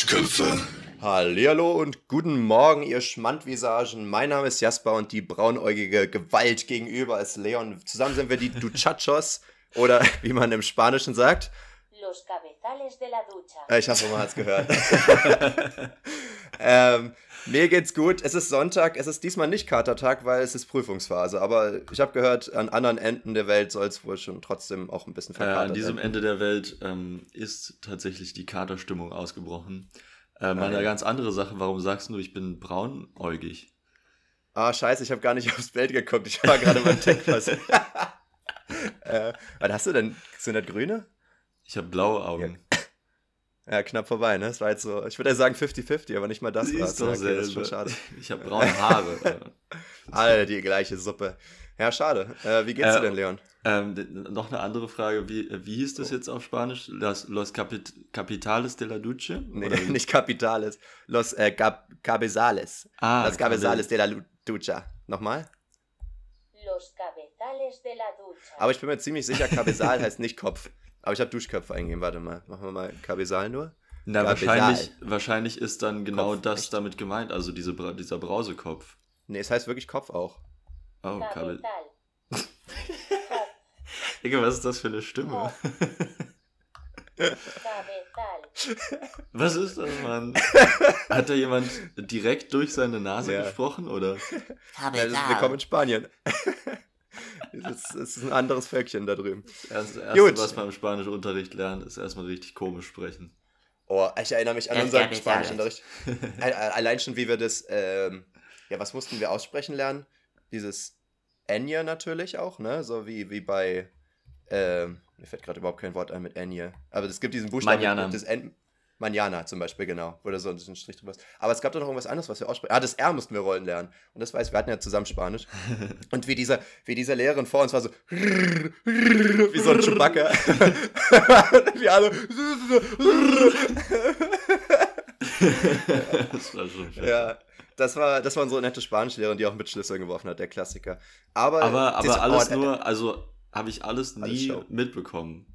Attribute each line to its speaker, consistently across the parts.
Speaker 1: Duschköpfe.
Speaker 2: Hallihallo und guten Morgen, ihr Schmandvisagen. Mein Name ist Jasper und die braunäugige Gewalt gegenüber ist Leon. Zusammen sind wir die Duchachos oder wie man im Spanischen sagt.
Speaker 3: Los cabezales de la ducha.
Speaker 2: Äh, Ich hoffe, man hat es gehört. ähm, mir geht's gut. Es ist Sonntag. Es ist diesmal nicht Katertag, weil es ist Prüfungsphase. Aber ich habe gehört, an anderen Enden der Welt soll es wohl schon trotzdem auch ein bisschen
Speaker 4: Äh,
Speaker 2: verkatert
Speaker 4: an diesem
Speaker 2: sein.
Speaker 4: Ende der Welt ähm, ist tatsächlich die Katerstimmung ausgebrochen. Äh, mal eine
Speaker 2: ja.
Speaker 4: ganz andere Sache. Warum sagst du, ich bin braunäugig?
Speaker 2: Ah, scheiße, ich habe gar nicht aufs Bild geguckt. Ich war gerade beim Deckpass. äh, was hast du denn? Sind das grüne?
Speaker 4: Ich habe blaue Augen.
Speaker 2: Ja, knapp vorbei, ne? Das war jetzt so, ich würde ja sagen 50-50, aber nicht mal das war
Speaker 4: ist doch
Speaker 2: das ist schon schade.
Speaker 4: Ich habe braune Haare. äh.
Speaker 2: Alle die gleiche Suppe. Ja, schade. Äh, wie geht's
Speaker 4: Äh,
Speaker 2: dir denn, Leon?
Speaker 4: ähm, noch eine andere Frage. Wie, äh, wie hieß das jetzt auf Spanisch? Los, los Capit Capitales de la Duce?
Speaker 2: Nee, nicht Capitales. Los äh, Gab Cabezales.
Speaker 4: Ah,
Speaker 2: Los Cabezales de la Ducha. Nochmal?
Speaker 3: Los cabezales de la ducha.
Speaker 2: Aber ich bin mir ziemlich sicher, Cabezal heißt nicht Kopf. Aber ich habe Duschköpfe eingegeben. Warte mal. Machen wir mal Cabezal nur.
Speaker 4: Na, wahrscheinlich, wahrscheinlich ist dann genau
Speaker 2: Kopf,
Speaker 4: das
Speaker 2: echt?
Speaker 4: damit gemeint, also diese, dieser Brausekopf.
Speaker 2: Nee, es heißt wirklich Kopf auch.
Speaker 4: Oh, Kabel. Digga, was ist das für eine Stimme? Was ist das, Mann? Hat da jemand direkt durch seine Nase
Speaker 2: Ja.
Speaker 4: gesprochen, oder?
Speaker 2: Ja, das ist, willkommen in Spanien. Es ist, ein anderes Völkchen da drüben.
Speaker 4: Das Erste,
Speaker 2: Gut.
Speaker 4: was man im Spanischunterricht lernt, ist erstmal richtig komisch sprechen.
Speaker 2: Oh, ich erinnere mich an
Speaker 3: Ja,
Speaker 2: unseren Spanischunterricht. Al- al- Allein schon, wie wir das, ähm, ja, was mussten wir aussprechen lernen? Dieses Enya natürlich auch, ne? So wie, wie bei, ähm, mir fällt gerade überhaupt kein Wort ein mit Enya. Aber es gibt diesen Buchstaben, das N, Manjana zum Beispiel, genau, wo da so ein Strich drüber ist. Aber es gab doch noch irgendwas anderes, was wir aussprechen. Ah, das R mussten wir rollen lernen. Und das weiß, ich, wir hatten ja zusammen Spanisch. Und wie dieser, wie dieser Lehrerin vor uns war so, wie so ein Chewbacca. wir alle,
Speaker 4: das war schon schön.
Speaker 2: Ja, das war, das war unsere nette Spanischlehrerin, die auch mit Schlüsseln geworfen hat, der Klassiker. Aber,
Speaker 4: Aber, aber alles
Speaker 2: oh,
Speaker 4: nur, also habe ich alles
Speaker 2: Alles
Speaker 4: nie
Speaker 2: Show.
Speaker 4: mitbekommen.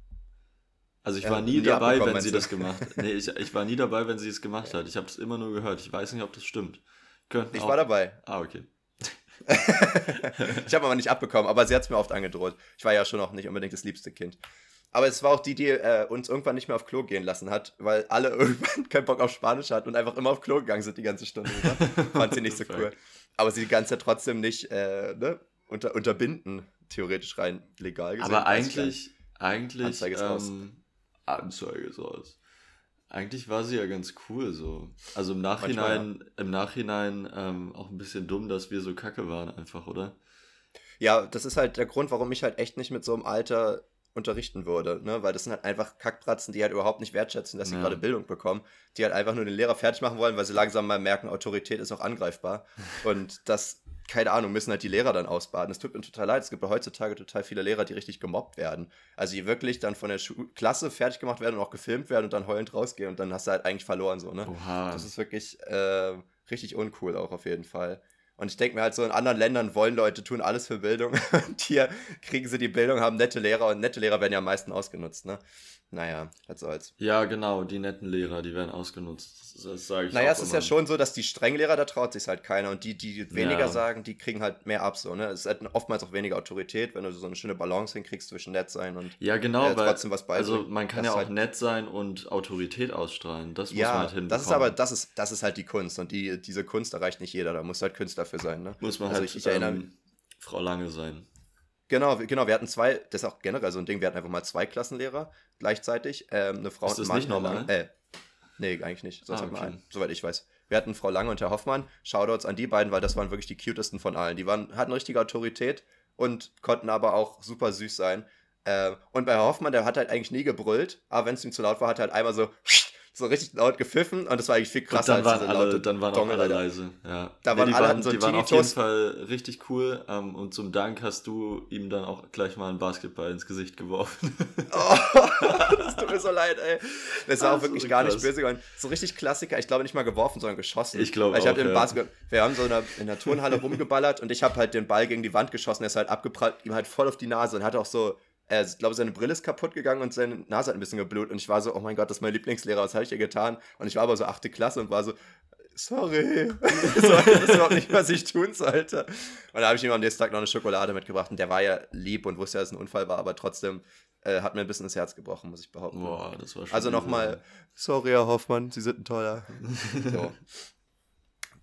Speaker 4: Also ich
Speaker 2: Ja,
Speaker 4: war nie dabei, wenn sie das gemacht hat. Nee, ich, ich war nie dabei, wenn sie es gemacht hat. Ich habe es immer nur gehört. Ich weiß nicht, ob das stimmt. Könnten
Speaker 2: Ich
Speaker 4: auch-
Speaker 2: war dabei.
Speaker 4: Ah, okay.
Speaker 2: ich habe aber nicht abbekommen, aber sie hat es mir oft angedroht. Ich war ja schon auch nicht unbedingt das liebste Kind. Aber es war auch die, die äh, uns irgendwann nicht mehr auf Klo gehen lassen hat, weil alle irgendwann keinen Bock auf Spanisch hatten und einfach immer auf Klo gegangen sind die ganze Stunde. Fand sie nicht so cool. Aber sie die ganze Zeit trotzdem nicht äh, ne, unter, unterbinden, theoretisch rein legal gesehen.
Speaker 4: Aber eigentlich, eigentlich, ähm, Anzeige raus. Eigentlich war sie ja ganz cool so. Also im Nachhinein, im Nachhinein ähm, auch ein bisschen dumm, dass wir so kacke waren einfach, oder?
Speaker 2: Ja, das ist halt der Grund, warum ich halt echt nicht mit so einem Alter unterrichten würde, ne? Weil das sind halt einfach Kackpratzen, die halt überhaupt nicht wertschätzen, dass sie
Speaker 4: Ja.
Speaker 2: gerade Bildung bekommen, die halt einfach nur den Lehrer fertig machen wollen, weil sie langsam mal merken, Autorität ist auch angreifbar. Und das, keine Ahnung, müssen halt die Lehrer dann ausbaden. Es tut mir total leid, es gibt ja heutzutage total viele Lehrer, die richtig gemobbt werden. Also die wirklich dann von der Schu Klasse fertig gemacht werden und auch gefilmt werden und dann heulend rausgehen und dann hast du halt eigentlich verloren, so, ne?
Speaker 4: Oha.
Speaker 2: Das ist wirklich äh, richtig uncool auch auf jeden Fall. Und ich denke mir halt so, in anderen Ländern wollen Leute tun alles für Bildung. Und hier kriegen sie die Bildung, haben nette Lehrer und nette Lehrer werden ja am meisten ausgenutzt, ne? Naja, was soll's.
Speaker 4: ja, genau, die netten Lehrer, die werden ausgenutzt. Das, sage ich
Speaker 2: Naja, es ist
Speaker 4: immer.
Speaker 2: ja schon so, dass die strengen Lehrer, da traut sich halt keiner. Und die, die weniger
Speaker 4: Ja.
Speaker 2: sagen, die kriegen halt mehr ab, so, ne? Es ist halt oftmals auch weniger Autorität, wenn du so eine schöne Balance hinkriegst zwischen nett sein und
Speaker 4: Ja, genau,
Speaker 2: äh,
Speaker 4: weil
Speaker 2: trotzdem was beibringen.
Speaker 4: also man kann
Speaker 2: Das
Speaker 4: ja auch
Speaker 2: halt-
Speaker 4: nett sein und Autorität ausstrahlen. Das muss man
Speaker 2: Ja,
Speaker 4: halt hinbekommen.
Speaker 2: das ist aber, das ist, das ist halt die Kunst. Und die, diese Kunst erreicht nicht jeder. Da muss halt Künstler für sein, ne?
Speaker 4: muss man
Speaker 2: also
Speaker 4: halt
Speaker 2: ich, ich erinnere
Speaker 4: ähm, Frau Lange sein.
Speaker 2: Genau, wir- genau, wir hatten zwei, das ist auch generell so ein Ding, wir hatten einfach mal zwei Klassenlehrer gleichzeitig, ähm, eine Frau
Speaker 4: Ist
Speaker 2: und ein Mann.
Speaker 4: nicht normal?
Speaker 2: Äh, nee, eigentlich nicht, sonst
Speaker 4: Ah, okay.
Speaker 2: einen, soweit ich weiß. Wir hatten Frau Lange und Herr Hoffmann, Shoutouts an die beiden, weil das waren wirklich die cutesten von allen. Die waren, hatten richtige Autorität und konnten aber auch super süß sein. Ähm, und bei Herr Hoffmann, der hat halt eigentlich nie gebrüllt, aber wenn es ihm zu laut war, hat er halt einmal so, so richtig laut gepfiffen und das war eigentlich viel
Speaker 4: Und
Speaker 2: krasser
Speaker 4: dann waren
Speaker 2: als diese
Speaker 4: alle, dann waren auch
Speaker 2: Dongle,
Speaker 4: alle leise. Ja.
Speaker 2: Da waren
Speaker 4: die
Speaker 2: alle
Speaker 4: waren,
Speaker 2: so
Speaker 4: die waren auf jeden. Fall richtig cool. Ähm, und zum Dank hast du ihm dann auch gleich mal einen Basketball ins Gesicht geworfen.
Speaker 2: Oh, das tut mir so leid, ey. Das war
Speaker 4: Ah,
Speaker 2: auch wirklich
Speaker 4: so
Speaker 2: gar nicht böse geworden. So richtig Klassiker. Ich glaube nicht mal geworfen, sondern geschossen.
Speaker 4: Ich glaube
Speaker 2: Weil Ich
Speaker 4: auch,
Speaker 2: den
Speaker 4: ja.
Speaker 2: Basketball. Wir haben so in der, in der Turnhalle rumgeballert und ich habe halt den Ball gegen die Wand geschossen. Er ist halt abgeprallt, ihm halt voll auf die Nase und hat auch so äh, ich glaube, seine Brille ist kaputt gegangen und seine Nase hat ein bisschen geblutet. Und ich war so, oh mein Gott, das ist mein Lieblingslehrer, was habe ich dir getan? Und ich war aber so achte Klasse und war so, sorry, das ist überhaupt nicht, was ich tun sollte. Und da habe ich ihm am nächsten Tag noch eine Schokolade mitgebracht. Und der war ja lieb und wusste, dass es ein Unfall war, aber trotzdem äh, hat mir ein bisschen das Herz gebrochen, muss ich behaupten.
Speaker 4: Boah, das war schon.
Speaker 2: Also nochmal, sorry, Herr Hoffmann, Sie sind ein toller. so.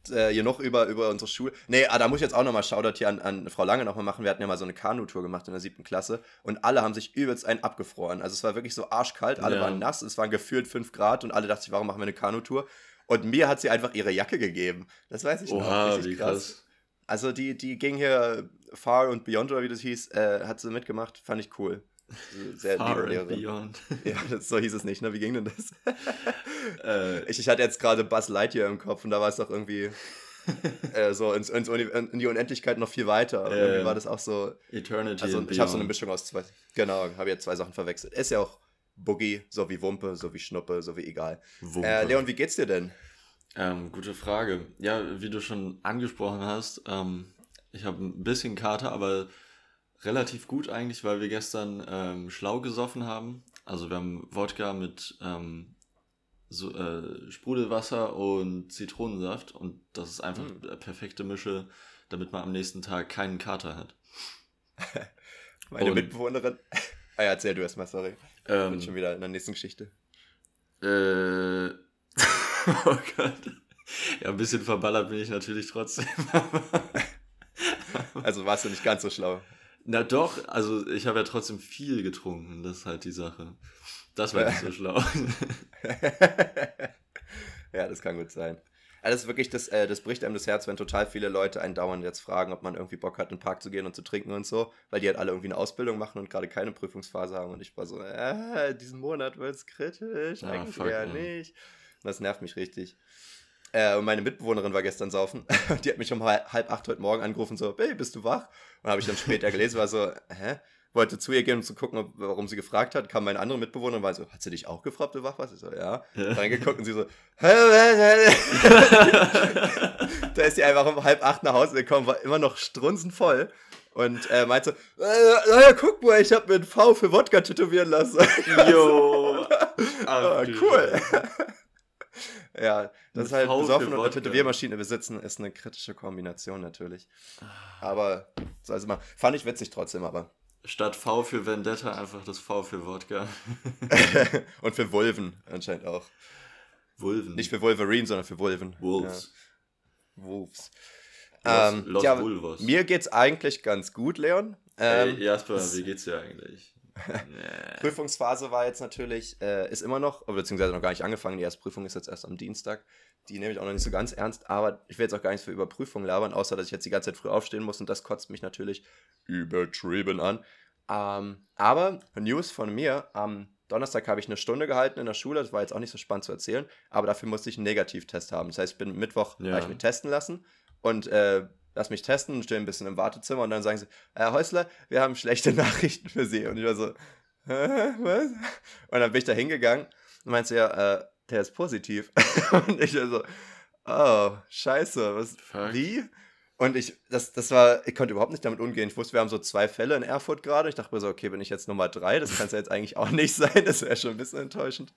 Speaker 2: Äh, hier noch über, über unsere Schule. Nee, ah, da muss ich jetzt auch nochmal Shoutout hier an, an Frau Lange nochmal machen. Wir hatten ja mal so eine Kanutour gemacht in der siebten Klasse und alle haben sich übelst einen abgefroren. Also es war wirklich so arschkalt, alle
Speaker 4: Ja.
Speaker 2: waren nass, es waren gefühlt 5 Grad und alle dachten sich, warum machen wir eine Kanutour? Und mir hat sie einfach ihre Jacke gegeben. Das weiß ich noch.
Speaker 4: Oha,
Speaker 2: Richtig
Speaker 4: wie krass.
Speaker 2: Also die, die ging hier Far und Beyond oder wie das hieß, äh, hat sie mitgemacht, fand ich cool. Sehr
Speaker 4: Far
Speaker 2: liebe
Speaker 4: and
Speaker 2: Lehrerin.
Speaker 4: Beyond.
Speaker 2: Ja, das, so hieß es nicht, ne? Wie ging denn das?
Speaker 4: äh,
Speaker 2: Ich, ich hatte jetzt gerade Buzz Lightyear im Kopf und da war es doch irgendwie äh, so ins, ins in die Unendlichkeit noch viel weiter.
Speaker 4: Ja,
Speaker 2: irgendwie war das auch so.
Speaker 4: Eternity
Speaker 2: Also ich habe so eine. Mischung aus zwei. Genau, habe jetzt zwei Sachen verwechselt. Ist ja auch Boogie, so wie Wumpe, so wie Schnuppe, so wie egal. Äh, Leon, wie geht's dir denn?
Speaker 4: Ähm, gute Frage. Ja, wie du schon angesprochen hast, ähm, ich habe ein bisschen Kater, aber relativ gut eigentlich, weil wir gestern ähm, schlau gesoffen haben. Also wir haben Wodka mit ähm, so, äh, Sprudelwasser und Zitronensaft und das ist einfach eine perfekte Mische, damit man am nächsten Tag keinen Kater hat.
Speaker 2: Meine
Speaker 4: Und-
Speaker 2: Mitbewohnerin. ah ja, erzähl du erst mal, sorry. Ich bin
Speaker 4: Ähm,
Speaker 2: schon wieder in der nächsten Geschichte.
Speaker 4: Äh, oh Gott. Ja, ein bisschen verballert bin ich natürlich trotzdem.
Speaker 2: Also warst du nicht ganz so schlau.
Speaker 4: Na doch, also ich habe ja trotzdem viel getrunken, das ist halt die Sache. Das war nicht so schlau.
Speaker 2: ja, das kann gut sein. Also das ist wirklich, das, äh, das bricht einem das Herz, wenn total viele Leute einen dauernd jetzt fragen, ob man irgendwie Bock hat, in den Park zu gehen und zu trinken und so, weil die halt alle irgendwie eine Ausbildung machen und gerade keine Prüfungsphase haben. Und ich war so, äh, diesen Monat wird es kritisch,
Speaker 4: Ah,
Speaker 2: eigentlich
Speaker 4: fuck,
Speaker 2: eher
Speaker 4: ja.
Speaker 2: nicht. Und das nervt mich richtig. Äh, und meine Mitbewohnerin war gestern saufen. die hat mich um halb acht heute Morgen angerufen, so, Baby, bist du wach? Und habe ich dann später gelesen, war so, hä? Wollte zu ihr gehen, um zu gucken, ob, warum sie gefragt hat. Kam meine andere Mitbewohnerin und war so, hat sie dich auch gefragt, ob du wach warst? Ich so, ja. Reingeguckt und sie so, da ist sie einfach um halb acht nach Hause gekommen, war immer noch strunzenvoll und äh, meinte, äh, naja, guck mal, ich habe mir ein V für Wodka tätowieren lassen.
Speaker 4: Jo.
Speaker 2: Ah,
Speaker 4: Ach, du
Speaker 2: cool. Ja, das ist halt besoffen und eine. Tätowiermaschine besitzen, ist eine kritische Kombination natürlich. Aber, so also mal, fand ich witzig trotzdem, aber.
Speaker 4: Statt V für Vendetta einfach das V für Wodka.
Speaker 2: und für Vulven anscheinend auch.
Speaker 4: Vulven.
Speaker 2: Nicht für Wolverine, sondern für Vulven.
Speaker 4: Wolves.
Speaker 2: Ja, Wolves.
Speaker 4: Los,
Speaker 2: Ähm,
Speaker 4: Los
Speaker 2: ja. Mir geht's eigentlich ganz gut, Leon. Ähm,
Speaker 4: Jasper,
Speaker 2: das-
Speaker 4: wie geht's dir eigentlich?
Speaker 2: Prüfungsphase war jetzt natürlich, äh, ist immer noch, beziehungsweise noch gar nicht angefangen. Die erste Prüfung ist jetzt erst am Dienstag. Die nehme ich auch noch nicht so ganz ernst, aber ich will jetzt auch gar nicht für Überprüfung labern, außer dass ich jetzt die ganze Zeit früh aufstehen muss und das kotzt mich natürlich übertrieben an. Ähm, aber News von mir, am Donnerstag habe ich eine Stunde gehalten in der Schule, das war jetzt auch nicht so spannend zu erzählen, aber dafür musste ich einen Negativtest haben. Das heißt, ich bin Mittwoch,
Speaker 4: Ja.
Speaker 2: habe ich mich testen lassen und äh, lass mich testen, stehe ein bisschen im Wartezimmer und dann sagen sie, Herr Häusler, wir haben schlechte Nachrichten für Sie. Und ich war so, Hä, was? Und dann bin ich da hingegangen und meinte ja, äh, der ist positiv. und ich war so, oh, scheiße, was,
Speaker 4: Fuck.
Speaker 2: wie? Und ich, das, das war, ich konnte überhaupt nicht damit umgehen. Ich wusste, wir haben so zwei Fälle in Erfurt gerade. Ich dachte mir so, okay, bin ich jetzt Nummer drei? Das kann es ja jetzt eigentlich auch nicht sein. Das wäre schon ein bisschen enttäuschend.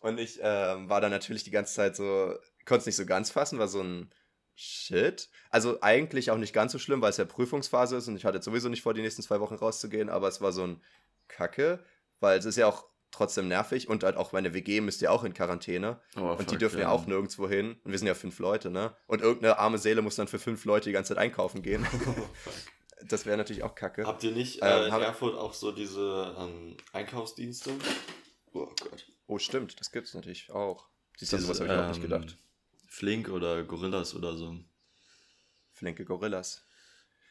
Speaker 2: Und ich ähm, war dann natürlich die ganze Zeit so, konnte es nicht so ganz fassen, war so ein Shit. Also eigentlich auch nicht ganz so schlimm, weil es ja Prüfungsphase ist und ich hatte sowieso nicht vor, die nächsten zwei Wochen rauszugehen, aber es war so ein Kacke, weil es ist ja auch trotzdem nervig und halt auch meine WG müsst ja auch in Quarantäne.
Speaker 4: Oh,
Speaker 2: Und die dürfen ja. auch nirgendwo hin. Und wir sind ja fünf Leute, ne? Und irgendeine arme Seele muss dann für fünf Leute die ganze Zeit einkaufen gehen.
Speaker 4: Oh.
Speaker 2: Das wäre natürlich auch kacke.
Speaker 4: Habt ihr nicht
Speaker 2: Ähm,
Speaker 4: äh, in
Speaker 2: hab-
Speaker 4: Erfurt auch so diese ähm, Einkaufsdienste? Oh Gott.
Speaker 2: Oh, stimmt, das gibt's natürlich auch. Siehst du, sowas habe ich auch nicht
Speaker 4: ähm,
Speaker 2: gedacht.
Speaker 4: Flink oder Gorillas oder so.
Speaker 2: Flinke Gorillas.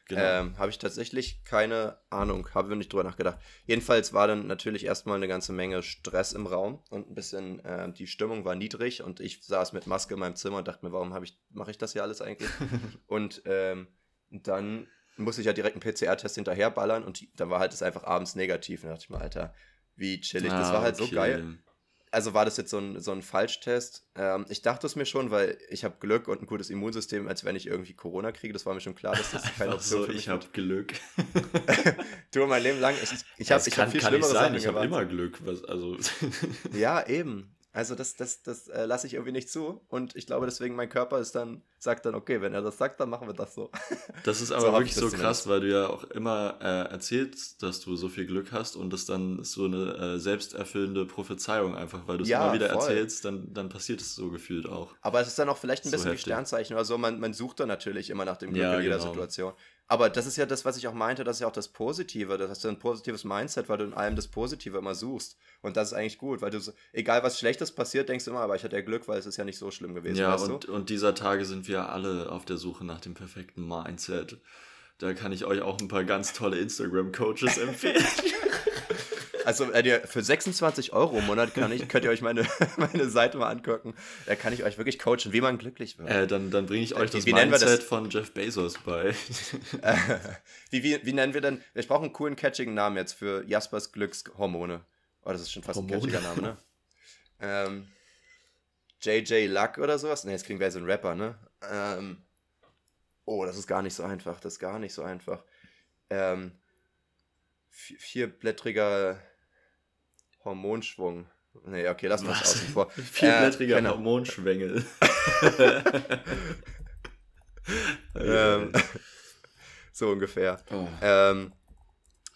Speaker 4: Genau.
Speaker 2: Ähm, habe ich tatsächlich keine Ahnung, habe wir nicht drüber nachgedacht. Jedenfalls war dann natürlich erstmal eine ganze Menge Stress im Raum und ein bisschen, ähm, die Stimmung war niedrig und ich saß mit Maske in meinem Zimmer und dachte mir, warum habe ich, mache ich das hier alles eigentlich? und ähm, dann musste ich ja direkt einen PCR-Test hinterherballern und dann war halt es einfach abends negativ. Und da dachte ich mir, Alter, wie chillig. das
Speaker 4: Ah,
Speaker 2: war halt so
Speaker 4: okay.
Speaker 2: geil. Also war das jetzt so ein, so ein Falschtest. Ähm, ich dachte es mir schon, weil ich habe Glück und ein gutes Immunsystem, als wenn ich irgendwie Corona kriege. Das war mir schon klar, dass das keine Option
Speaker 4: so,
Speaker 2: für mich
Speaker 4: ich habe Glück.
Speaker 2: du, mein Leben lang, ich, ich habe ich hab viel
Speaker 4: kann
Speaker 2: schlimmere
Speaker 4: nicht sein,
Speaker 2: Sachen
Speaker 4: ich habe immer Glück. Was, also,
Speaker 2: Ja, eben. Also das, das, das äh, lasse ich irgendwie nicht zu. Und ich glaube, deswegen mein Körper ist dann, sagt dann, okay, wenn er das sagt, dann machen wir das so.
Speaker 4: das ist
Speaker 2: So
Speaker 4: aber
Speaker 2: hab
Speaker 4: wirklich
Speaker 2: ich
Speaker 4: so krass, weil du ja auch immer äh, erzählst, dass du so viel Glück hast und das dann ist so eine äh, selbsterfüllende Prophezeiung einfach, weil du es
Speaker 2: Ja,
Speaker 4: immer wieder
Speaker 2: voll.
Speaker 4: erzählst, dann, dann passiert es so gefühlt auch.
Speaker 2: Aber es ist dann auch vielleicht ein
Speaker 4: So
Speaker 2: bisschen wie
Speaker 4: heftig.
Speaker 2: Sternzeichen oder so. Man, man sucht dann natürlich immer nach dem Glück
Speaker 4: Ja,
Speaker 2: in jeder
Speaker 4: genau.
Speaker 2: Situation. Aber das ist ja das, was ich auch meinte, das ist ja auch das Positive. Das hast du ein positives Mindset, weil du in allem das Positive immer suchst. Und das ist eigentlich gut, weil du, so, egal was Schlechtes passiert, denkst du immer, aber ich hatte ja Glück, weil es ist ja nicht so schlimm gewesen.
Speaker 4: Ja, und, und dieser Tage sind wir alle auf der Suche nach dem perfekten Mindset. Da kann ich euch auch ein paar ganz tolle Instagram-Coaches empfehlen.
Speaker 2: Also äh, für 26 Euro im Monat kann ich, könnt ihr euch meine, meine Seite mal angucken. Da kann ich euch wirklich coachen, wie man glücklich wird.
Speaker 4: äh, dann, dann bringe ich euch
Speaker 2: Wie-
Speaker 4: das
Speaker 2: wie nennen wir das?
Speaker 4: Mindset von Jeff Bezos bei.
Speaker 2: Äh, wie, wie, wie nennen wir denn? Ich brauche einen coolen, catchigen Namen jetzt für Jaspers Glückshormone. Oh, das ist schon fast
Speaker 4: Hormone.
Speaker 2: ein catchiger Name, ne? ähm, JJ Luck oder sowas? Ne, jetzt klingt wie so ein Rapper, ne? Ähm, oh, das ist gar nicht so einfach. Das ist gar nicht so einfach. Ähm, vi- vierblättriger Hormonschwung. Nee, okay, lass mal das außen vor.
Speaker 4: Vierblättriger
Speaker 2: Äh, keine-
Speaker 4: Hormonschwengel.
Speaker 2: Ähm, so ungefähr.
Speaker 4: Oh.
Speaker 2: Ähm,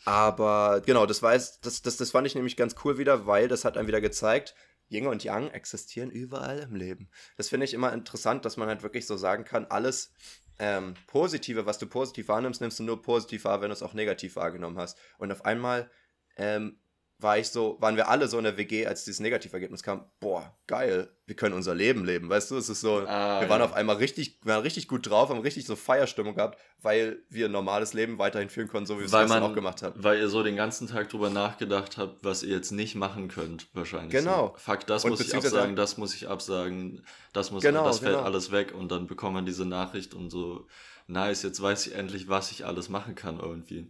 Speaker 2: aber genau, das, weiß, das, das, das fand ich nämlich ganz cool wieder, weil das hat einem wieder gezeigt, Yin und Yang existieren überall im Leben. Das finde ich immer interessant, dass man halt wirklich so sagen kann, alles ähm, Positive, was du positiv wahrnimmst, nimmst du nur positiv wahr, wenn du es auch negativ wahrgenommen hast. Und auf einmal ähm, war ich so, waren wir alle so in der WG, als dieses Negativergebnis kam, boah, geil, wir können unser Leben leben, weißt du? Es ist so,
Speaker 4: Ah,
Speaker 2: wir waren
Speaker 4: ja.
Speaker 2: auf einmal richtig, wir waren richtig gut drauf, haben richtig so Feierstimmung gehabt, weil wir ein normales Leben weiterhin führen konnten, so wie wir es gestern auch gemacht haben.
Speaker 4: Weil ihr so den ganzen Tag drüber nachgedacht habt, was ihr jetzt nicht machen könnt, wahrscheinlich.
Speaker 2: Genau.
Speaker 4: So. Fuck, das
Speaker 2: Und
Speaker 4: muss ich absagen, das muss ich absagen, das muss,
Speaker 2: Genau,
Speaker 4: das fällt
Speaker 2: genau.
Speaker 4: alles weg und dann bekommt man diese Nachricht und so, nice, jetzt weiß ich endlich, was ich alles machen kann irgendwie.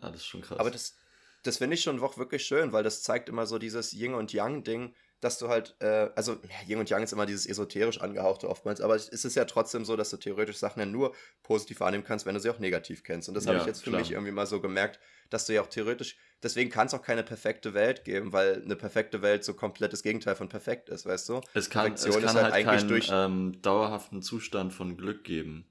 Speaker 4: Ja, das ist schon krass.
Speaker 2: Aber das, das finde ich schon auch wirklich schön, weil das zeigt immer so dieses Yin und Yang-Ding, dass du halt, äh, also ja, Yin und Yang ist immer dieses esoterisch angehauchte oftmals, aber es ist ja trotzdem so, dass du theoretisch Sachen ja nur positiv wahrnehmen kannst, wenn du sie auch negativ kennst. Und das habe
Speaker 4: Ja,
Speaker 2: ich jetzt für
Speaker 4: klar.
Speaker 2: mich irgendwie mal so gemerkt, dass du ja auch theoretisch, deswegen kann es auch keine perfekte Welt geben, weil eine perfekte Welt so komplett das Gegenteil von perfekt ist, weißt du?
Speaker 4: es kann, es
Speaker 2: Perfektion
Speaker 4: kann
Speaker 2: ist
Speaker 4: halt,
Speaker 2: halt eigentlich
Speaker 4: keinen
Speaker 2: durch-
Speaker 4: ähm, dauerhaften Zustand von Glück geben.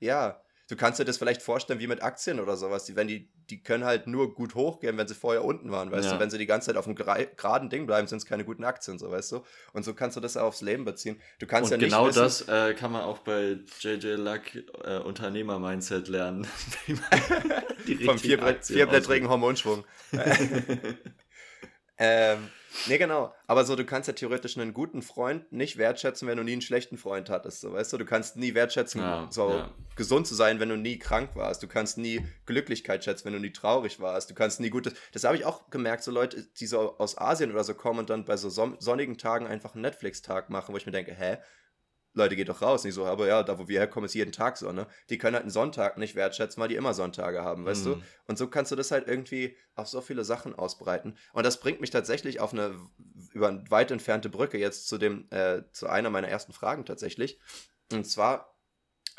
Speaker 2: Ja, du kannst dir das vielleicht vorstellen wie mit Aktien oder sowas. Die, wenn die, die können halt nur gut hochgehen, wenn sie vorher unten waren, weißt
Speaker 4: Ja.
Speaker 2: du? Wenn sie die ganze Zeit auf einem geraden Ding bleiben, sind es keine guten Aktien, so weißt du? Und so kannst du das auch aufs Leben beziehen. Du kannst
Speaker 4: Und
Speaker 2: ja nicht
Speaker 4: genau
Speaker 2: wissen,
Speaker 4: das äh, kann man auch bei JJ Luck äh, Unternehmer-Mindset lernen.
Speaker 2: vom vierblättrigen Hormonschwung. ähm, nee, genau. Aber so, du kannst ja theoretisch einen guten Freund nicht wertschätzen, wenn du nie einen schlechten Freund hattest. So, weißt du, du kannst nie wertschätzen,
Speaker 4: Ja,
Speaker 2: so
Speaker 4: ja.
Speaker 2: gesund zu sein, wenn du nie krank warst. Du kannst nie Glücklichkeit schätzen, wenn du nie traurig warst. Du kannst nie gutes. Das habe ich auch gemerkt, so Leute, die so aus Asien oder so kommen und dann bei so son- sonnigen Tagen einfach einen Netflix-Tag machen, wo ich mir denke, hä? Leute, geht doch raus. Nicht so, aber ja, da wo wir herkommen, ist jeden Tag Sonne. Die können halt einen Sonntag nicht wertschätzen, weil die immer Sonntage haben, weißt du?
Speaker 4: Mhm.
Speaker 2: Und so kannst du das halt irgendwie auf so viele Sachen ausbreiten. Und das bringt mich tatsächlich auf eine über eine weit entfernte Brücke jetzt zu dem, äh, zu einer meiner ersten Fragen tatsächlich. Und zwar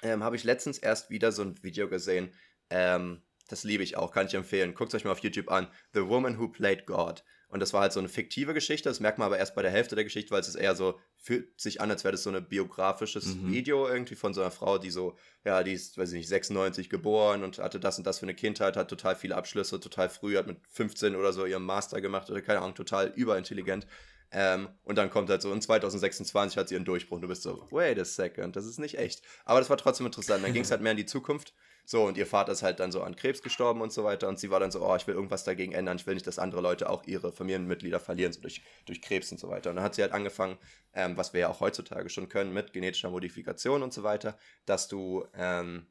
Speaker 2: ähm, habe ich letztens erst wieder so ein Video gesehen. Ähm, das liebe ich auch, kann ich empfehlen. Guckt euch mal auf YouTube an. The Woman Who Played God. Und das war halt so eine fiktive Geschichte. Das merkt man aber erst bei der Hälfte der Geschichte, weil es ist eher so, fühlt sich an, als wäre das so ein biografisches
Speaker 4: Mhm.
Speaker 2: Video irgendwie von so einer Frau, die so, ja, die ist, weiß ich nicht, 96 geboren und hatte das und das für eine Kindheit, hat total viele Abschlüsse, total früh, hat mit 15 oder so ihren Master gemacht oder keine Ahnung, total überintelligent. Ähm, und dann kommt halt so, in 2026 hat sie ihren Durchbruch. Und du bist so, wait a second, das ist nicht echt. Aber das war trotzdem interessant. Dann ging es halt mehr in die Zukunft. So, und ihr Vater ist halt dann so an Krebs gestorben und so weiter. Und sie war dann so, oh, ich will irgendwas dagegen ändern. Ich will nicht, dass andere Leute auch ihre Familienmitglieder verlieren, so durch, durch Krebs und so weiter. Und dann hat sie halt angefangen, ähm, was wir ja auch heutzutage schon können, mit genetischer Modifikation und so weiter, dass du, ähm,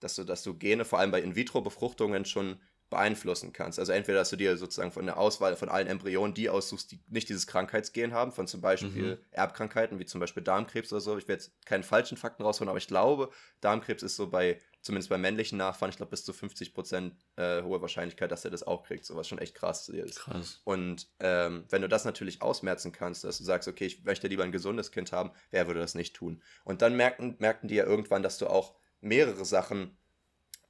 Speaker 2: dass du, dass du Gene, vor allem bei In-vitro-Befruchtungen, schon beeinflussen kannst. Also entweder, dass du dir sozusagen von der Auswahl von allen Embryonen die aussuchst, die nicht dieses Krankheitsgen haben, von zum Beispiel
Speaker 4: Mhm.
Speaker 2: Erbkrankheiten, wie zum Beispiel Darmkrebs oder so. Ich werde jetzt keine falschen Fakten rausholen, aber ich glaube, Darmkrebs ist so bei, zumindest bei männlichen Nachfahren, ich glaube bis zu 50% äh, hohe Wahrscheinlichkeit, dass er das auch kriegt, so was schon echt krass ist.
Speaker 4: Krass.
Speaker 2: Und ähm, wenn du das natürlich ausmerzen kannst, dass du sagst, okay, ich möchte lieber ein gesundes Kind haben, wer würde das nicht tun? Und dann merken, merken die ja irgendwann, dass du auch mehrere Sachen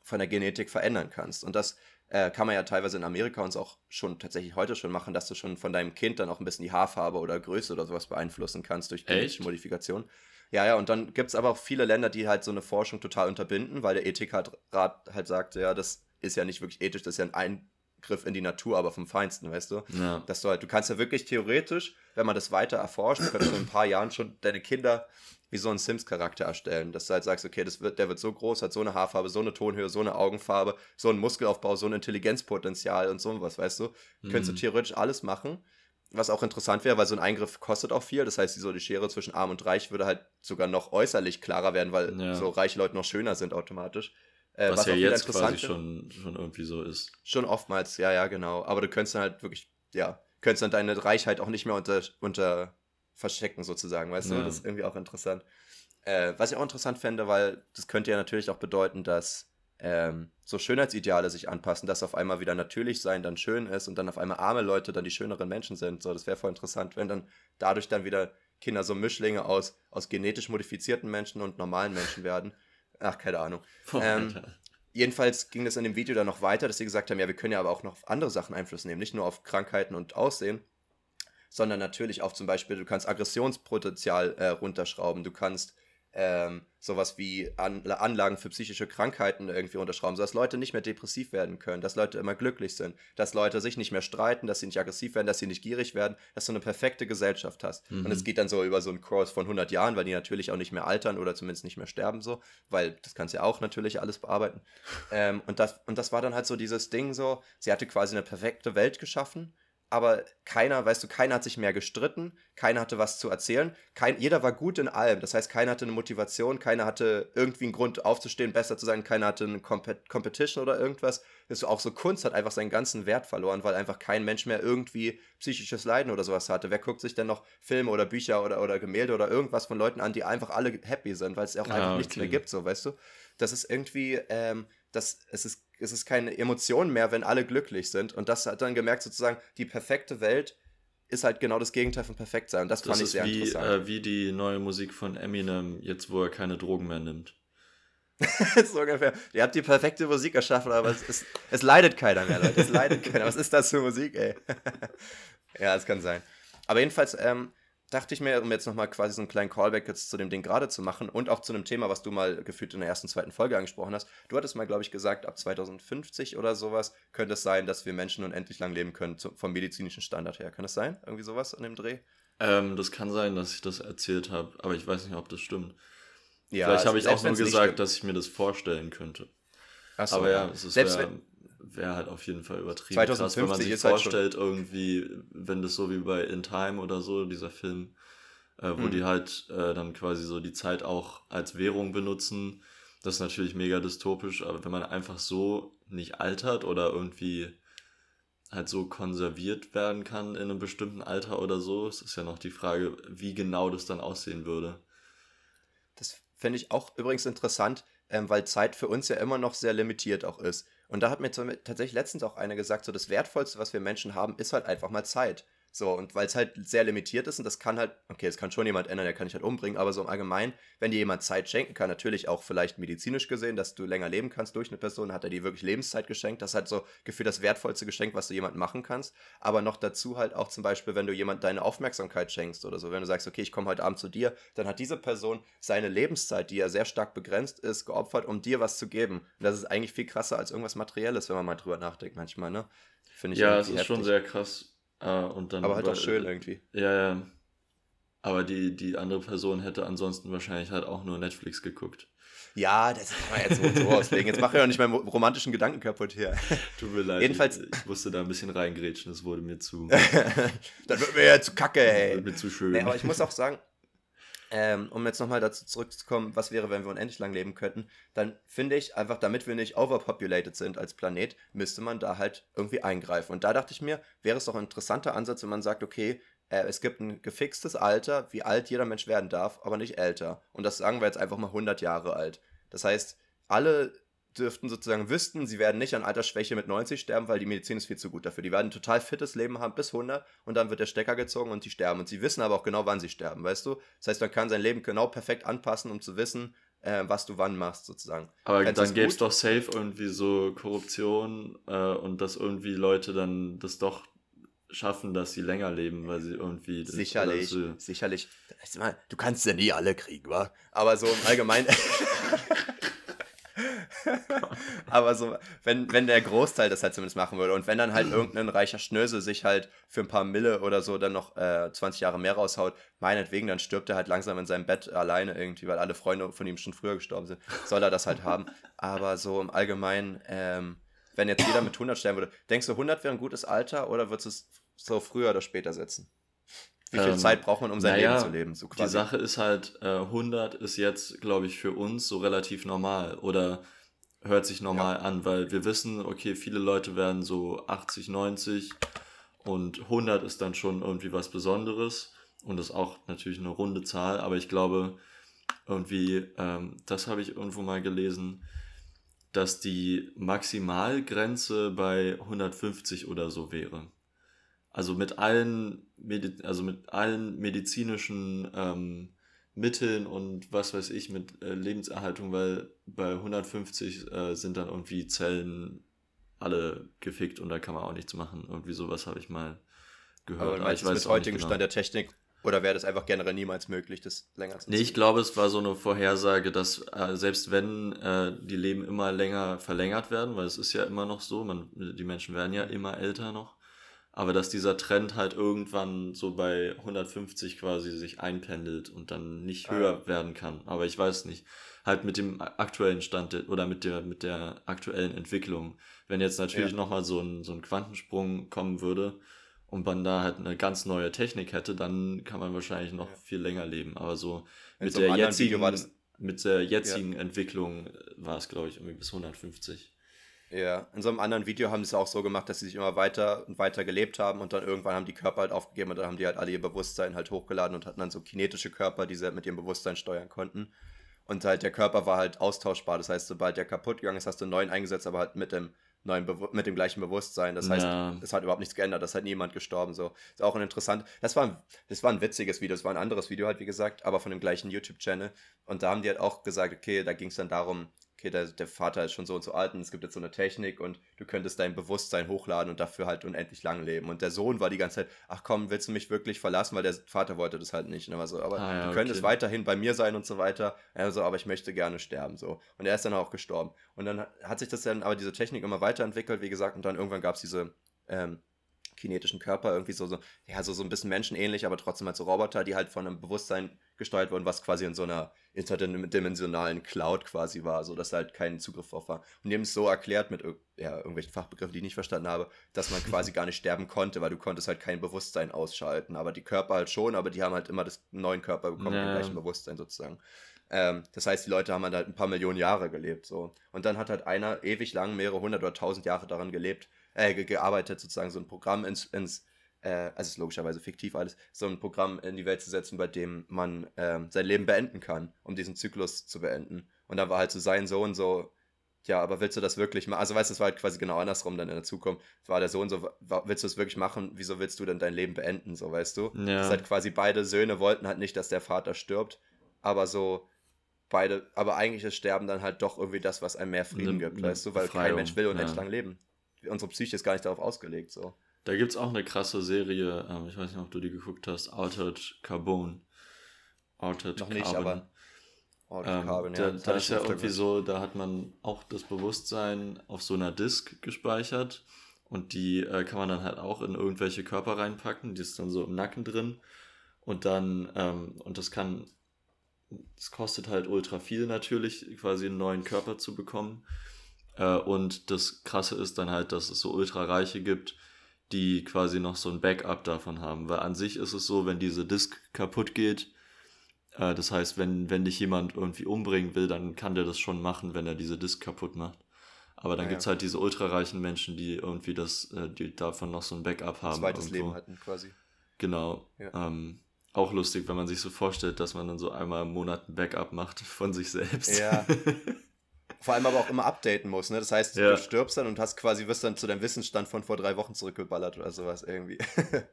Speaker 2: von der Genetik verändern kannst. Und das äh, kann man ja teilweise in Amerika uns auch schon tatsächlich heute schon machen, dass du schon von deinem Kind dann auch ein bisschen die Haarfarbe oder Größe oder sowas beeinflussen kannst durch genetische? Modifikation. Ja, ja, und dann gibt es aber auch viele Länder, die halt so eine Forschung total unterbinden, weil der Ethikrat halt sagt, ja, das ist ja nicht wirklich ethisch, das ist ja ein Eingriff in die Natur, aber vom Feinsten, weißt du?
Speaker 4: Ja.
Speaker 2: Dass du halt, du kannst ja wirklich theoretisch, wenn man das weiter erforscht, könntest du in ein paar Jahren schon deine Kinder wie so einen Sims-Charakter erstellen. Dass du halt sagst, okay, das wird, der wird so groß, hat so eine Haarfarbe, so eine Tonhöhe, so eine Augenfarbe, so einen Muskelaufbau, so ein Intelligenzpotenzial und so was, weißt du? Könntest du
Speaker 4: Mhm.
Speaker 2: theoretisch alles machen. Was auch interessant wäre, weil so ein Eingriff kostet auch viel. Das heißt, so die Schere zwischen Arm und Reich würde halt sogar noch äußerlich klarer werden, weil
Speaker 4: Ja.
Speaker 2: so reiche Leute noch schöner sind automatisch. Äh,
Speaker 4: Was, ja
Speaker 2: auch wieder
Speaker 4: jetzt quasi schon, schon irgendwie so ist.
Speaker 2: Schon oftmals, ja, ja, genau. Aber du könntest dann halt wirklich, ja, könntest dann deine Reichheit auch nicht mehr unter, unter verstecken, sozusagen, weißt du?
Speaker 4: Ja.
Speaker 2: Das ist irgendwie auch interessant. Äh, was ich auch interessant fände, weil das könnte ja natürlich auch bedeuten, dass ähm, so Schönheitsideale sich anpassen, dass auf einmal wieder natürlich sein dann schön ist und dann auf einmal arme Leute dann die schöneren Menschen sind. So, das wäre voll interessant, wenn dann dadurch dann wieder Kinder so Mischlinge aus, aus genetisch modifizierten Menschen und normalen Menschen werden. Ach, keine Ahnung.
Speaker 4: Boah,
Speaker 2: Ähm. Jedenfalls ging das in dem Video dann noch weiter, dass sie gesagt haben, ja, wir können ja aber auch noch auf andere Sachen Einfluss nehmen, nicht nur auf Krankheiten und Aussehen, sondern natürlich auch zum Beispiel, du kannst Aggressionspotenzial äh, runterschrauben, du kannst ähm, sowas wie An Anlagen für psychische Krankheiten irgendwie runterschrauben, sodass Leute nicht mehr depressiv werden können, dass Leute immer glücklich sind, dass Leute sich nicht mehr streiten, dass sie nicht aggressiv werden, dass sie nicht gierig werden, dass du eine perfekte Gesellschaft hast.
Speaker 4: Mhm.
Speaker 2: Und es geht dann so über so einen Kurs von 100 Jahren, weil die natürlich auch nicht mehr altern oder zumindest nicht mehr sterben so, weil das kannst du ja auch natürlich alles bearbeiten. Ähm, und, das, und das war dann halt so dieses Ding so, sie hatte quasi eine perfekte Welt geschaffen, aber keiner, weißt du, keiner hat sich mehr gestritten, keiner hatte was zu erzählen, kein, jeder war gut in allem. Das heißt, keiner hatte eine Motivation, keiner hatte irgendwie einen Grund aufzustehen, besser zu sein, keiner hatte eine Compet Competition oder irgendwas. Ist auch so Kunst hat einfach seinen ganzen Wert verloren, weil einfach kein Mensch mehr irgendwie psychisches Leiden oder sowas hatte. Wer guckt sich denn noch Filme oder Bücher oder, oder Gemälde oder irgendwas von Leuten an, die einfach alle happy sind, weil es auch
Speaker 4: Ah,
Speaker 2: einfach nichts
Speaker 4: okay.
Speaker 2: mehr gibt, so, weißt du? Das ist irgendwie, ähm, das, es ist, es ist keine Emotion mehr, wenn alle glücklich sind. Und das hat dann gemerkt, sozusagen, die perfekte Welt ist halt genau das Gegenteil von perfekt sein. Und das,
Speaker 4: Das
Speaker 2: fand ich sehr
Speaker 4: wie,
Speaker 2: interessant.
Speaker 4: äh, wie die neue Musik von Eminem, jetzt wo er keine Drogen mehr nimmt.
Speaker 2: so ungefähr. Ihr habt die perfekte Musik erschaffen, aber es, ist, es leidet keiner mehr, Leute. Es leidet keiner. Was ist das für Musik, ey? ja, es kann sein. Aber jedenfalls ähm, dachte ich mir, um jetzt nochmal quasi so einen kleinen Callback jetzt zu dem Ding gerade zu machen und auch zu einem Thema, was du mal gefühlt in der ersten, zweiten Folge angesprochen hast. Du hattest mal, glaube ich, gesagt, ab 2050 oder sowas könnte es sein, dass wir Menschen unendlich lang leben können, zu, vom medizinischen Standard her. Kann es sein? Irgendwie sowas an dem Dreh?
Speaker 4: Ähm, das kann sein, dass ich das erzählt habe, aber ich weiß nicht, ob das stimmt.
Speaker 2: Ja,
Speaker 4: Vielleicht habe ich auch nur gesagt, dass ich mir das vorstellen könnte.
Speaker 2: Ach so,
Speaker 4: aber ja, es ist
Speaker 2: selbst
Speaker 4: wär,
Speaker 2: wenn,
Speaker 4: wär halt auf jeden Fall übertrieben
Speaker 2: 2050
Speaker 4: krass, wenn man sich
Speaker 2: halt
Speaker 4: vorstellt, irgendwie, wenn das so wie bei In Time oder so, dieser Film, äh, wo
Speaker 2: Mhm.
Speaker 4: die halt äh, dann quasi so die Zeit auch als Währung benutzen. Das ist natürlich mega dystopisch, aber wenn man einfach so nicht altert oder irgendwie halt so konserviert werden kann in einem bestimmten Alter oder so, es ist ja noch die Frage, wie genau das dann aussehen würde.
Speaker 2: Das finde ich auch übrigens interessant, ähm, weil Zeit für uns ja immer noch sehr limitiert auch ist. Und da hat mir tatsächlich letztens auch einer gesagt, so das Wertvollste, was wir Menschen haben, ist halt einfach mal Zeit. So, und weil es halt sehr limitiert ist und das kann halt, okay, das kann schon jemand ändern, der kann dich halt umbringen, aber so im Allgemeinen, wenn dir jemand Zeit schenken kann, natürlich auch vielleicht medizinisch gesehen, dass du länger leben kannst durch eine Person, hat er dir wirklich Lebenszeit geschenkt. Das ist halt so gefühlt das wertvollste Geschenk, was du jemandem machen kannst. Aber noch dazu halt auch zum Beispiel, wenn du jemand deine Aufmerksamkeit schenkst oder so, wenn du sagst, okay, ich komme heute Abend zu dir, dann hat diese Person seine Lebenszeit, die ja sehr stark begrenzt ist, geopfert, um dir was zu geben. Und das ist eigentlich viel krasser als irgendwas Materielles, wenn man mal drüber nachdenkt manchmal, ne? Finde ich
Speaker 4: ja, es ist schon
Speaker 2: heftig.
Speaker 4: sehr krass. Äh, und dann
Speaker 2: Aber halt auch schön irgendwie.
Speaker 4: Ja, ja. Aber die, die andere Person hätte ansonsten wahrscheinlich halt auch nur Netflix geguckt.
Speaker 2: Ja, das kann man jetzt so, und so auslegen. Jetzt mache ich auch nicht meinen romantischen Gedanken kaputt hier.
Speaker 4: Tut mir leid.
Speaker 2: Jedenfalls-
Speaker 4: Ich, ich musste da ein bisschen reingrätschen, es wurde mir zu,
Speaker 2: das wird mir ja zu kacke, ey.
Speaker 4: wurde mir zu schön.
Speaker 2: Nee, aber ich muss auch sagen, ähm, um jetzt nochmal dazu zurückzukommen, was wäre, wenn wir unendlich lang leben könnten, dann finde ich einfach, damit wir nicht overpopulated sind als Planet, müsste man da halt irgendwie eingreifen. Und da dachte ich mir, wäre es doch ein interessanter Ansatz, wenn man sagt, okay, äh, es gibt ein gefixtes Alter, wie alt jeder Mensch werden darf, aber nicht älter. Und das sagen wir jetzt einfach mal 100 Jahre alt. Das heißt, alle dürften sozusagen wüssten, sie werden nicht an Altersschwäche mit 90 sterben, weil die Medizin ist viel zu gut dafür. Die werden ein total fittes Leben haben bis 100 und dann wird der Stecker gezogen und die sterben. Und sie wissen aber auch genau, wann sie sterben, weißt du? Das heißt, man kann sein Leben genau perfekt anpassen, um zu wissen, äh, was du wann machst, sozusagen.
Speaker 4: Aber Fändest dann gäbe es doch safe irgendwie so Korruption äh, und dass irgendwie Leute dann das doch schaffen, dass sie länger leben, weil sie irgendwie.
Speaker 2: Sicherlich, so sicherlich. Du kannst ja nie alle kriegen, wa? Aber so im Allgemeinen. Aber so, wenn, wenn der Großteil das halt zumindest machen würde und wenn dann halt irgendein reicher Schnösel sich halt für ein paar Mille oder so dann noch äh, 20 Jahre mehr raushaut, meinetwegen, dann stirbt er halt langsam in seinem Bett alleine irgendwie, weil alle Freunde von ihm schon früher gestorben sind, soll er das halt haben. Aber so im Allgemeinen, ähm, wenn jetzt jeder mit 100 sterben würde, denkst du, 100 wäre ein gutes Alter oder würdest du es so früher oder später setzen? Wie viel ähm, Zeit braucht man, um sein naja, Leben zu leben?
Speaker 4: So die Sache ist halt, äh, 100 ist jetzt, glaube ich, für uns so relativ normal oder hört sich normal ja. an, weil wir wissen, okay, viele Leute werden so 80, 90 und 100 ist dann schon irgendwie was Besonderes und ist auch natürlich eine runde Zahl, aber ich glaube, irgendwie, ähm, das habe ich irgendwo mal gelesen, dass die Maximalgrenze bei 150 oder so wäre. Also mit allen, Medi also mit allen medizinischen ähm, Mitteln und was weiß ich mit äh, Lebenserhaltung, weil bei 150 äh, sind dann irgendwie Zellen alle gefickt und da kann man auch nichts machen. Irgendwie sowas habe ich mal gehört.
Speaker 2: Aber, Aber ich weiß mit heutigem genau. Stand der Technik oder wäre das einfach generell niemals möglich, das länger
Speaker 4: zu Nee, ich glaube, es war so eine Vorhersage, dass äh, selbst wenn äh, die Leben immer länger verlängert werden, weil es ist ja immer noch so, man, die Menschen werden ja immer älter noch, aber dass dieser Trend halt irgendwann so bei 150 quasi sich einpendelt und dann nicht ah, höher ah. werden kann. Aber ich weiß nicht. Halt mit dem aktuellen Stand oder mit der, mit der aktuellen Entwicklung. Wenn jetzt natürlich ja. nochmal so ein, so ein Quantensprung kommen würde und man da halt eine ganz neue Technik hätte, dann kann man wahrscheinlich noch ja. viel länger leben. Aber so mit der jetzigen, mit der jetzigen ja. Entwicklung war es, glaube ich, irgendwie bis 150.
Speaker 2: Ja, in so einem anderen Video haben sie es auch so gemacht, dass sie sich immer weiter und weiter gelebt haben und dann irgendwann haben die Körper halt aufgegeben und dann haben die halt alle ihr Bewusstsein halt hochgeladen und hatten dann so kinetische Körper, die sie halt mit ihrem Bewusstsein steuern konnten. Und halt der Körper war halt austauschbar. Das heißt, sobald der kaputt gegangen ist, hast du einen neuen eingesetzt, aber halt mit dem neuen Bewu mit dem gleichen Bewusstsein. Das heißt, ja. es hat überhaupt nichts geändert, das hat niemand gestorben. So. Ist auch ein interessant. Das war ein, das war ein witziges Video, das war ein anderes Video halt, wie gesagt, aber von dem gleichen YouTube-Channel. Und da haben die halt auch gesagt, okay, da ging es dann darum, okay, der, der Vater ist schon so und so alt und es gibt jetzt so eine Technik und du könntest dein Bewusstsein hochladen und dafür halt unendlich lang leben. Und der Sohn war die ganze Zeit, ach komm, willst du mich wirklich verlassen? Weil der Vater wollte das halt nicht. Und war so, aber ah, ja, du könntest okay. weiterhin bei mir sein und so weiter. Also, aber ich möchte gerne sterben. so. Und er ist dann auch gestorben. Und dann hat sich das dann aber diese Technik immer weiterentwickelt, wie gesagt, und dann irgendwann gab es diese ähm, kinetischen Körper, irgendwie so, so, ja, so, so ein bisschen menschenähnlich, aber trotzdem halt so Roboter, die halt von einem Bewusstsein gesteuert wurden, was quasi in so einer interdimensionalen Cloud quasi war, so dass da halt kein Zugriff drauf war. Und die haben es so erklärt mit ja, irgendwelchen Fachbegriffen, die ich nicht verstanden habe, dass man quasi gar nicht sterben konnte, weil du konntest halt kein Bewusstsein ausschalten. Aber die Körper halt schon, aber die haben halt immer das neuen Körper bekommen, ja. den gleichen Bewusstsein sozusagen. Ähm, das heißt, die Leute haben halt ein paar Millionen Jahre gelebt. so. Und dann hat halt einer ewig lang, mehrere hundert oder tausend Jahre daran gelebt, äh, gearbeitet, sozusagen so ein Programm ins, ins äh, also ist logischerweise fiktiv alles, so ein Programm in die Welt zu setzen, bei dem man äh, sein Leben beenden kann, um diesen Zyklus zu beenden. Und da war halt so sein Sohn so, ja, aber willst du das wirklich machen? Also weißt du, es war halt quasi genau andersrum dann in der Zukunft. War der Sohn so, willst du es wirklich machen? Wieso willst du denn dein Leben beenden? So, weißt du? Ja. Das ist halt quasi beide Söhne wollten halt nicht, dass der Vater stirbt, aber so beide, aber eigentlich ist Sterben dann halt doch irgendwie das, was einem mehr Frieden ne, gibt, ne weißt du? Weil Befreiung, kein Mensch will unendlich ja. lang leben. Unsere Psyche ist gar nicht darauf ausgelegt, so.
Speaker 4: Da gibt es auch eine krasse Serie, ähm, ich weiß nicht, ob du die geguckt hast, Altered Carbon.
Speaker 2: Altered Noch nicht, Carbon. aber
Speaker 4: Altered ähm, Carbon, ja. Da, da ist ja irgendwie so, da hat man auch das Bewusstsein auf so einer Disk gespeichert und die äh, kann man dann halt auch in irgendwelche Körper reinpacken, die ist dann so im Nacken drin und dann, ähm, und das kann, es kostet halt ultra viel natürlich, quasi einen neuen Körper zu bekommen. Äh, und das Krasse ist dann halt, dass es so ultra Reiche gibt, die quasi noch so ein Backup davon haben. Weil an sich ist es so, wenn diese Disk kaputt geht, Äh, das heißt, wenn, wenn dich jemand irgendwie umbringen will, dann kann der das schon machen, wenn er diese Disk kaputt macht. Aber dann
Speaker 2: Ah,
Speaker 4: gibt es
Speaker 2: ja.
Speaker 4: halt diese ultrareichen Menschen, die irgendwie das, äh, die davon noch so ein Backup haben.
Speaker 2: Zweites
Speaker 4: irgendwo.
Speaker 2: Leben hatten quasi.
Speaker 4: Genau.
Speaker 2: Ja.
Speaker 4: Ähm, auch lustig, wenn man sich so vorstellt, dass man dann so einmal im Monat ein Backup macht von sich selbst.
Speaker 2: Ja. Vor allem aber auch immer updaten muss, ne? Das heißt,
Speaker 4: Ja.
Speaker 2: du stirbst dann und hast quasi, wirst dann zu deinem Wissensstand von vor drei Wochen zurückgeballert oder sowas irgendwie.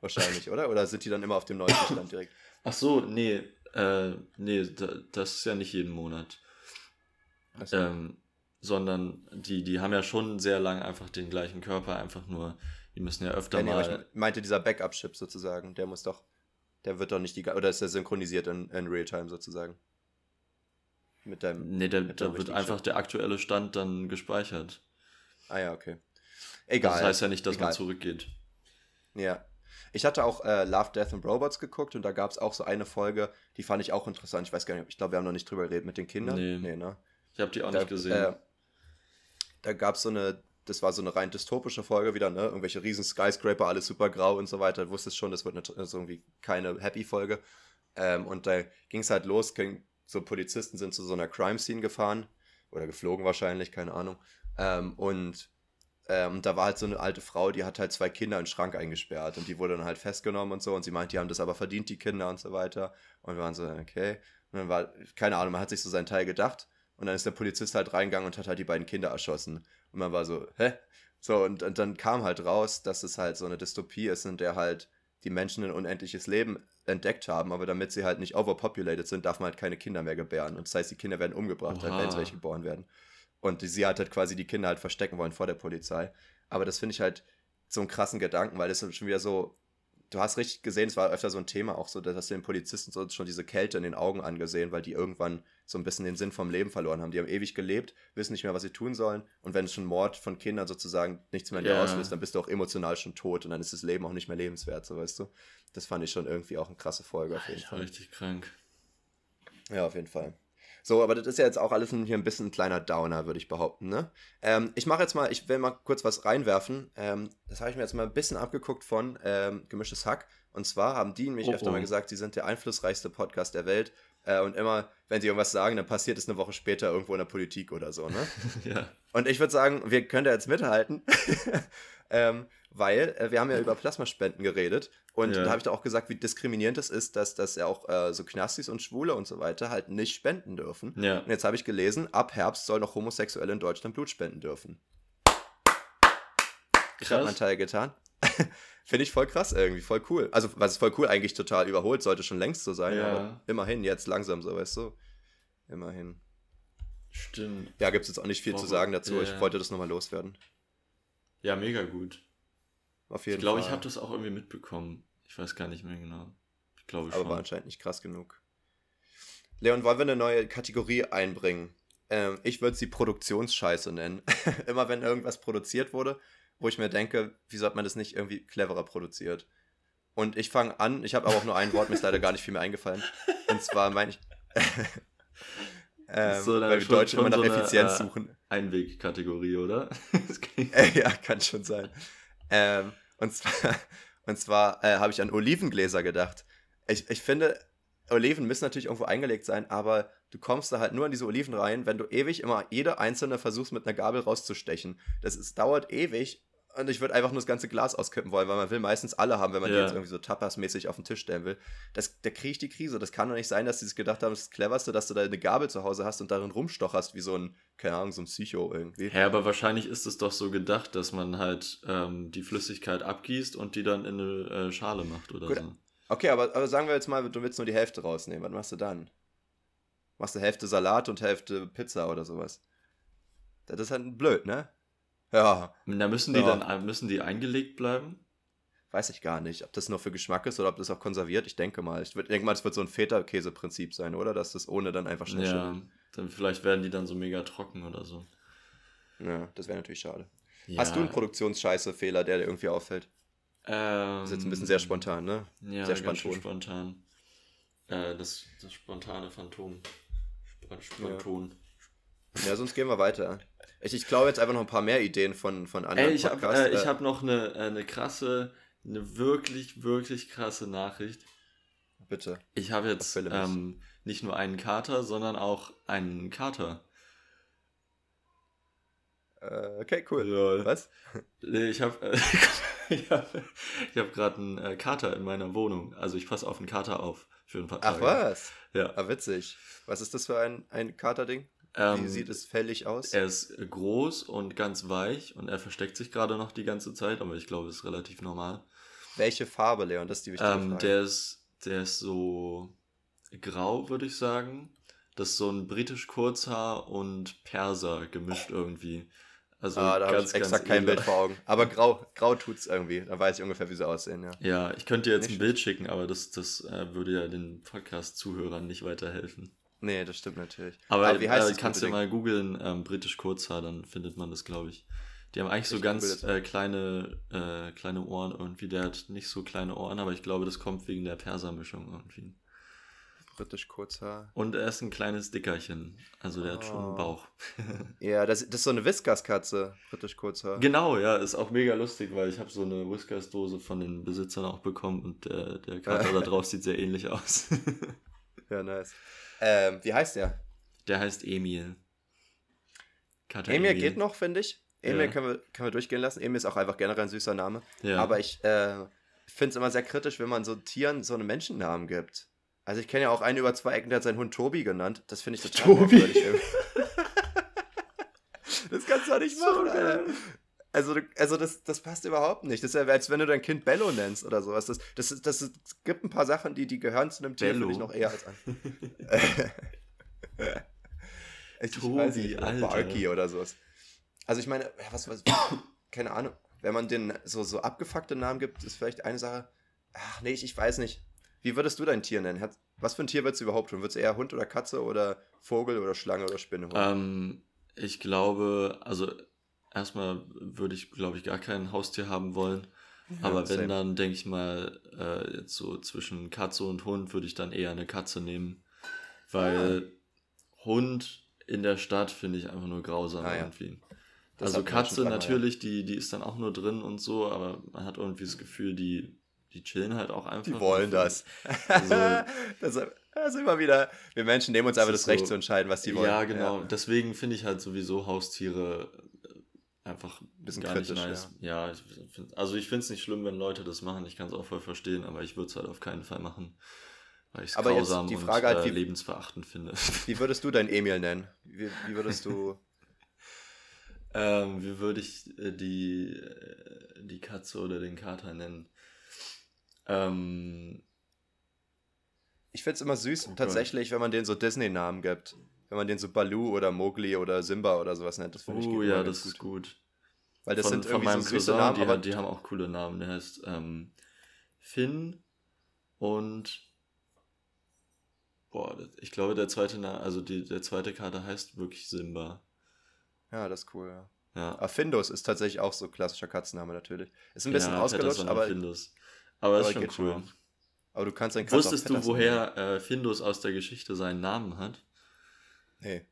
Speaker 2: Wahrscheinlich, oder? Oder sind die dann immer auf dem neuesten Stand direkt?
Speaker 4: Ach so, nee, äh, nee, da, das ist ja nicht jeden Monat.
Speaker 2: Achso.
Speaker 4: Ähm, sondern die, die haben ja schon sehr lang einfach den gleichen Körper, einfach nur, die müssen ja öfter
Speaker 2: Ja, nee, aber
Speaker 4: mal.
Speaker 2: ich meinte dieser Backup-Chip sozusagen, der muss doch, der wird doch nicht die, oder ist der synchronisiert in, in Realtime sozusagen? Mit deinem,
Speaker 4: Nee, da, da wird einfach
Speaker 2: Chip.
Speaker 4: der aktuelle Stand dann gespeichert.
Speaker 2: Ah ja, okay. Egal.
Speaker 4: Das heißt ja nicht, dass
Speaker 2: Egal.
Speaker 4: man zurückgeht.
Speaker 2: Ja. Ich hatte auch äh, Love, Death and Robots geguckt und da gab es auch so eine Folge, die fand ich auch interessant. Ich weiß gar nicht, ich glaube, wir haben noch nicht drüber geredet mit den Kindern.
Speaker 4: Nee.
Speaker 2: ne?
Speaker 4: Ich habe die auch
Speaker 2: Da,
Speaker 4: nicht gesehen.
Speaker 2: Äh, da gab es so eine, das war so eine rein dystopische Folge wieder, ne? Irgendwelche riesen Skyscraper, alles super grau und so weiter. Du wusstest schon, das wird eine, ist irgendwie keine Happy-Folge. Ähm, und da ging es halt los, ging, so Polizisten sind zu so einer Crime-Scene gefahren oder geflogen wahrscheinlich, keine Ahnung. Ähm, und ähm, da war halt so eine alte Frau, die hat halt zwei Kinder in den Schrank eingesperrt und die wurde dann halt festgenommen und so und sie meint, die haben das aber verdient, die Kinder und so weiter. Und wir waren so, okay. Und dann war, keine Ahnung, man hat sich so seinen Teil gedacht und dann ist der Polizist halt reingegangen und hat halt die beiden Kinder erschossen. Und man war so, hä? So, und, und dann kam halt raus, dass es halt so eine Dystopie ist, in der halt die Menschen ein unendliches Leben entdeckt haben, aber damit sie halt nicht overpopulated sind, darf man halt keine Kinder mehr gebären. Und das heißt, die Kinder werden umgebracht, halt, wenn
Speaker 4: Oha.
Speaker 2: welche geboren werden. Und die, sie hat halt quasi die Kinder halt verstecken wollen vor der Polizei. Aber das finde ich halt so einen krassen Gedanken, weil das schon wieder so, du hast richtig gesehen, es war öfter so ein Thema auch so, dass den Polizisten so schon diese Kälte in den Augen angesehen, weil die irgendwann so ein bisschen den Sinn vom Leben verloren haben. Die haben ewig gelebt, wissen nicht mehr, was sie tun sollen. Und wenn schon Mord von Kindern sozusagen nichts mehr in dir
Speaker 4: Ja.
Speaker 2: auslöst, dann bist du auch emotional schon tot und dann ist das Leben auch nicht mehr lebenswert, so weißt du. Das fand ich schon irgendwie auch eine krasse Folge auf jeden
Speaker 4: Ich war
Speaker 2: Fall.
Speaker 4: richtig krank.
Speaker 2: Ja, auf jeden Fall. So, aber das ist ja jetzt auch alles hier ein bisschen ein kleiner Downer, würde ich behaupten, ne? Ähm, ich mache jetzt mal, ich will mal kurz was reinwerfen. Ähm, das habe ich mir jetzt mal ein bisschen abgeguckt von ähm, Gemischtes Hack. Und zwar haben die nämlich
Speaker 4: Oh,
Speaker 2: öfter
Speaker 4: oh.
Speaker 2: mal gesagt, sie sind der einflussreichste Podcast der Welt. Äh, und immer, wenn sie irgendwas sagen, dann passiert es eine Woche später irgendwo in der Politik oder so, ne?
Speaker 4: ja.
Speaker 2: Und ich würde sagen, wir können da jetzt mithalten, ähm, weil äh, wir haben ja über Plasmaspenden geredet und
Speaker 4: Ja.
Speaker 2: da habe ich da auch gesagt, wie diskriminierend es ist, dass, dass ja auch äh, so Knastis und Schwule und so weiter halt nicht spenden dürfen.
Speaker 4: Ja.
Speaker 2: Und jetzt habe ich gelesen, ab Herbst soll noch Homosexuelle in Deutschland Blut spenden dürfen. Ich habe meinen Teil getan. Finde ich voll krass irgendwie, voll cool. Also, was ist voll cool, eigentlich total überholt, sollte schon längst so sein,
Speaker 4: Ja.
Speaker 2: aber immerhin jetzt langsam so, weißt du. Immerhin.
Speaker 4: Stimmt.
Speaker 2: Ja, gibt es jetzt auch nicht viel zu
Speaker 4: Brauche-
Speaker 2: sagen dazu.
Speaker 4: ja,
Speaker 2: Ich wollte das nochmal loswerden.
Speaker 4: Ja, mega gut.
Speaker 2: Auf jeden
Speaker 4: Ich glaube,
Speaker 2: Fall.
Speaker 4: ich habe das auch irgendwie mitbekommen. Ich weiß gar nicht mehr genau. Ich glaube
Speaker 2: aber war
Speaker 4: schon.
Speaker 2: anscheinend nicht krass genug. Leon, wollen wir eine neue Kategorie einbringen? Ähm, ich würde sie Produktionsscheiße nennen. Immer wenn irgendwas produziert wurde, wo ich mir denke, wie hat man das nicht irgendwie cleverer produziert? Und ich fange an, ich habe aber auch nur ein Wort, mir ist leider gar nicht viel mehr eingefallen. Und zwar meine ich. ähm,
Speaker 4: So,
Speaker 2: weil wir Deutschen immer nach
Speaker 4: so eine,
Speaker 2: Effizienz
Speaker 4: äh,
Speaker 2: suchen.
Speaker 4: Einwegkategorie, oder?
Speaker 2: Äh, ja, kann schon sein. Ähm, und zwar, und zwar äh, habe ich an Olivengläser gedacht. Ich, ich finde, Oliven müssen natürlich irgendwo eingelegt sein, aber du kommst da halt nur an diese Oliven rein, wenn du ewig immer jede einzelne versuchst mit einer Gabel rauszustechen. Das ist, dauert ewig und ich würde einfach nur das ganze Glas auskippen wollen, weil man will meistens alle haben, wenn man die
Speaker 4: Ja.
Speaker 2: jetzt irgendwie so tapas-mäßig auf den Tisch stellen will. Das, da kriege ich die Krise. Das kann doch nicht sein, dass sie sich gedacht haben, das ist das Cleverste, dass du da eine Gabel zu Hause hast und darin rumstocherst wie so ein, keine Ahnung, so ein Psycho irgendwie.
Speaker 4: Hä, aber wahrscheinlich ist es doch so gedacht, dass man halt ähm, die Flüssigkeit abgießt und die dann in eine äh, Schale macht oder
Speaker 2: Gut.
Speaker 4: so.
Speaker 2: Okay, aber, aber sagen wir jetzt mal, du willst nur die Hälfte rausnehmen. Was machst du dann? Machst du Hälfte Salat und Hälfte Pizza oder sowas? Das ist halt blöd, ne? Ja,
Speaker 4: Da müssen die
Speaker 2: Ja.
Speaker 4: dann müssen die eingelegt bleiben.
Speaker 2: weiß ich gar nicht, ob das nur für Geschmack ist oder ob das auch konserviert. Ich denke mal. Ich denke mal, das wird so ein Feta-Käse-Prinzip sein, oder? Dass das ohne dann einfach schnell
Speaker 4: Ja, dann vielleicht werden die dann so mega trocken oder so.
Speaker 2: Ja, das wäre natürlich schade.
Speaker 4: Ja,
Speaker 2: Hast du einen Produktionsscheiße-Fehler, der dir irgendwie auffällt?
Speaker 4: ähm,
Speaker 2: Das ist jetzt ein bisschen sehr spontan, ne?
Speaker 4: Ja,
Speaker 2: sehr spontan.
Speaker 4: spontan. Äh, das, das spontane Phantom. Sp Spontan.
Speaker 2: Ja, sonst gehen wir weiter. Ich, ich glaube jetzt einfach noch ein paar mehr Ideen von, von anderen
Speaker 4: Ey, ich habe
Speaker 2: Podcasts.
Speaker 4: äh, ich
Speaker 2: Äh,
Speaker 4: hab noch eine, äh, eine krasse, eine wirklich, wirklich krasse Nachricht.
Speaker 2: bitte.
Speaker 4: Ich habe jetzt ähm, nicht nur einen Kater, sondern auch einen Kater.
Speaker 2: Äh, okay, cool.
Speaker 4: Lol.
Speaker 2: Was?
Speaker 4: Nee, Ich habe äh, ich hab, hab gerade einen äh, Kater in meiner Wohnung. Also ich passe auf einen Kater auf für ein paar
Speaker 2: Ach
Speaker 4: Tage.
Speaker 2: was?
Speaker 4: Ja.
Speaker 2: Ah, witzig. Was ist das für ein, ein Katerding? Wie
Speaker 4: Ähm,
Speaker 2: sieht es fällig aus?
Speaker 4: Er ist groß und ganz weich und er versteckt sich gerade noch die ganze Zeit, aber ich glaube, es ist relativ normal.
Speaker 2: Welche Farbe, Leon? Das ist die wichtige
Speaker 4: Ähm,
Speaker 2: Frage.
Speaker 4: der, ist, der ist so grau, würde ich sagen. Das ist so ein britisch Kurzhaar und Perser gemischt irgendwie. Also
Speaker 2: ah, da habe
Speaker 4: ganz,
Speaker 2: ich
Speaker 4: ganz
Speaker 2: kein
Speaker 4: edler.
Speaker 2: Bild vor Augen. Aber grau, grau tut's irgendwie. Dann weiß ich ungefähr, wie sie aussehen, ja.
Speaker 4: Ja, ich könnte dir jetzt
Speaker 2: Nicht
Speaker 4: ein Bild schicken, aber das, das äh, würde ja den Podcast-Zuhörern nicht weiterhelfen.
Speaker 2: Nee, das stimmt natürlich.
Speaker 4: Aber,
Speaker 2: wie heißt
Speaker 4: äh,
Speaker 2: das
Speaker 4: kannst du mal googeln, ähm, britisch Kurzhaar, dann findet man das, glaube ich. Die haben eigentlich so
Speaker 2: Ich
Speaker 4: ganz
Speaker 2: google das
Speaker 4: äh, kleine, äh, kleine Ohren irgendwie. Der hat nicht so kleine Ohren, aber ich glaube, das kommt wegen der Persermischung irgendwie.
Speaker 2: Britisch Kurzhaar.
Speaker 4: Und er ist ein kleines Dickerchen. Also der hat schon
Speaker 2: Oh.
Speaker 4: einen Bauch.
Speaker 2: Ja, das, das ist so eine Whiskas-Katze. Britisch Kurzhaar.
Speaker 4: genau, ja, ist auch mega lustig, weil ich habe so eine Whiskas-Dose von den Besitzern auch bekommen und der, der Kater da drauf sieht sehr ähnlich aus.
Speaker 2: Ja, nice. Ähm, wie heißt der?
Speaker 4: der heißt Emil. Kater
Speaker 2: Emil geht noch, finde ich. Emil
Speaker 4: Ja.
Speaker 2: können, wir, können wir durchgehen lassen. Emil ist auch einfach generell ein süßer Name.
Speaker 4: Ja.
Speaker 2: Aber ich äh, finde es immer sehr kritisch, wenn man so Tieren so einen Menschennamen gibt. Also ich kenne ja auch einen über zwei Ecken, der hat seinen Hund Tobi genannt. Das finde ich total
Speaker 4: Tobi?
Speaker 2: das kannst du doch nicht
Speaker 4: So
Speaker 2: machen,
Speaker 4: geil.
Speaker 2: Alter. Also, also das, das passt überhaupt nicht. Das ist ja, als wenn du dein Kind Bello nennst oder sowas. Das, das, das, es gibt ein paar Sachen, die, die gehören zu einem Tier, finde ich noch eher als an. ich
Speaker 4: Tobi,
Speaker 2: weiß nicht, oder
Speaker 4: Alter.
Speaker 2: Barky oder sowas. Also ich meine, was, was, keine Ahnung. Wenn man den so, so abgefuckte Namen gibt, ist vielleicht eine Sache. Ach nee, ich, ich weiß nicht. Wie würdest du dein Tier nennen? Hat- Was für ein Tier würdest du überhaupt tun? Würdest du eher Hund oder Katze oder Vogel oder Schlange oder Spinne? holen?
Speaker 4: Ähm, ich glaube, also erstmal würde ich, glaube ich, gar kein Haustier haben wollen. Aber wenn
Speaker 2: same.
Speaker 4: dann, denke ich mal, äh, jetzt so zwischen Katze und Hund würde ich dann eher eine Katze nehmen. Weil Hund in der Stadt finde ich einfach nur grausam
Speaker 2: Ah, ja.
Speaker 4: irgendwie.
Speaker 2: Das
Speaker 4: also Katze natürlich, die, die ist dann auch nur drin und so, aber man hat irgendwie das Gefühl, die, die chillen halt auch einfach.
Speaker 2: Die wollen das.
Speaker 4: Also-
Speaker 2: das, ist- das ist immer wieder, wir Menschen nehmen uns einfach
Speaker 4: Das
Speaker 2: das Recht
Speaker 4: so-
Speaker 2: zu entscheiden, was die wollen.
Speaker 4: Ja, genau. Deswegen finde ich halt sowieso Haustiere einfach
Speaker 2: Bisschen
Speaker 4: gar
Speaker 2: kritisch,
Speaker 4: nicht nice. Ja, ich find, also ich finde es nicht schlimm, wenn Leute das machen. Ich kann es auch voll verstehen, aber ich würde es halt auf keinen Fall machen. Weil ich es grausam
Speaker 2: die
Speaker 4: und
Speaker 2: Frage halt,
Speaker 4: äh,
Speaker 2: wie-
Speaker 4: lebensverachtend finde.
Speaker 2: Wie würdest du dein Emil nennen? Wie, wie würdest du.
Speaker 4: ähm, wie würde ich äh, die, äh, die Katze oder den Kater nennen? Ähm,
Speaker 2: Ich finde es immer süß,
Speaker 4: Oh Gott.
Speaker 2: tatsächlich, wenn man denen so Disney-Namen gibt. Wenn man den so Baloo oder Mowgli oder Simba oder sowas nennt. Das finde ich
Speaker 4: oh
Speaker 2: geht
Speaker 4: ja, das
Speaker 2: ganz
Speaker 4: ist gut.
Speaker 2: Weil das
Speaker 4: von,
Speaker 2: sind
Speaker 4: von
Speaker 2: irgendwie
Speaker 4: meinem
Speaker 2: so süße
Speaker 4: Cousin,
Speaker 2: Namen,
Speaker 4: die,
Speaker 2: aber
Speaker 4: die haben auch coole Namen. Der heißt ähm, Finn und boah, ich glaube der zweite Na also die, der zweite Kater heißt wirklich Simba.
Speaker 2: Ja, das ist cool, ja.
Speaker 4: Ja.
Speaker 2: Aber Findus ist tatsächlich auch so klassischer Katzenname natürlich. Ist ein bisschen
Speaker 4: ja,
Speaker 2: ausgelutscht,
Speaker 4: Patterson und
Speaker 2: aber,
Speaker 4: Findus. Aber ist
Speaker 2: aber
Speaker 4: schon
Speaker 2: geht
Speaker 4: cool.
Speaker 2: schon. aber du kannst Katze
Speaker 4: Wusstest du, woher äh, Findus aus der Geschichte seinen Namen hat?
Speaker 2: Nee.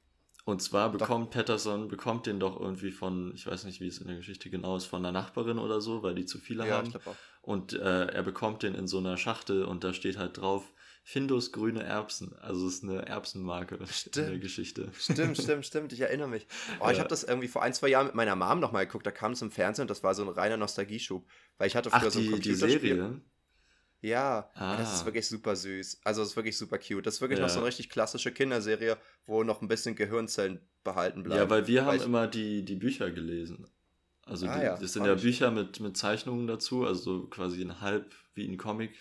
Speaker 4: Und zwar bekommt Patterson, bekommt den doch irgendwie von, ich weiß nicht, wie es in der Geschichte genau ist, von einer Nachbarin oder so, weil die zu viele
Speaker 2: Ja,
Speaker 4: haben.
Speaker 2: ich.
Speaker 4: Und äh, er bekommt den in so einer Schachtel und da steht halt drauf, Findus grüne Erbsen. Also es ist eine Erbsenmarke in der
Speaker 2: Stimmt.
Speaker 4: Geschichte.
Speaker 2: Stimmt, stimmt, stimmt. Ich erinnere mich. Oh, ich
Speaker 4: Ja.
Speaker 2: habe das irgendwie vor ein, zwei Jahren mit meiner Mom nochmal geguckt. Da kam es im Fernsehen und das war so ein reiner Nostalgieschub. Weil ich hatte früher
Speaker 4: Ach,
Speaker 2: so ein
Speaker 4: die, die
Speaker 2: Computerspiel.
Speaker 4: Serie?
Speaker 2: Ja,
Speaker 4: Ah.
Speaker 2: das ist wirklich super süß. Also, es ist wirklich super cute. Das ist wirklich
Speaker 4: Ja.
Speaker 2: noch so eine richtig klassische Kinderserie, wo noch ein bisschen Gehirnzellen behalten bleiben.
Speaker 4: Ja, weil wir haben
Speaker 2: ich-
Speaker 4: immer die, die Bücher gelesen. Also
Speaker 2: Ah
Speaker 4: die,
Speaker 2: ja,
Speaker 4: das sind ja. Bücher mit, mit Zeichnungen dazu, also so quasi ein halb wie ein Comic.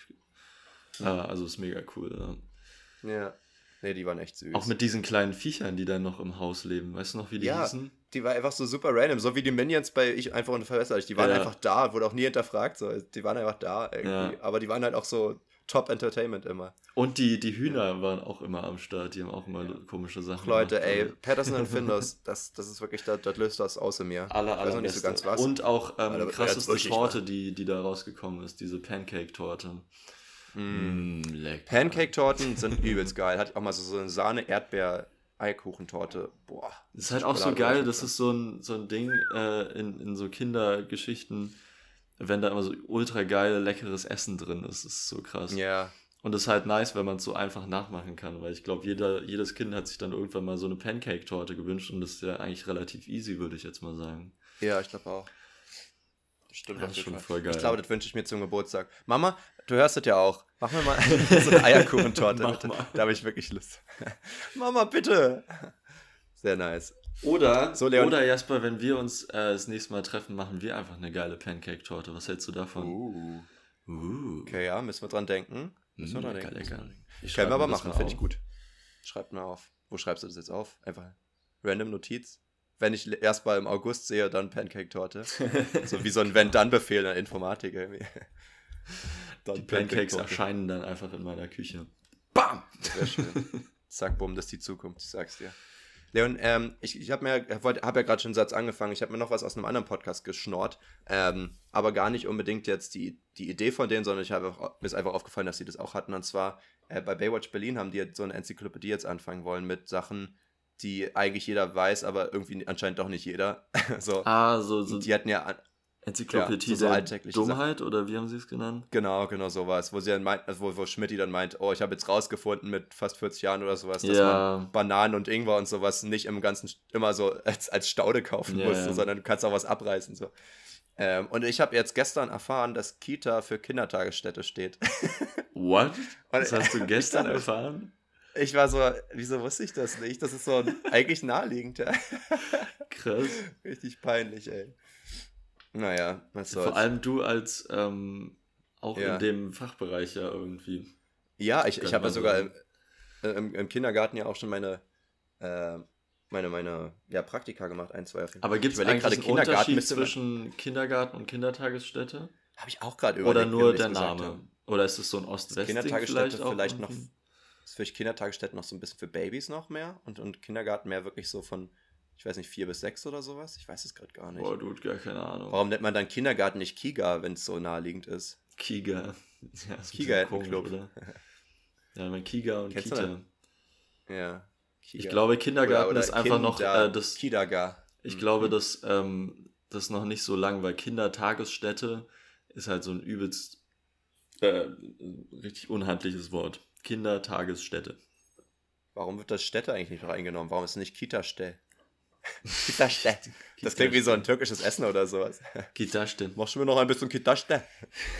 Speaker 2: Mhm.
Speaker 4: Äh, also ist mega cool. Ja.
Speaker 2: Ja. Nee, die waren echt süß.
Speaker 4: Auch mit diesen kleinen Viechern, die dann noch im Haus leben. Weißt du noch, wie die
Speaker 2: Ja.
Speaker 4: hießen?
Speaker 2: Die war einfach so super random, so wie die Minions bei Ich einfach und verwässert. Die waren
Speaker 4: Ja.
Speaker 2: einfach da, wurde auch nie hinterfragt. So. Die waren einfach da irgendwie.
Speaker 4: Ja.
Speaker 2: Aber die waren halt auch so Top Entertainment immer.
Speaker 4: Und die, die Hühner waren auch immer am Start. Die haben auch immer komische Sachen
Speaker 2: Ach, Leute,
Speaker 4: gemacht.
Speaker 2: ey,
Speaker 4: Also
Speaker 2: Patterson und Findus, das, das ist wirklich, das, das löst das aus in mir.
Speaker 4: Aller,
Speaker 2: weiß noch nicht so ganz was.
Speaker 4: Und auch ähm,
Speaker 2: jetzt
Speaker 4: krasseste Torte, die, die da rausgekommen ist, diese Pancake-Torte.
Speaker 2: Mm.
Speaker 4: Mm, lecker.
Speaker 2: Pancake-Torten sind übelst geil. Hat auch mal so, so eine Sahne-Erdbeer-Eikuchentorte. Boah.
Speaker 4: Das ist halt auch so geil, das ist so ein, so ein Ding äh, in, in so Kindergeschichten, wenn da immer so ultra geil leckeres Essen drin ist. Das ist so krass.
Speaker 2: Ja.
Speaker 4: Und es ist halt nice, wenn man es so einfach nachmachen kann, weil ich glaube, jeder, jedes Kind hat sich dann irgendwann mal so eine Pancake-Torte gewünscht und das ist ja eigentlich relativ easy, würde ich jetzt mal sagen.
Speaker 2: Ja, ich glaube auch. Das stimmt
Speaker 4: Das ist schon voll geil.
Speaker 2: Ich glaube, das wünsche ich mir zum Geburtstag. Mama, du hörst das ja auch. Mach mir mal so eine Eierkuchentorte. Bitte.
Speaker 4: mal.
Speaker 2: Da habe ich wirklich Lust. Mama, bitte. Sehr nice.
Speaker 4: Oder,
Speaker 2: So,
Speaker 4: oder Jasper, wenn wir uns äh, das nächste Mal treffen, machen wir einfach eine geile Pancake-Torte. Was hältst du davon?
Speaker 2: Uh.
Speaker 4: Uh.
Speaker 2: Okay, ja, müssen wir dran denken. Müssen wir
Speaker 4: Mm,
Speaker 2: dran
Speaker 4: lecker,
Speaker 2: denken.
Speaker 4: lecker. Ich
Speaker 2: Können wir aber
Speaker 4: mir
Speaker 2: machen, finde ich gut. Schreib mal auf. Wo schreibst du das jetzt auf? Einfach random Notiz. Wenn ich erst mal im August sehe, dann Pancake-Torte. so wie so ein Wenn-Dann-Befehl in der Informatik irgendwie. Dann
Speaker 4: Die Pancakes erscheinen dann einfach in meiner Küche.
Speaker 2: Bam! Sehr schön. Zack, bumm, das ist die Zukunft, ich sag's dir. Leon, ähm, ich, ich habe mir, hab ja gerade schon einen Satz angefangen, ich habe mir noch was aus einem anderen Podcast geschnort, ähm, aber gar nicht unbedingt jetzt die, die Idee von denen, sondern ich habe mir ist einfach aufgefallen, dass sie das auch hatten. Und zwar äh, bei Baywatch Berlin haben die jetzt so eine Enzyklopädie jetzt anfangen wollen mit Sachen, die eigentlich jeder weiß, aber irgendwie anscheinend doch nicht jeder. so,
Speaker 4: Ah, so, so
Speaker 2: die hatten ja an,
Speaker 4: Enzyklopädie
Speaker 2: ja, so- so
Speaker 4: der Dummheit oder wie haben sie es genannt?
Speaker 2: Genau, genau sowas, wo sie dann meint, also wo, wo Schmidti dann meint, oh, ich habe jetzt rausgefunden mit fast 40 Jahren oder sowas, dass
Speaker 4: Ja.
Speaker 2: man Bananen und Ingwer und sowas nicht im ganzen immer so als, als Staude kaufen musst,
Speaker 4: ja.
Speaker 2: sondern du kannst auch was abreißen so. Ähm, und ich habe jetzt gestern erfahren, dass Kita für Kindertagesstätte steht.
Speaker 4: What? Das hast du gestern erfahren?
Speaker 2: Ich war so, wieso wusste ich das nicht? Das ist so eigentlich naheliegend, ja.
Speaker 4: Krass.
Speaker 2: Richtig peinlich, ey. Naja, was soll's.
Speaker 4: Vor allem du als ähm, auch
Speaker 2: Ja.
Speaker 4: in dem Fachbereich ja irgendwie.
Speaker 2: Ja, ich, ich habe ja sogar im, im, im Kindergarten ja auch schon meine, äh, meine, meine ja, Praktika gemacht, ein, zwei auf jeden Fall.
Speaker 4: Aber gibt es eigentlich
Speaker 2: gerade,
Speaker 4: einen
Speaker 2: Kindergarten
Speaker 4: zwischen Kindergarten und Kindertagesstätte?
Speaker 2: Habe ich auch gerade überlegt.
Speaker 4: Oder nur der Name?
Speaker 2: haben.
Speaker 4: Oder ist es so ein Ost-West-Ding
Speaker 2: Kindertagesstätte
Speaker 4: vielleicht
Speaker 2: noch. Ist vielleicht Kindertagesstätte noch so ein bisschen für Babys noch mehr und, und Kindergarten mehr wirklich so von, ich weiß nicht, vier bis sechs oder sowas? Ich weiß es gerade gar nicht.
Speaker 4: Boah, du, gar keine Ahnung.
Speaker 2: Warum nennt man dann Kindergarten nicht Kiga, wenn es so naheliegend ist?
Speaker 4: Kiga. Ja, ist
Speaker 2: Kiga
Speaker 4: bisschen
Speaker 2: Club.
Speaker 4: oder? Ja, mein Kiga und
Speaker 2: Kennst
Speaker 4: Kita.
Speaker 2: Ja. Kiga.
Speaker 4: Ich glaube, Kindergarten
Speaker 2: Oder- oder
Speaker 4: ist einfach noch
Speaker 2: Kinder-
Speaker 4: äh, das.
Speaker 2: Kidaga.
Speaker 4: Ich
Speaker 2: Hm.
Speaker 4: glaube, dass ähm, das noch nicht so lang, weil Kindertagesstätte ist halt so ein übelst äh, richtig unhandliches Wort. Kindertagesstätte.
Speaker 2: Warum wird das Städte eigentlich nicht noch eingenommen? Warum ist es nicht Kita-Ställ? Kita-Ställ. Das klingt wie so ein türkisches Essen oder sowas.
Speaker 4: Kitaste.
Speaker 2: Machst du mir noch ein bisschen Kita-Ställ?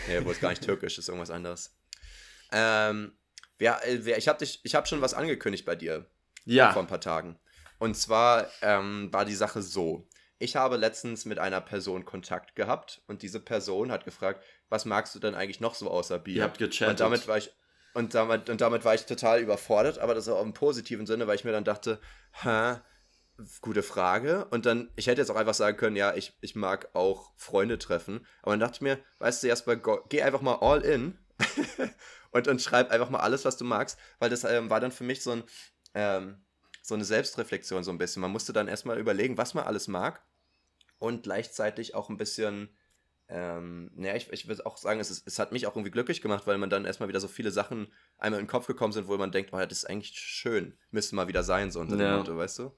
Speaker 2: Nee, wohl ist gar nicht türkisch, ist irgendwas anderes. Ähm, wer, äh, wer, ich habe hab schon was angekündigt bei dir vor
Speaker 4: Ja.
Speaker 2: ein paar Tagen. Und zwar ähm, war die Sache so. Ich habe letztens mit einer Person Kontakt gehabt und diese Person hat gefragt, was magst du denn eigentlich noch so außer Bier?
Speaker 4: Ihr habt gechattet.
Speaker 2: Und damit war ich und damit, und damit war ich total überfordert, aber das auch im positiven Sinne, weil ich mir dann dachte, hä, gute Frage. Und dann, ich hätte jetzt auch einfach sagen können, ja, ich, ich mag auch Freunde treffen. Aber dann dachte ich mir, weißt du, erstmal, geh einfach mal all in und, und schreib einfach mal alles, was du magst, weil das ähm, war dann für mich so ein, ähm, so eine Selbstreflexion so ein bisschen. Man musste dann erstmal überlegen, was man alles mag und gleichzeitig auch ein bisschen, ähm, naja, ich, ich würde auch sagen, es, ist, es hat mich auch irgendwie glücklich gemacht, weil man dann erstmal wieder so viele Sachen einmal in den Kopf gekommen sind, wo man denkt, oh, das ist eigentlich schön, müsste mal wieder sein, so unter dem
Speaker 4: Ja.
Speaker 2: Motto, weißt du?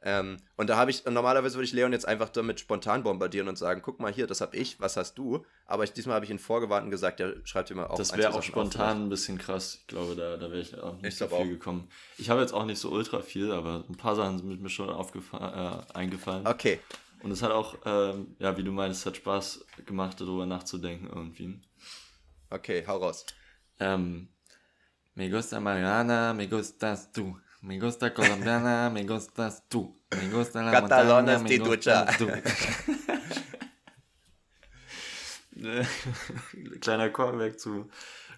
Speaker 2: Ähm, und da habe ich, normalerweise würde ich Leon jetzt einfach damit spontan bombardieren und sagen, guck mal hier, das habe ich, was hast du? Aber ich, diesmal habe ich ihn vorgewarnt und gesagt, ja, schreibt dir mal auch
Speaker 4: Das wäre auch
Speaker 2: auf,
Speaker 4: spontan ein bisschen krass. Ich glaube, da, da wäre ich auch nicht
Speaker 2: Ich
Speaker 4: so viel
Speaker 2: auch.
Speaker 4: gekommen. Ich habe jetzt auch nicht so ultra viel, aber ein paar Sachen sind mir schon aufgefa- äh, eingefallen.
Speaker 2: Okay,
Speaker 4: Und es hat auch, ähm, ja, wie du meinst, hat Spaß gemacht, darüber nachzudenken irgendwie.
Speaker 2: okay, hau raus.
Speaker 4: Ähm, me gusta Mariana, me gustas tú. Me gusta colombiana, me gustas tú. Me gusta la
Speaker 2: Catalones
Speaker 4: montaña, me gustas tú. Kleiner Callback zu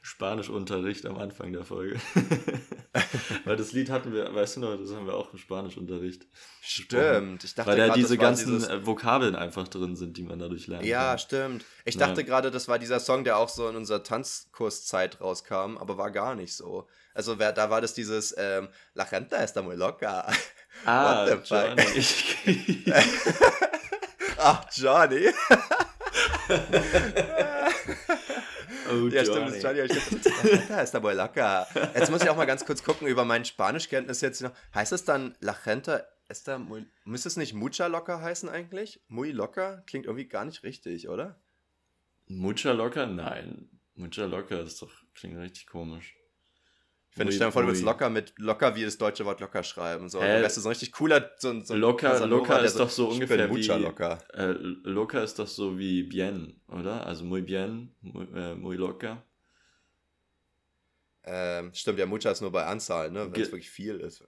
Speaker 4: Spanischunterricht am Anfang der Folge. Weil das Lied hatten wir, weißt du noch, das haben wir auch im Spanischunterricht.
Speaker 2: Stimmt, ich dachte
Speaker 4: Weil da
Speaker 2: grad,
Speaker 4: diese ganzen
Speaker 2: dieses-
Speaker 4: äh, Vokabeln einfach drin sind, die man dadurch lernen
Speaker 2: Ja,
Speaker 4: kann.
Speaker 2: stimmt. Ich
Speaker 4: Ja.
Speaker 2: dachte gerade, das war dieser Song, der auch so in unserer Tanzkurszeit rauskam, aber war gar nicht so. Also wer, da war das dieses ähm, La gente está muy loca.
Speaker 4: Ah,
Speaker 2: What the?
Speaker 4: Johnny.
Speaker 2: Ach, Johnny.
Speaker 4: Oh,
Speaker 2: Ja, stimmt, das ist Johnny. aber gente está muy loca. Jetzt muss ich auch mal ganz kurz gucken über meine Spanischkenntnis jetzt noch. Heißt es dann La gente está muy... Müsste es nicht mucha loca heißen eigentlich? Muy loca? Klingt irgendwie gar nicht richtig, oder?
Speaker 4: Mucha locker? Nein. Mucha locker ist doch, klingt richtig komisch.
Speaker 2: Ich finde, stell dir vor, du willst locker mit locker wie das deutsche Wort locker schreiben. So, du wärst so ein richtig cooler, so, so
Speaker 4: Locker-
Speaker 2: Casanova,
Speaker 4: locker ist doch so ungefähr wie-
Speaker 2: locker.
Speaker 4: Äh, locker ist doch so wie bien, oder? Also muy bien, muy, äh, muy locker.
Speaker 2: Ähm, stimmt, ja, mucha ist nur bei Anzahl, ne? Wenn es wirklich viel ist.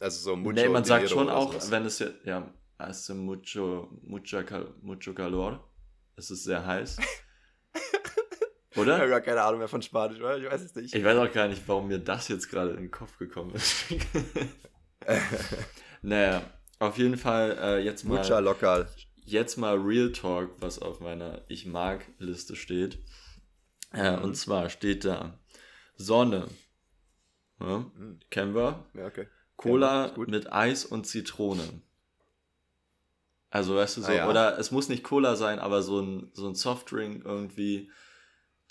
Speaker 2: Also so mucho
Speaker 4: nee, man sagt schon auch, wenn es ja, ja, hace mucho, mucha, mucho calor. Es ist sehr heiß.
Speaker 2: Ich habe
Speaker 4: Oder?
Speaker 2: gar keine Ahnung mehr von Spanisch, oder? Ich weiß es nicht.
Speaker 4: Ich weiß auch gar nicht, warum mir das jetzt gerade in den Kopf gekommen ist. naja, auf jeden Fall äh, jetzt mal.
Speaker 2: mucha locker.
Speaker 4: jetzt mal Real Talk, was auf meiner Ich mag Liste steht. Äh,
Speaker 2: Mhm.
Speaker 4: Und zwar steht da Sonne. Ja,
Speaker 2: Mhm.
Speaker 4: kennen wir.
Speaker 2: Ja, okay.
Speaker 4: Cola
Speaker 2: gut.
Speaker 4: mit Eis und Zitrone. Also, weißt du, so,
Speaker 2: Ah, ja.
Speaker 4: oder es muss nicht Cola sein, aber so ein, so ein Softdrink irgendwie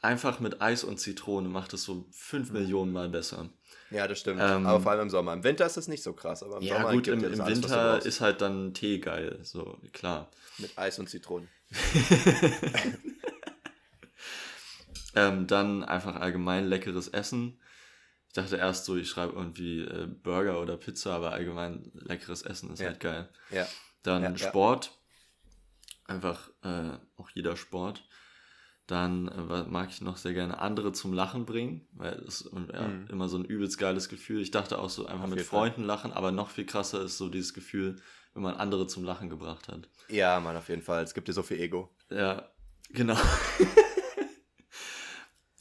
Speaker 4: einfach mit Eis und Zitrone macht es so fünf
Speaker 2: Mhm.
Speaker 4: Millionen Mal besser.
Speaker 2: Ja, das stimmt.
Speaker 4: Ähm,
Speaker 2: aber vor allem im Sommer. Im Winter ist das nicht so krass, aber im
Speaker 4: Ja,
Speaker 2: Sommer
Speaker 4: gut,
Speaker 2: gibt
Speaker 4: im, im
Speaker 2: alles,
Speaker 4: Winter ist halt dann Tee geil, so, klar.
Speaker 2: Mit Eis und Zitronen.
Speaker 4: ähm, dann einfach allgemein leckeres Essen. Ich dachte erst so, ich schreibe irgendwie äh, Burger oder Pizza, aber allgemein leckeres Essen ist
Speaker 2: Ja.
Speaker 4: halt geil.
Speaker 2: Ja.
Speaker 4: Dann
Speaker 2: ja.
Speaker 4: Sport. Einfach äh, auch jeder Sport. Dann äh, mag ich noch sehr gerne andere zum Lachen bringen, weil es ist ja,
Speaker 2: Mhm.
Speaker 4: immer so ein übelst geiles Gefühl. Ich dachte auch so einfach mit
Speaker 2: jeden Fall.
Speaker 4: Freunden lachen, aber noch viel krasser ist so dieses Gefühl, wenn man andere zum Lachen gebracht hat.
Speaker 2: Ja, Mann, auf jeden Fall. Es gibt dir so viel Ego.
Speaker 4: Ja, genau.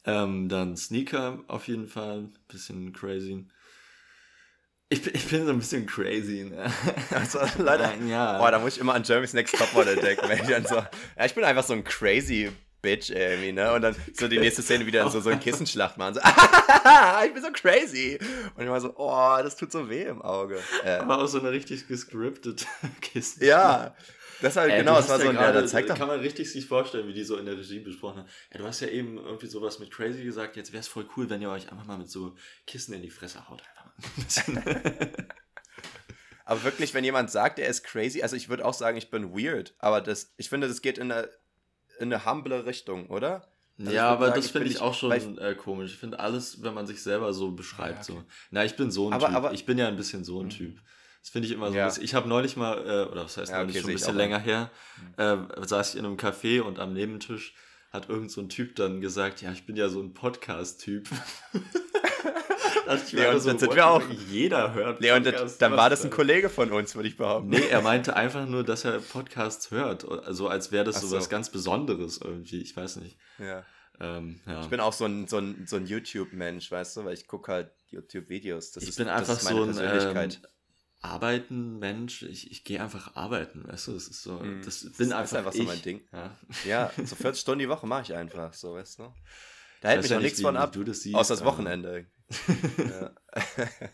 Speaker 4: ähm, dann Sneaker auf jeden Fall. Bisschen crazy. Ich bin, ich bin so ein bisschen crazy. Ne?
Speaker 2: Also, Leute,
Speaker 4: ja.
Speaker 2: Boah, da muss ich immer an Jeremy's Next Topmodel denken, wenn ich dann so, ja, ich bin einfach so ein crazy Bitch irgendwie, ne? Und dann so die nächste Szene wieder so, so ein Kissenschlacht machen, so, ich bin so crazy. Und ich war so, oh, das tut so weh im Auge. Äh,
Speaker 4: Aber auch so eine richtig gescriptete Kiste.
Speaker 2: ja, das halt,
Speaker 4: Ey,
Speaker 2: genau, das war
Speaker 4: hast
Speaker 2: so
Speaker 4: ja
Speaker 2: ein, ja,
Speaker 4: gerade,
Speaker 2: da zeigt doch,
Speaker 4: Kann man richtig sich vorstellen, wie die so in der Regie besprochen haben. Ja, du hast ja eben irgendwie sowas mit crazy gesagt. Jetzt wäre es voll cool, wenn ihr euch einfach mal mit so Kissen in die Fresse haut.
Speaker 2: Aber wirklich, wenn jemand sagt, er ist crazy, also ich würde auch sagen, ich bin weird, aber das, ich finde, das geht in eine, in eine humble Richtung, oder? Also ich
Speaker 4: ja, aber
Speaker 2: sagen,
Speaker 4: das
Speaker 2: ich
Speaker 4: finde ich
Speaker 2: nicht-
Speaker 4: auch schon
Speaker 2: weil
Speaker 4: äh, komisch. Ich finde alles, wenn man sich selber so beschreibt.
Speaker 2: Ja, okay.
Speaker 4: so. Na, ich bin so ein
Speaker 2: Aber-
Speaker 4: Typ.
Speaker 2: aber-
Speaker 4: ich bin ja ein bisschen so ein
Speaker 2: Mhm.
Speaker 4: Typ. Das finde ich immer so
Speaker 2: Ja.
Speaker 4: ein bisschen. Ich habe neulich mal, äh, oder was heißt
Speaker 2: Ja,
Speaker 4: neulich,
Speaker 2: okay,
Speaker 4: schon ein
Speaker 2: ich
Speaker 4: bisschen länger her, äh, saß ich in einem Café und am Nebentisch hat irgend so ein Typ dann gesagt, ja, ich bin ja so ein Podcast-Typ.
Speaker 2: Leon,
Speaker 4: einfach
Speaker 2: das sind wir auch.
Speaker 4: Jeder hört
Speaker 2: Leon, das, dann war das ein? Kollege von uns, würde ich behaupten.
Speaker 4: Nee, er meinte einfach nur, dass er Podcasts hört. Also als wäre das so
Speaker 2: so.
Speaker 4: was ganz Besonderes irgendwie. Ich weiß nicht.
Speaker 2: Ja.
Speaker 4: Ähm, ja.
Speaker 2: Ich bin auch so ein, so ein, so ein YouTube-Mensch, weißt du, weil ich gucke halt YouTube-Videos. Das
Speaker 4: ich
Speaker 2: ist,
Speaker 4: bin
Speaker 2: das
Speaker 4: einfach
Speaker 2: ist meine
Speaker 4: so ein
Speaker 2: Persönlichkeit.
Speaker 4: ähm, Arbeiten Mensch. Ich, ich gehe einfach arbeiten, weißt du? Das ist so.
Speaker 2: Mhm.
Speaker 4: Das
Speaker 2: Das
Speaker 4: bin
Speaker 2: ist
Speaker 4: einfach,
Speaker 2: einfach so mein Ding.
Speaker 4: Ja.
Speaker 2: Ja, so 40 Stunden die Woche mache ich einfach, so, weißt du. Da hält mich
Speaker 4: nicht,
Speaker 2: nichts von ab,
Speaker 4: du das siehst,
Speaker 2: außer das
Speaker 4: aber-
Speaker 2: Wochenende. ja.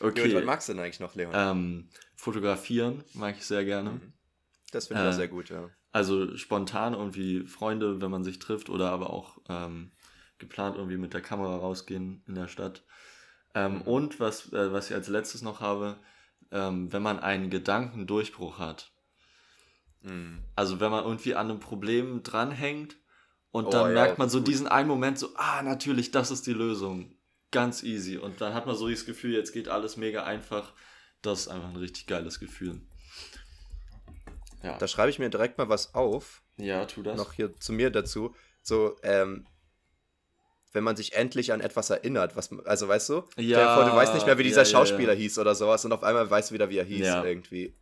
Speaker 4: Okay.
Speaker 2: Gut, was magst du denn eigentlich noch, Leon?
Speaker 4: ähm, fotografieren mag ich sehr gerne.
Speaker 2: Mhm. das finde ich
Speaker 4: äh,
Speaker 2: auch sehr gut, ja.
Speaker 4: Also spontan irgendwie Freunde, wenn man sich trifft oder aber auch ähm, geplant irgendwie mit der Kamera rausgehen in der Stadt. Ähm,
Speaker 2: Mhm.
Speaker 4: Und was, äh, was ich als letztes noch habe, ähm, wenn man einen Gedankendurchbruch hat.
Speaker 2: Mhm.
Speaker 4: Also wenn man irgendwie an einem Problem dranhängt und
Speaker 2: Oh,
Speaker 4: dann
Speaker 2: ja,
Speaker 4: merkt man
Speaker 2: das
Speaker 4: so
Speaker 2: gut.
Speaker 4: diesen einen Moment so, ah, natürlich, das ist die Lösung. Ganz easy. Und dann hat man so das Gefühl, jetzt geht alles mega einfach. Das ist einfach ein richtig geiles Gefühl. Ja,
Speaker 2: Da schreibe ich mir direkt mal was auf,
Speaker 4: ja tu das.
Speaker 2: noch hier zu mir dazu. So, ähm, wenn man sich endlich an etwas erinnert, was, man- also weißt du,
Speaker 4: Ja,
Speaker 2: vor, du weißt nicht mehr, wie dieser
Speaker 4: ja, ja,
Speaker 2: Schauspieler
Speaker 4: ja.
Speaker 2: hieß oder sowas und auf einmal weißt du wieder, wie er hieß
Speaker 4: Ja.
Speaker 2: irgendwie.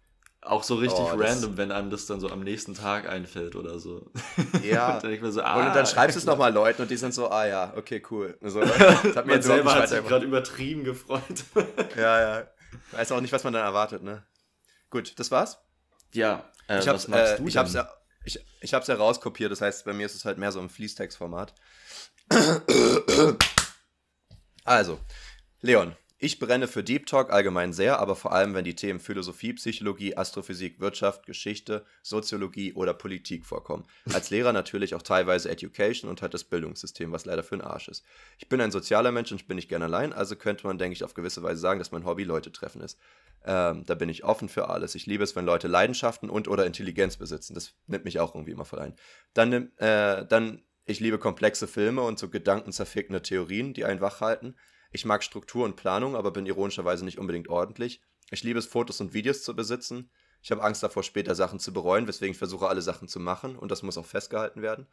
Speaker 4: Auch so richtig
Speaker 2: Oh,
Speaker 4: random, wenn einem das dann so am nächsten Tag einfällt oder so.
Speaker 2: Ja.
Speaker 4: dann so,
Speaker 2: und
Speaker 4: ah,
Speaker 2: dann schreibst du es nochmal Leuten und die sind so, ah ja, okay, cool. So, das hat mir jetzt
Speaker 4: selber hat sich gerade übertrieben gefreut.
Speaker 2: Ja, ja. Weiß auch nicht, was man dann erwartet, ne? Gut, das war's.
Speaker 4: ja, äh,
Speaker 2: ich
Speaker 4: was
Speaker 2: hab's,
Speaker 4: magst
Speaker 2: äh,
Speaker 4: du
Speaker 2: ich hab's
Speaker 4: denn?
Speaker 2: ja, ich, ich hab's ja rauskopiert, das heißt, bei mir ist es halt mehr so im Fließtext-Format. Also, Leon, ich brenne für Deep Talk allgemein sehr, aber vor allem, wenn die Themen Philosophie, Psychologie, Astrophysik, Wirtschaft, Geschichte, Soziologie oder Politik vorkommen. Als Lehrer natürlich auch teilweise Education und halt das Bildungssystem, was leider für ein Arsch ist. Ich bin ein sozialer Mensch und ich bin nicht gern allein, also könnte man, denke ich, auf gewisse Weise sagen, dass mein Hobby Leute treffen ist. Ähm, da bin ich offen für alles. Ich liebe es, wenn Leute Leidenschaften und oder Intelligenz besitzen. Das nimmt mich auch irgendwie immer voll ein. Dann, äh, dann Ich liebe komplexe Filme und so gedankenzerfickende Theorien, die einen wach halten. Ich mag Struktur und Planung, aber bin ironischerweise nicht unbedingt ordentlich. Ich liebe es, Fotos und Videos zu besitzen. Ich habe Angst davor, später Sachen zu bereuen, weswegen ich versuche, alle Sachen zu machen und das muss auch festgehalten werden.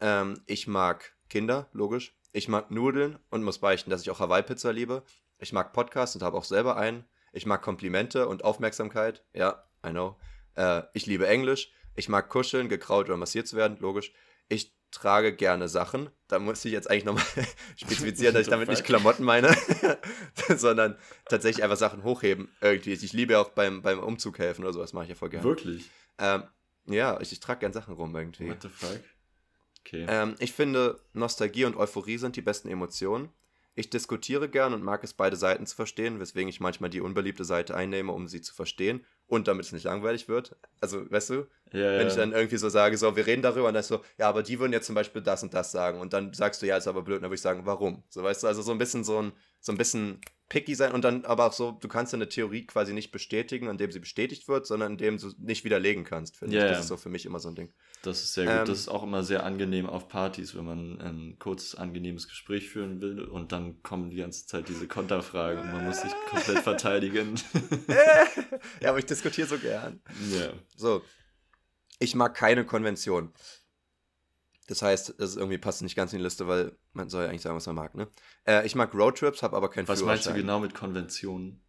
Speaker 2: Ähm, ich mag Kinder, logisch. Ich mag Nudeln und muss beichten, dass ich auch Hawaii-Pizza liebe. Ich mag Podcasts und habe auch selber einen. Ich mag Komplimente und Aufmerksamkeit. Ja, I know. Äh, ich liebe Englisch. Ich mag kuscheln, gekraut oder massiert zu werden, logisch. Ich trage gerne Sachen. Da muss ich jetzt eigentlich nochmal spezifizieren, dass ich damit nicht Klamotten meine, sondern tatsächlich einfach Sachen hochheben. Irgendwie. Ich liebe ja auch beim, beim Umzug helfen oder sowas, mache ich ja voll gerne.
Speaker 4: Wirklich?
Speaker 2: Ähm, ja, ich, ich trage gerne Sachen rum irgendwie.
Speaker 4: What the fuck? Okay.
Speaker 2: Ähm, ich finde, Nostalgie und Euphorie sind die besten Emotionen. Ich diskutiere gern und mag es, beide Seiten zu verstehen, weswegen ich manchmal die unbeliebte Seite einnehme, um sie zu verstehen und damit es nicht langweilig wird. Also, weißt du,
Speaker 4: ja,
Speaker 2: wenn ich dann irgendwie so sage, so, wir reden darüber und dann ist so, ja, aber die würden jetzt zum Beispiel das und das sagen und dann sagst du, ja, ist aber blöd, und dann würde ich sagen, warum? So, weißt du, also so ein bisschen so ein, so ein bisschen picky sein und dann aber auch so, du kannst eine Theorie quasi nicht bestätigen, indem sie bestätigt wird, sondern indem du nicht widerlegen kannst, finde
Speaker 4: Ja,
Speaker 2: ich. Das ist so für mich immer so ein Ding.
Speaker 4: Das ist sehr gut.
Speaker 2: Ähm,
Speaker 4: das ist auch immer sehr angenehm auf Partys, wenn man ein kurzes, angenehmes Gespräch führen will und dann kommen die ganze Zeit diese Konterfragen und man muss sich komplett verteidigen.
Speaker 2: ja, aber ich diskutiere so gern.
Speaker 4: ja.
Speaker 2: So, ich mag keine Konvention. Das heißt, das ist irgendwie passt nicht ganz in die Liste, weil man soll ja eigentlich sagen, was man mag, ne? Äh, ich mag Roadtrips, habe aber keinen
Speaker 4: Was meinst du genau mit Konventionen?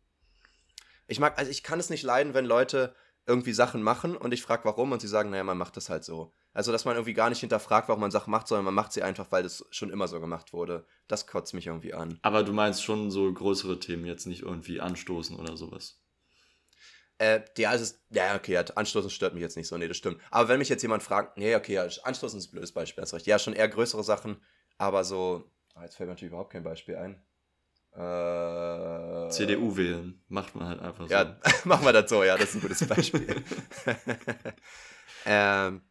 Speaker 2: Ich mag, also ich kann es nicht leiden, wenn Leute irgendwie Sachen machen und ich frage warum und sie sagen, naja, man macht das halt so. Also, dass man irgendwie gar nicht hinterfragt, warum man Sachen macht, sondern man macht sie einfach, weil das schon immer so gemacht wurde. Das kotzt mich irgendwie an.
Speaker 4: Aber du meinst schon so größere Themen, jetzt nicht irgendwie anstoßen oder sowas.
Speaker 2: Äh, ja, es ist, ja, okay, ja, Anstoßen stört mich jetzt nicht so, nee, das stimmt. Aber wenn mich jetzt jemand fragt, nee, okay, ja, Anstoßen ist ein blödes Beispiel, hast recht. Ja, schon eher größere Sachen, aber so, ah, jetzt fällt mir natürlich überhaupt kein Beispiel ein. Äh,
Speaker 4: CDU wählen, macht man halt einfach so.
Speaker 2: Ja, machen wir das so, ja, das ist ein gutes Beispiel. ähm,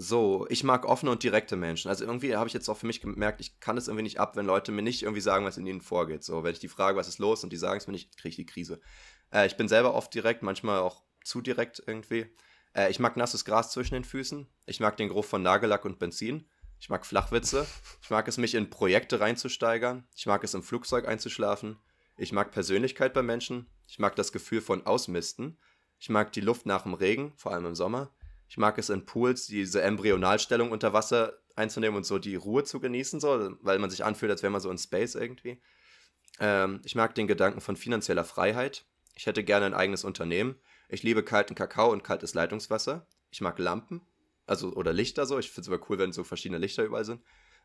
Speaker 2: so, ich mag offene und direkte Menschen. Also irgendwie habe ich jetzt auch für mich gemerkt, ich kann es irgendwie nicht ab, wenn Leute mir nicht irgendwie sagen, was in ihnen vorgeht. So, wenn ich die frage, was ist los und die sagen es mir nicht, kriege ich die Krise. Äh, ich bin selber oft direkt, manchmal auch zu direkt irgendwie. Äh, ich mag nasses Gras zwischen den Füßen. Ich mag den Geruch von Nagellack und Benzin. Ich mag Flachwitze. Ich mag es, mich in Projekte reinzusteigern. Ich mag es, im Flugzeug einzuschlafen. Ich mag Persönlichkeit bei Menschen. Ich mag das Gefühl von Ausmisten. Ich mag die Luft nach dem Regen, vor allem im Sommer. Ich mag es in Pools, diese Embryonalstellung unter Wasser einzunehmen und so die Ruhe zu genießen, so, weil man sich anfühlt, als wäre man so in Space irgendwie. Ähm, ich mag den Gedanken von finanzieller Freiheit. Ich hätte gerne ein eigenes Unternehmen. Ich liebe kalten Kakao und kaltes Leitungswasser. Ich mag Lampen, also oder Lichter so. Ich finde es aber cool, wenn so verschiedene Lichter überall sind.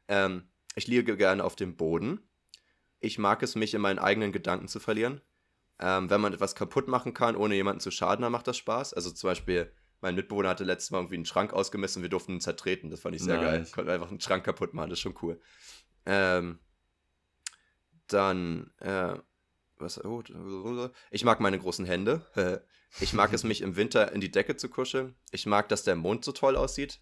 Speaker 2: Ähm, ich liege gerne auf dem Boden. Ich mag es, mich in meinen eigenen Gedanken zu verlieren. Ähm, wenn man etwas kaputt machen kann, ohne jemanden zu schaden, dann macht das Spaß. Also zum Beispiel, mein Mitbewohner hatte letztes Mal irgendwie einen Schrank ausgemessen und wir durften ihn zertreten. Das fand ich sehr
Speaker 4: Nice.
Speaker 2: geil. Konnten einfach einen Schrank kaputt machen, das ist schon cool. Ähm, dann, äh, was, oh, ich mag meine großen Hände. Ich mag es, mich im Winter in die Decke zu kuscheln. Ich mag, dass der Mond so toll aussieht.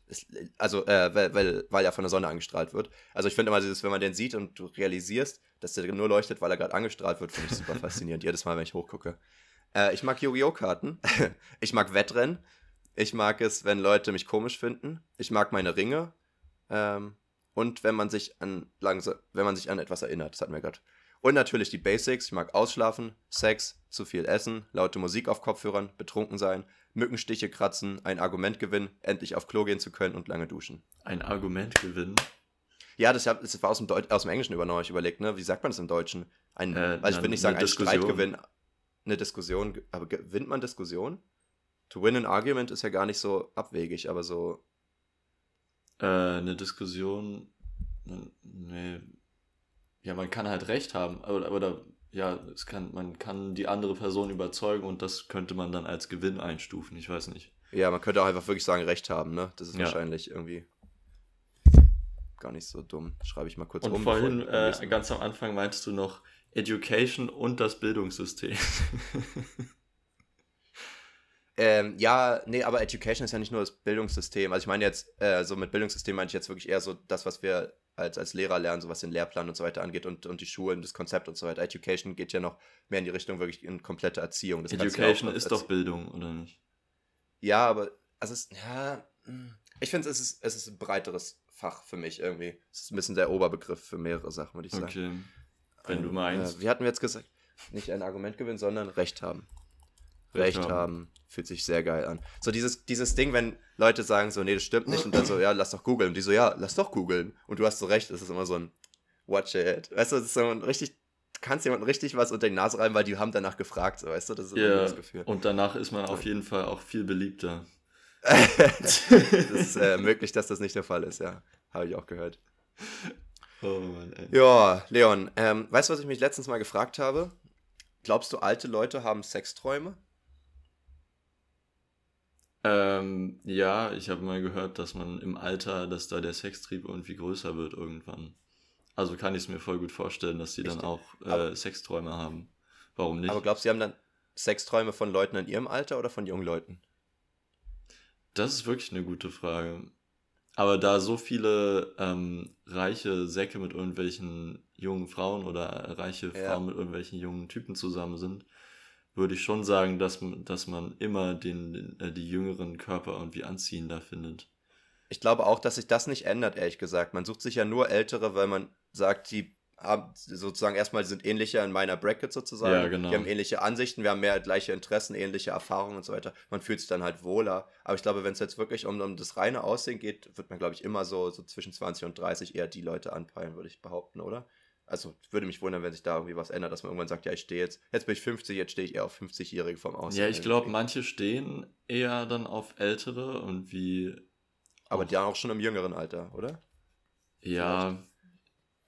Speaker 2: Also, äh, weil, weil, weil er von der Sonne angestrahlt wird. Also, ich finde immer dieses, wenn man den sieht und du realisierst, dass der nur leuchtet, weil er gerade angestrahlt wird, finde ich super faszinierend. Jedes Mal, wenn ich hochgucke. Äh, ich mag Yu-Gi-Oh! Karten. ich mag Wettrennen. Ich mag es, wenn Leute mich komisch finden. Ich mag meine Ringe. Ähm, und wenn man sich an langsam, wenn man sich an etwas erinnert, das hatten wir gerade. Und natürlich die Basics. Ich mag ausschlafen, Sex, zu viel essen, laute Musik auf Kopfhörern, betrunken sein, Mückenstiche kratzen, ein Argument gewinnen, endlich auf Klo gehen zu können und lange duschen.
Speaker 4: Ein Argument gewinnen.
Speaker 2: Ja, das, hab- das war aus dem, Deut aus dem Englischen übernommen, ich überlegt, ne? Wie sagt man das im Deutschen? Ein,
Speaker 4: Äh,
Speaker 2: also ich will nicht sagen,
Speaker 4: eine
Speaker 2: ein
Speaker 4: Diskussion.
Speaker 2: Streitgewinn, eine Diskussion, aber gewinnt man Diskussion? To win an argument ist ja gar nicht so abwegig, aber so,
Speaker 4: Äh, eine Diskussion. ne- Nee. Ja, man kann halt recht haben. Oder, oder ja, es kann, man kann die andere Person überzeugen und das könnte man dann als Gewinn einstufen. Ich weiß nicht.
Speaker 2: ja, man könnte auch einfach wirklich sagen, Recht haben, ne? Das ist
Speaker 4: Ja.
Speaker 2: wahrscheinlich irgendwie gar nicht so dumm. Schreibe ich mal kurz
Speaker 4: Und
Speaker 2: um.
Speaker 4: vorhin,
Speaker 2: bevor-
Speaker 4: äh, ganz am Anfang, meintest du noch Education und das Bildungssystem.
Speaker 2: Ähm, ja, nee, aber Education ist ja nicht nur das Bildungssystem. Also ich meine jetzt, äh, so mit Bildungssystem meine ich jetzt wirklich eher so das, was wir als, als Lehrer lernen, so was den Lehrplan und so weiter angeht und, und die Schulen, das Konzept und so weiter. Education geht ja noch mehr in die Richtung wirklich in komplette Erziehung. Das ja
Speaker 4: Education ist doch Bildung, oder nicht?
Speaker 2: Ja, aber also es ist, ja, mh. ich finde, es ist, es ist ein breiteres Fach für mich irgendwie. Das ist ein bisschen der Oberbegriff für mehrere Sachen, würde ich sagen.
Speaker 4: Okay. Wenn du
Speaker 2: Ähm,
Speaker 4: meinst.
Speaker 2: Äh, wie hatten wir jetzt gesagt? Nicht ein Argument gewinnen, sondern Recht haben. Recht,
Speaker 4: Recht
Speaker 2: haben.
Speaker 4: haben.
Speaker 2: Fühlt sich sehr geil an. So dieses, dieses Ding, wenn Leute sagen so, nee, das stimmt nicht und dann so, ja, lass doch googeln. Und die so, ja, lass doch googeln. Und du hast so recht, das ist immer so ein Watch it. Weißt du, das ist so ein richtig, du kannst jemandem richtig was unter die Nase reiben, weil die haben danach gefragt, so, weißt du, das ist
Speaker 4: Ja,
Speaker 2: das Gefühl.
Speaker 4: und danach ist man auf jeden Fall auch viel beliebter.
Speaker 2: das ist äh, möglich, dass das nicht der Fall ist, ja. Habe ich auch gehört.
Speaker 4: Oh Mann, ey.
Speaker 2: Ja, Leon, ähm, weißt du, was ich mich letztens mal gefragt habe? Glaubst du, alte Leute haben Sexträume?
Speaker 4: Ähm, ja, ich habe mal gehört, dass man im Alter, dass da der Sextrieb irgendwie größer wird irgendwann. Also kann ich es mir voll gut vorstellen, dass die dann auch äh,
Speaker 2: Aber-
Speaker 4: Sexträume haben. Warum nicht?
Speaker 2: Aber glaubst du, sie haben dann Sexträume von Leuten in ihrem Alter oder von jungen Leuten?
Speaker 4: Das ist wirklich eine gute Frage. Aber da so viele ähm, reiche Säcke mit irgendwelchen jungen Frauen oder reiche
Speaker 2: Ja.
Speaker 4: Frauen mit irgendwelchen jungen Typen zusammen sind, würde ich schon sagen, dass, man- dass man immer den, äh, die jüngeren Körper irgendwie anziehender findet.
Speaker 2: Ich glaube auch, dass sich das nicht ändert, ehrlich gesagt. Man sucht sich ja nur ältere, weil man sagt, die haben sozusagen erstmal die sind ähnlicher in meiner Bracket sozusagen.
Speaker 4: Ja, genau.
Speaker 2: Die haben ähnliche Ansichten, wir haben mehr gleiche Interessen, ähnliche Erfahrungen und so weiter. Man fühlt sich dann halt wohler. Aber ich glaube, wenn es jetzt wirklich um, um das reine Aussehen geht, wird man, glaube ich, immer so, so zwischen 20 und 30 eher die Leute anpeilen, würde ich behaupten, oder? Also würde mich wundern, wenn sich da irgendwie was ändert, dass man irgendwann sagt, ja, ich stehe jetzt, jetzt bin ich 50, jetzt stehe ich eher auf 50-Jährige vom Aussehen.
Speaker 4: Ja, ich glaube, manche stehen eher dann auf ältere und wie.
Speaker 2: Aber die auch schon im jüngeren Alter, oder?
Speaker 4: Ja,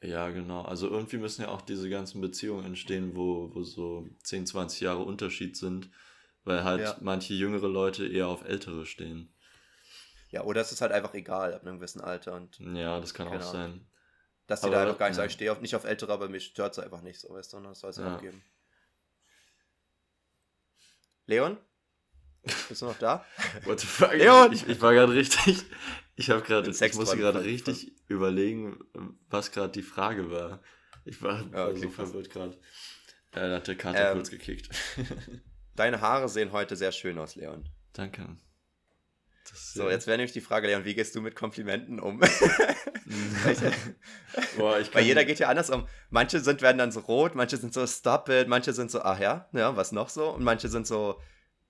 Speaker 4: ja, genau. Also irgendwie müssen ja auch diese ganzen Beziehungen entstehen, wo, wo so 10, 20 Jahre Unterschied sind, weil halt
Speaker 2: Ja.
Speaker 4: manche jüngere Leute eher auf ältere stehen.
Speaker 2: Ja, oder es ist halt einfach egal ab einem gewissen Alter und
Speaker 4: Ja, das kann auch sein.
Speaker 2: Dass die
Speaker 4: Aber,
Speaker 2: da einfach gar nicht
Speaker 4: ja.
Speaker 2: sagen, ich stehe auf, nicht auf ältere, aber mich stört es einfach nicht so, weißt du, sondern das soll es ja geben. Leon? Bist du noch da?
Speaker 4: What the fuck?
Speaker 2: Leon!
Speaker 4: Ich, ich war gerade richtig. Ich habe gerade, ich musste gerade richtig überlegen, was gerade die Frage war. Ich war,
Speaker 2: Ja, okay,
Speaker 4: so
Speaker 2: krass.
Speaker 4: verwirrt gerade. Äh, da hat der Kater
Speaker 2: Ähm.
Speaker 4: kurz gekickt.
Speaker 2: Deine Haare sehen heute sehr schön aus, Leon.
Speaker 4: Danke.
Speaker 2: So, jetzt wäre nämlich die Frage, Leon, wie gehst du mit Komplimenten um?
Speaker 4: Boah, ich
Speaker 2: Weil jeder geht ja anders um. Manche sind, werden dann so rot, manche sind so stop it, manche sind so, ach ja, ja, was noch so? Und manche sind so,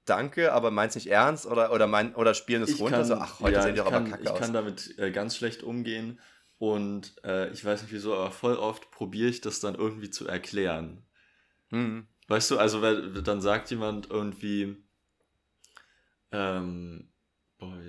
Speaker 2: danke, aber meinst nicht ernst oder, oder, mein, oder spielen es
Speaker 4: ich
Speaker 2: runter,
Speaker 4: kann,
Speaker 2: so, ach, heute
Speaker 4: ja,
Speaker 2: sehen die
Speaker 4: ich
Speaker 2: aber kacke
Speaker 4: ich
Speaker 2: aus.
Speaker 4: kann damit äh, ganz schlecht umgehen und äh, ich weiß nicht wieso, aber voll oft probiere ich das dann irgendwie zu erklären.
Speaker 2: Hm.
Speaker 4: Weißt du, also dann sagt jemand irgendwie, ähm, boah,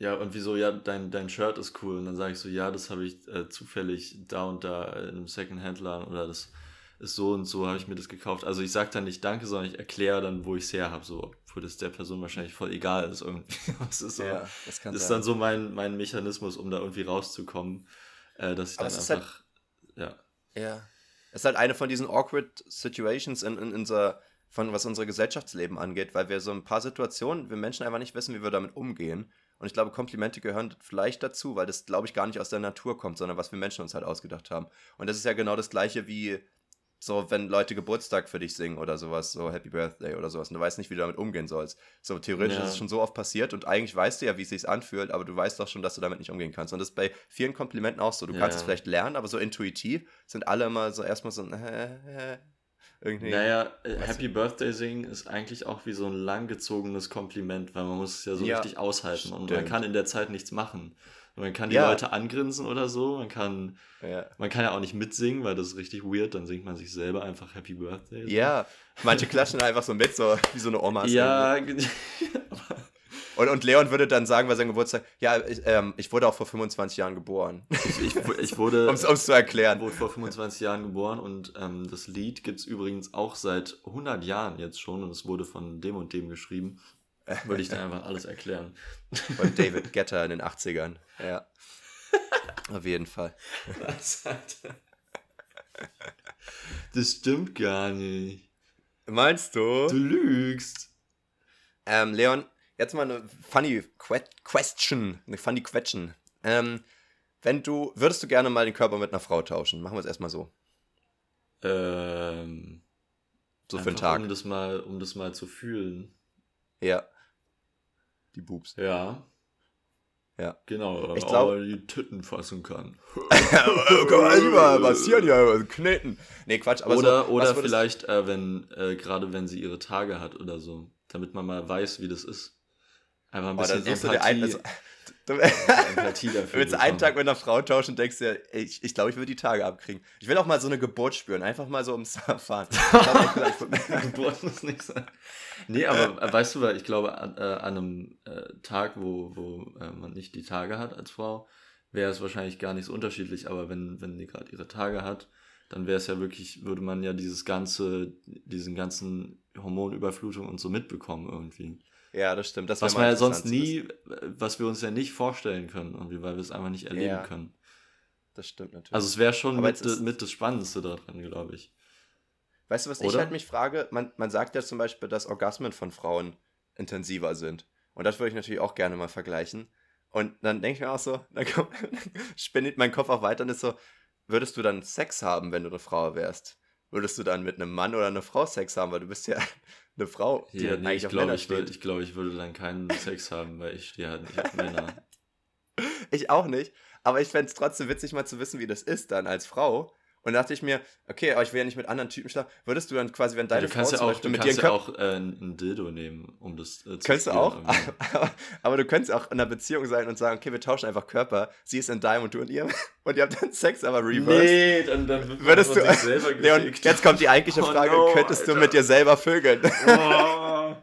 Speaker 4: ja, irgendwie so, ja, dein, dein Shirt ist cool. Und dann sage ich so, ja, das habe ich äh, zufällig da und da in einem Second-Hand-Laden oder das ist so und so, habe ich mir das gekauft. Also ich sage dann nicht Danke, sondern ich erkläre dann, wo ich es her habe, so, obwohl das der Person wahrscheinlich voll egal ist irgendwie. Das ist, so,
Speaker 2: Ja, das
Speaker 4: das ist dann so mein, mein Mechanismus, um da irgendwie rauszukommen, äh, dass ich
Speaker 2: Aber
Speaker 4: dann
Speaker 2: halt-
Speaker 4: einfach, ja.
Speaker 2: Ja. Es ist halt eine von diesen awkward Situations in, in unser, von was unser Gesellschaftsleben angeht, weil wir so ein paar Situationen, wir Menschen einfach nicht wissen, wie wir damit umgehen. Und ich glaube, Komplimente gehören vielleicht dazu, weil das, glaube ich, gar nicht aus der Natur kommt, sondern was wir Menschen uns halt ausgedacht haben. Und das ist ja genau das Gleiche wie so, wenn Leute Geburtstag für dich singen oder sowas, so Happy Birthday oder sowas, und du weißt nicht, wie du damit umgehen sollst. So, theoretisch
Speaker 4: Ja.
Speaker 2: ist es schon so oft passiert und eigentlich weißt du ja, wie es sich anfühlt, aber du weißt doch schon, dass du damit nicht umgehen kannst. Und das ist bei vielen Komplimenten auch so. Du
Speaker 4: Ja.
Speaker 2: kannst es vielleicht lernen, aber so intuitiv sind alle immer so erstmal so, äh, irgendwie.
Speaker 4: Naja, äh,
Speaker 2: Weißt du-
Speaker 4: Happy Birthday singen ist eigentlich auch wie so ein langgezogenes Kompliment, weil man muss es ja so
Speaker 2: Ja,
Speaker 4: richtig aushalten und man
Speaker 2: stimmt.
Speaker 4: kann in der Zeit nichts machen. Man kann die
Speaker 2: Ja.
Speaker 4: Leute angrinsen oder so, man kann,
Speaker 2: Ja.
Speaker 4: man kann ja auch nicht mitsingen, weil das ist richtig weird, dann singt man sich selber einfach Happy Birthday. so.
Speaker 2: ja, manche klatschen einfach so mit, so wie so eine Oma.
Speaker 4: Ja,
Speaker 2: Und, und Leon würde dann sagen bei seinem Geburtstag, ja, ich, ähm, ich wurde auch vor 25 Jahren geboren.
Speaker 4: ich, ich, ich wurde,
Speaker 2: Um es zu erklären.
Speaker 4: wurde vor 25 Jahren geboren und ähm, das Lied gibt es übrigens auch seit 100 Jahren jetzt schon und es wurde von dem und dem geschrieben. Würde ich dann einfach alles erklären.
Speaker 2: Von David Getter in den 80ern. Ja. Auf jeden Fall.
Speaker 4: Was, Alter? Das stimmt gar nicht.
Speaker 2: Meinst du?
Speaker 4: Du lügst.
Speaker 2: Ähm, Leon, jetzt mal eine funny que question. Eine funny question. Ähm, wenn du, würdest du gerne mal den Körper mit einer Frau tauschen? Machen wir es erstmal so.
Speaker 4: Ähm,
Speaker 2: So für einen Tag.
Speaker 4: Um das, mal, um das mal zu fühlen.
Speaker 2: Ja. Die Boobs.
Speaker 4: Ja.
Speaker 2: Ja.
Speaker 4: Genau,
Speaker 2: Ich
Speaker 4: ich
Speaker 2: glaub-
Speaker 4: glaube, die Titten fassen kann.
Speaker 2: Kann man lieber massieren ja, kneten. Nee, Quatsch, aber
Speaker 4: oder
Speaker 2: so,
Speaker 4: oder vielleicht, äh, wenn, äh, gerade wenn sie ihre Tage hat oder so, damit man mal weiß, wie das ist. Einfach ein
Speaker 2: Boah,
Speaker 4: bisschen
Speaker 2: du dir ein,
Speaker 4: Empathie,
Speaker 2: also, du,
Speaker 4: Empathie dafür.
Speaker 2: Du willst einen
Speaker 4: bekommen.
Speaker 2: Tag mit einer Frau tauschen und denkst dir, ey, ich, ich glaube, ich würde die Tage abkriegen. Ich will auch mal so eine Geburt spüren, einfach mal so ums Fahren.
Speaker 4: Geburt muss nicht sein. Nee, aber weißt du, ich glaube, an, äh, an einem äh, Tag, wo, wo äh, man nicht die Tage hat als Frau, wäre es wahrscheinlich gar nicht so unterschiedlich, aber wenn, wenn die gerade ihre Tage hat, dann wäre es ja wirklich, würde man ja dieses ganze, diesen ganzen Hormonüberflutung und so mitbekommen irgendwie.
Speaker 2: Ja, das stimmt. Das
Speaker 4: Was man ja sonst nie, was wir uns ja nicht vorstellen können, irgendwie, weil wir es einfach nicht erleben
Speaker 2: Ja.
Speaker 4: können.
Speaker 2: Das stimmt natürlich.
Speaker 4: Also es wäre schon mit,
Speaker 2: ist-
Speaker 4: mit das Spannendste daran, glaube ich.
Speaker 2: weißt du, was ich
Speaker 4: oder?
Speaker 2: halt mich frage? Man, man sagt ja zum Beispiel, dass Orgasmen von Frauen intensiver sind. Und das würde ich natürlich auch gerne mal vergleichen. Und dann denke ich mir auch so, dann kommt, spinnt mein Kopf auch weiter und ist so, würdest du dann Sex haben, wenn du eine Frau wärst? Würdest du dann mit einem Mann oder einer Frau Sex haben? Weil du bist ja eine Frau, die
Speaker 4: Ja,
Speaker 2: halt
Speaker 4: nee,
Speaker 2: eigentlich
Speaker 4: ich glaube, ich, würd- ich, glaub, ich würde dann keinen Sex haben, weil ich stehe halt nicht auf Männer.
Speaker 2: Ich auch nicht. Aber ich fände es trotzdem witzig, mal zu wissen, wie das ist dann als Frau. Und da dachte ich mir, okay, aber ich will ja nicht mit anderen Typen schlafen. Würdest du dann quasi, wenn deine
Speaker 4: du kannst
Speaker 2: Frau
Speaker 4: ja
Speaker 2: zum
Speaker 4: auch,
Speaker 2: Beispiel
Speaker 4: du
Speaker 2: mit dir
Speaker 4: kannst
Speaker 2: einen
Speaker 4: ja auch äh, ein Dildo nehmen, um das äh, zu
Speaker 2: Könntest du auch, aber, aber du könntest auch in einer Beziehung sein und sagen, okay, wir tauschen einfach Körper. Sie ist in deinem und du in ihrem. Und ihr habt dann Sex, aber reverse.
Speaker 4: Nee, dann, dann wird
Speaker 2: Würdest du.
Speaker 4: sich selber
Speaker 2: Leon,
Speaker 4: gefickt.
Speaker 2: jetzt kommt die eigentliche
Speaker 4: Oh
Speaker 2: Frage:
Speaker 4: no,
Speaker 2: Könntest du
Speaker 4: Alter.
Speaker 2: mit dir selber vögeln?
Speaker 4: Oh.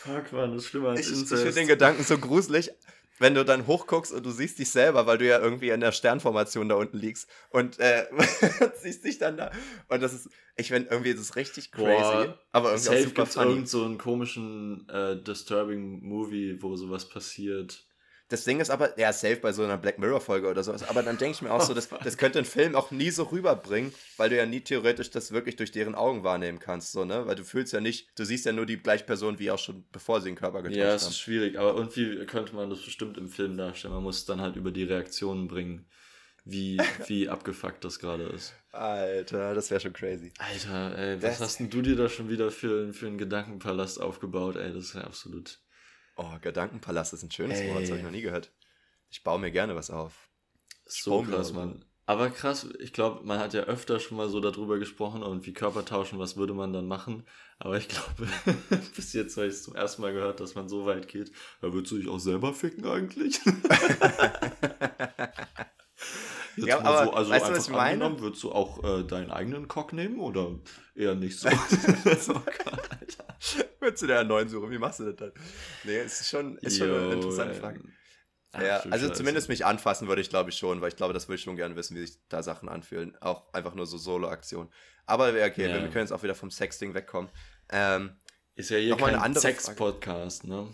Speaker 4: Fuck, man, das ist schlimmer als
Speaker 2: Ich, ich
Speaker 4: Inzest.
Speaker 2: finde den Gedanken so gruselig, wenn du dann hochguckst und du siehst dich selber, weil du ja irgendwie in der Sternformation da unten liegst und äh, siehst dich dann da. Und das ist, ich finde irgendwie, das ist richtig crazy,
Speaker 4: Boah,
Speaker 2: aber irgendwie auch super
Speaker 4: gibt's
Speaker 2: funny.
Speaker 4: irgend so einen komischen, äh, disturbing Movie, wo sowas passiert.
Speaker 2: Das Ding ist aber, ja, safe bei so einer Black Mirror-Folge oder sowas, aber dann denke ich mir auch so, das, das könnte ein Film auch nie so rüberbringen, weil du ja nie theoretisch das wirklich durch deren Augen wahrnehmen kannst, so, ne? Weil du fühlst ja nicht, du siehst ja nur die gleiche Person wie auch schon, bevor sie den Körper getauscht
Speaker 4: Ja, es
Speaker 2: haben.
Speaker 4: ist schwierig, aber irgendwie könnte man das bestimmt im Film darstellen. Man muss es dann halt über die Reaktionen bringen, wie, wie abgefuckt das gerade ist.
Speaker 2: Alter, das wäre schon crazy.
Speaker 4: Alter, ey,
Speaker 2: Das-
Speaker 4: was hast denn du dir da schon wieder für, für einen Gedankenpalast aufgebaut? Ey, das ist ja absolut.
Speaker 2: Oh, Gedankenpalast ist ein schönes
Speaker 4: Ey.
Speaker 2: Wort, das habe ich noch nie gehört. Ich baue mir gerne was auf.
Speaker 4: So krass. Mann. Aber krass, ich glaube, man hat ja öfter schon mal so darüber gesprochen und wie Körper tauschen, was würde man dann machen. Aber ich glaube, bis jetzt habe ich es zum ersten Mal gehört, dass man so weit geht. Da würdest du dich auch selber ficken eigentlich? Jetzt
Speaker 2: Ja, aber
Speaker 4: so, also
Speaker 2: weißt du, was ich meine?
Speaker 4: würdest du auch äh, deinen eigenen Cock nehmen oder eher nicht so? so Gott, Alter.
Speaker 2: Würdest du einen neuen suchen? Wie machst du das dann? Nee, es ist schon, ist schon eine
Speaker 4: Yo,
Speaker 2: interessante. Frage.
Speaker 4: Ach,
Speaker 2: ja, also
Speaker 4: Scheiße.
Speaker 2: zumindest mich anfassen würde ich, glaube ich, schon, weil ich glaube, das würde ich schon gerne wissen, wie sich da Sachen anfühlen. Auch einfach nur so Solo-Aktionen. Aber okay,
Speaker 4: Ja.
Speaker 2: wir können jetzt auch wieder vom Sexting wegkommen. Ähm,
Speaker 4: Ist ja hier kein Sex-Podcast, ne?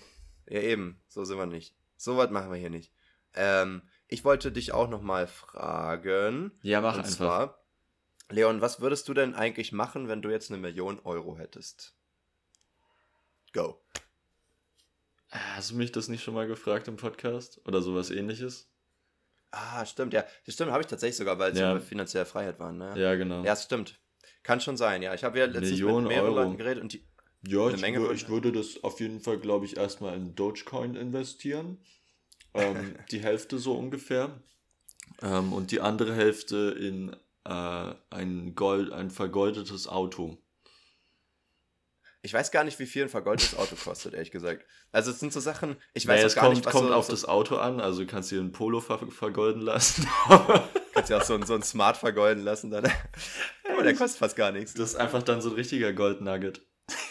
Speaker 2: ja, eben, so sind wir nicht. So was machen wir hier nicht. Ähm, ich wollte dich auch noch mal fragen.
Speaker 4: Ja, mach
Speaker 2: und
Speaker 4: einfach.
Speaker 2: zwar, Leon, was würdest du denn eigentlich machen, wenn du jetzt eine Million Euro hättest? Go.
Speaker 4: Hast du mich das nicht schon mal gefragt im Podcast? Oder sowas ähnliches?
Speaker 2: Ah, stimmt, ja. Das stimmt, habe ich tatsächlich sogar, weil es
Speaker 4: Ja.
Speaker 2: ja finanzielle Freiheit waren, ne?
Speaker 4: Ja, genau.
Speaker 2: Ja, stimmt. Kann schon sein, ja. Ich habe ja letztens
Speaker 4: Millionen
Speaker 2: mit mehreren
Speaker 4: Euro.
Speaker 2: Leuten geredet und die.
Speaker 4: Ja,
Speaker 2: Eine
Speaker 4: ich,
Speaker 2: Menge
Speaker 4: ich würde das auf jeden Fall, glaube ich, erstmal in Dogecoin investieren. Ähm, die Hälfte so ungefähr. Ähm, und die andere Hälfte in äh, ein, Gold, ein vergoldetes Auto.
Speaker 2: Ich weiß gar nicht, wie viel ein vergoldetes Auto kostet, ehrlich gesagt. Also es sind so Sachen, ich weiß
Speaker 4: Naja, es
Speaker 2: gar
Speaker 4: kommt,
Speaker 2: nicht, was
Speaker 4: kommt
Speaker 2: so,
Speaker 4: auf
Speaker 2: so,
Speaker 4: das Auto an, also du kannst dir ein Polo ver vergolden lassen.
Speaker 2: kannst ja auch so, ein- so ein Smart vergolden lassen dann. Aber der kostet fast gar nichts.
Speaker 4: das ist einfach dann so ein richtiger Goldnugget.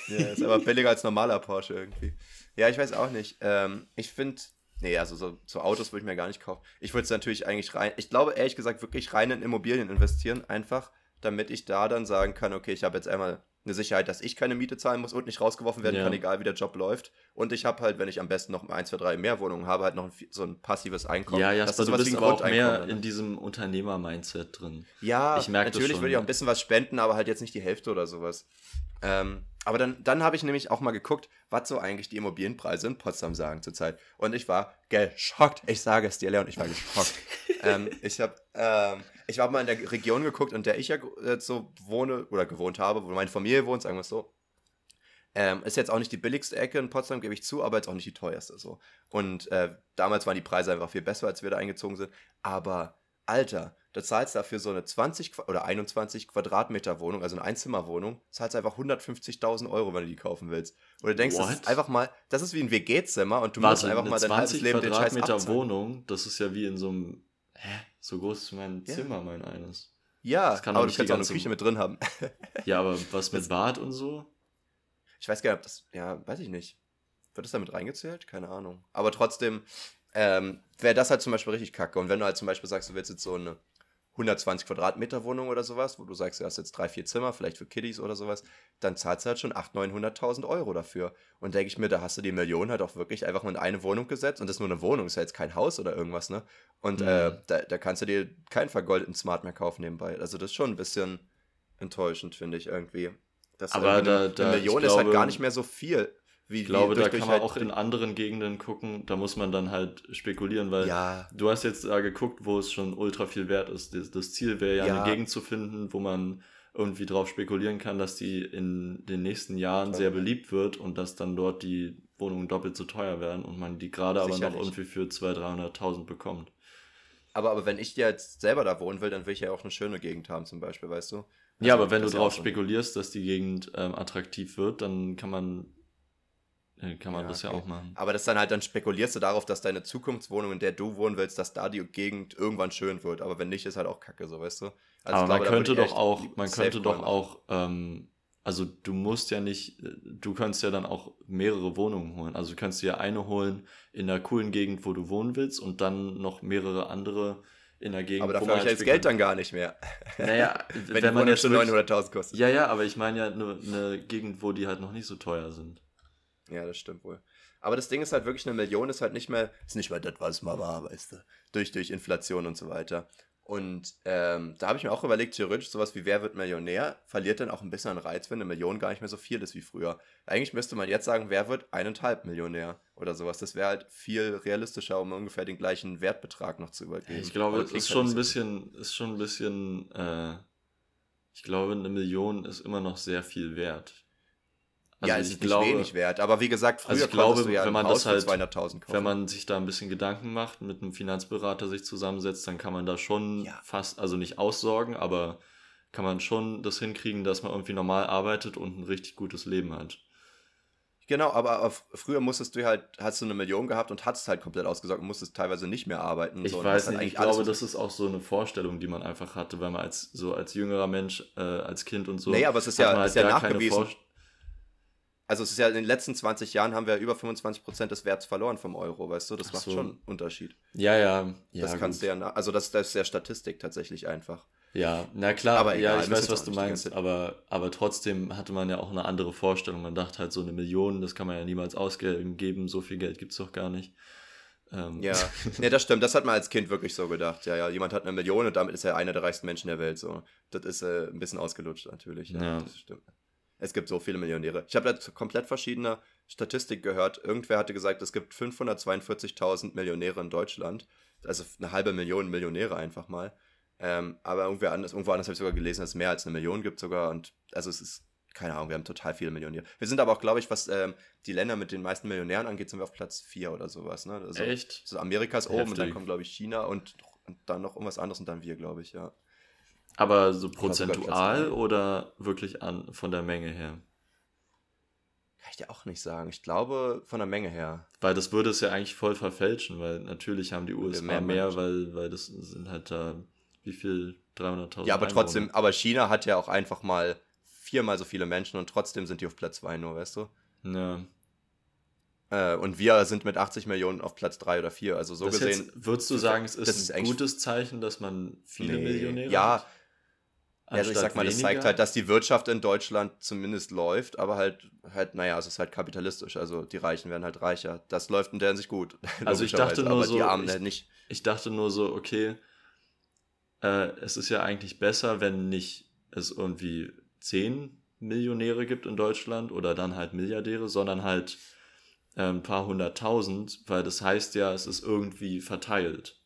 Speaker 2: Ja, ist aber billiger als normaler Porsche irgendwie. Ja, ich weiß auch nicht. Ähm, ich finde, nee, also so, so Autos würde ich mir gar nicht kaufen. Ich würde es natürlich eigentlich rein, ich glaube ehrlich gesagt wirklich rein in Immobilien investieren, einfach, damit ich da dann sagen kann, okay, ich habe jetzt einmal eine Sicherheit, dass ich keine Miete zahlen muss und nicht rausgeworfen werden
Speaker 4: Ja.
Speaker 2: kann, egal wie der Job läuft. Und ich habe halt, wenn ich am besten noch ein, zwei, drei mehr Wohnungen habe, halt noch ein, so ein passives Einkommen.
Speaker 4: Ja,
Speaker 2: Das
Speaker 4: Jasper,
Speaker 2: ist
Speaker 4: du bist aber auch mehr
Speaker 2: ne?
Speaker 4: in diesem Unternehmer-Mindset drin.
Speaker 2: Ja,
Speaker 4: Ich merk das
Speaker 2: natürlich würde ich auch ein bisschen was spenden, aber halt jetzt nicht die Hälfte oder sowas. Ähm, aber dann, dann habe ich nämlich auch mal geguckt, was so eigentlich die Immobilienpreise in Potsdam sagen zurzeit. Und ich war geschockt. Ich sage es dir, Leon, ich war geschockt. ähm, ich habe ähm, ich habe mal in der Region geguckt, in der ich ja äh, so wohne oder gewohnt habe, wo meine Familie wohnt, sagen wir es so. Ähm, ist jetzt auch nicht die billigste Ecke in Potsdam, gebe ich zu, aber jetzt auch nicht die teuerste so. Und äh, damals waren die Preise einfach viel besser, als wir da eingezogen sind. Aber, Alter, da zahlst dafür so eine 20 Qua- oder 21 Quadratmeter Wohnung, also eine Einzimmerwohnung, zahlst einfach 150.000 Euro, wenn du die kaufen willst. Oder du denkst, das
Speaker 4: What?
Speaker 2: ist einfach mal, das ist wie ein WG-Zimmer und du musst
Speaker 4: Warte,
Speaker 2: einfach
Speaker 4: eine
Speaker 2: mal dein halbes
Speaker 4: 20
Speaker 2: Leben den Scheiß
Speaker 4: Quadratmeter. Wohnung, das ist ja wie in so einem, hä, so groß ist mein
Speaker 2: Ja.
Speaker 4: Zimmer, mein eines.
Speaker 2: Ja,
Speaker 4: Das kann
Speaker 2: aber du kannst auch eine Küche mit drin haben.
Speaker 4: Ja, aber was mit Bad und so?
Speaker 2: Ich weiß gar nicht, ob das, ja, weiß ich nicht. Wird das damit reingezählt? Keine Ahnung. Aber trotzdem ähm, wäre das halt zum Beispiel richtig kacke. Und wenn du halt zum Beispiel sagst, du willst jetzt so eine 120 Quadratmeter Wohnung oder sowas, wo du sagst, du hast jetzt drei, vier Zimmer, vielleicht für Kiddies oder sowas, dann zahlst du halt schon 800.000, 900.000 Euro dafür. Und denke ich mir, da hast du die Million halt auch wirklich einfach mal in eine Wohnung gesetzt. Und das ist nur eine Wohnung, ist ja jetzt kein Haus oder irgendwas, ne? Und
Speaker 4: Mhm.
Speaker 2: äh, da, da kannst du dir keinen vergoldeten Smart mehr kaufen nebenbei. Also das ist schon ein bisschen enttäuschend, finde ich irgendwie. Das
Speaker 4: Aber
Speaker 2: eine,
Speaker 4: da- da-
Speaker 2: eine Million ist halt
Speaker 4: glaube-
Speaker 2: gar nicht mehr so viel. Wie,
Speaker 4: Ich glaube,
Speaker 2: wie
Speaker 4: da
Speaker 2: durch-
Speaker 4: kann
Speaker 2: durch
Speaker 4: man
Speaker 2: halt
Speaker 4: auch in anderen Gegenden gucken, da muss man dann halt spekulieren, weil
Speaker 2: Ja,
Speaker 4: du hast jetzt da geguckt, wo es schon ultra viel wert ist. Das, Ziel wäre ja,
Speaker 2: Ja.
Speaker 4: eine Gegend zu finden, wo man irgendwie drauf spekulieren kann, dass die in den nächsten Jahren sehr beliebt wird und dass dann dort die Wohnungen doppelt so teuer werden und man die gerade aber noch irgendwie für 200.000, 300.000 bekommt.
Speaker 2: aber, aber wenn ich jetzt selber da wohnen will, dann will ich ja auch eine schöne Gegend haben, zum Beispiel, weißt du?
Speaker 4: Ja,
Speaker 2: Also,
Speaker 4: aber wenn du
Speaker 2: ja
Speaker 4: drauf spekulierst, dass die Gegend ähm, attraktiv wird, dann kann man, kann man
Speaker 2: Ja,
Speaker 4: das ja
Speaker 2: okay.
Speaker 4: auch machen.
Speaker 2: Aber das dann halt, dann spekulierst du darauf, dass deine Zukunftswohnung, in der du wohnen willst, dass da die Gegend irgendwann schön wird. Aber wenn nicht, ist halt auch kacke, so, weißt du? Also
Speaker 4: aber man
Speaker 2: glaube, da
Speaker 4: könnte doch auch, man könnte doch auch, ähm, also du musst ja nicht, du kannst ja dann auch mehrere Wohnungen holen. Also du kannst dir eine holen in einer coolen Gegend, wo du wohnen willst und dann noch mehrere andere in der Gegend,
Speaker 2: Aber dafür
Speaker 4: man
Speaker 2: habe ich ja
Speaker 4: halt
Speaker 2: jetzt Geld dann gar nicht mehr.
Speaker 4: Naja,
Speaker 2: Wenn,
Speaker 4: wenn, man jetzt
Speaker 2: schon
Speaker 4: wirklich,
Speaker 2: 900.000 kostet.
Speaker 4: Ja, ja, aber ich meine ja nur eine Gegend, wo die halt noch nicht so teuer sind.
Speaker 2: Ja, das stimmt wohl. Aber das Ding ist halt wirklich, eine Million ist halt nicht mehr, ist nicht mehr das, was es mal war, weißt du. Durch, durch Inflation und so weiter. Und ähm, da habe ich mir auch überlegt, theoretisch sowas wie Wer wird Millionär verliert dann auch ein bisschen an Reiz, wenn eine Million gar nicht mehr so viel ist wie früher. Eigentlich müsste man jetzt sagen, wer wird eineinhalb Millionär oder sowas. Das wäre halt viel realistischer, um ungefähr den gleichen Wertbetrag noch zu übergeben.
Speaker 4: Ich glaube, es ist
Speaker 2: halt
Speaker 4: schon ein bisschen, ist schon ein bisschen, äh, ich glaube, eine Million ist immer noch sehr viel wert. Also
Speaker 2: ja, es ist
Speaker 4: glaube,
Speaker 2: nicht wenig wert. Aber wie gesagt, früher
Speaker 4: Also ich glaube,
Speaker 2: du ja
Speaker 4: wenn man das halt-
Speaker 2: für 200.000 kaufen.
Speaker 4: wenn man sich da ein bisschen Gedanken macht, mit einem Finanzberater sich zusammensetzt, dann kann man da schon
Speaker 2: Ja.
Speaker 4: fast, also nicht aussorgen, aber kann man schon das hinkriegen, dass man irgendwie normal arbeitet und ein richtig gutes Leben hat.
Speaker 2: Genau, aber früher musstest du halt, hast du eine Million gehabt und hattest halt komplett ausgesorgt und musstest teilweise nicht mehr arbeiten.
Speaker 4: Ich
Speaker 2: so,
Speaker 4: weiß
Speaker 2: hast
Speaker 4: nicht,
Speaker 2: halt
Speaker 4: ich glaube, das ist auch so eine Vorstellung, die man einfach hatte, wenn man als so als jüngerer Mensch, äh, als Kind und so.
Speaker 2: Nee, aber es ist ja-
Speaker 4: man
Speaker 2: ist ja nachgewiesen. Also es ist ja in den letzten 20 Jahren haben wir über 25% des Werts verloren vom Euro, weißt du? Das
Speaker 4: Ach
Speaker 2: macht
Speaker 4: so.
Speaker 2: schon einen Unterschied.
Speaker 4: Ja, ja, ja.
Speaker 2: das kannst du ja, also das, das ist ja Statistik tatsächlich einfach.
Speaker 4: Ja, na klar,
Speaker 2: Aber
Speaker 4: ja,
Speaker 2: egal,
Speaker 4: ich
Speaker 2: müssen
Speaker 4: weiß, was du meinst, aber, aber trotzdem hatte man ja auch eine andere Vorstellung. Man dachte halt, so eine Million, das kann man ja niemals ausgeben, so viel Geld gibt's doch gar nicht. Ähm,
Speaker 2: Ja, nee, das stimmt. Das hat man als Kind wirklich so gedacht. Ja, ja, jemand hat eine Million und damit ist er einer der reichsten Menschen der Welt. So, das ist äh, ein bisschen ausgelutscht natürlich. Ja,
Speaker 4: Ja.
Speaker 2: das stimmt. Es gibt so viele Millionäre. Ich habe da komplett verschiedene Statistik gehört. Irgendwer hatte gesagt, es gibt 542.000 Millionäre in Deutschland. Also eine halbe Million Millionäre einfach mal. Ähm, aber irgendwer anders, irgendwo anders habe ich sogar gelesen, dass es mehr als eine Million gibt sogar. Und also es ist, keine Ahnung, wir haben total viele Millionäre. Wir sind aber auch, glaube ich, was ähm, die Länder mit den meisten Millionären angeht, sind wir auf Platz 4 oder sowas. Ne? Also,
Speaker 4: Echt?
Speaker 2: also Amerika ist oben und dann
Speaker 4: Heftig.
Speaker 2: kommt, glaube ich, China und, und dann noch irgendwas anderes und dann wir, glaube ich, ja.
Speaker 4: Aber so prozentual oder wirklich an von der Menge her?
Speaker 2: Kann ich dir auch nicht sagen. Ich glaube, von der Menge her.
Speaker 4: Weil das würde es ja eigentlich voll verfälschen, weil natürlich haben die USA
Speaker 2: mehr
Speaker 4: mehr, weil, weil das sind halt da, wie viel? 300.000
Speaker 2: Ja, aber
Speaker 4: Einwohner.
Speaker 2: trotzdem, aber China hat ja auch einfach mal viermal so viele Menschen und trotzdem sind die auf Platz 2 nur, weißt du?
Speaker 4: Ja.
Speaker 2: Äh, und wir sind mit 80 Millionen auf Platz 3 oder 4. Also so
Speaker 4: das
Speaker 2: gesehen.
Speaker 4: jetzt, würdest du sagen, es ist,
Speaker 2: ist
Speaker 4: ein gutes Zeichen, dass man viele
Speaker 2: Nee.
Speaker 4: Millionäre
Speaker 2: Ja,
Speaker 4: hat?
Speaker 2: Also ich sag mal, das
Speaker 4: weniger?
Speaker 2: zeigt halt, dass die Wirtschaft in Deutschland zumindest läuft, aber halt, halt, naja, es ist halt kapitalistisch. Also die Reichen werden halt reicher. Das läuft in der Hinsicht gut.
Speaker 4: Also ich dachte nur
Speaker 2: aber
Speaker 4: so,
Speaker 2: die Armen
Speaker 4: ich-
Speaker 2: halt nicht.
Speaker 4: Ich dachte nur so, okay, äh, es ist ja eigentlich besser, wenn nicht es irgendwie 10 Millionäre gibt in Deutschland oder dann halt Milliardäre, sondern halt äh, ein paar hunderttausend, weil das heißt ja, es ist irgendwie verteilt.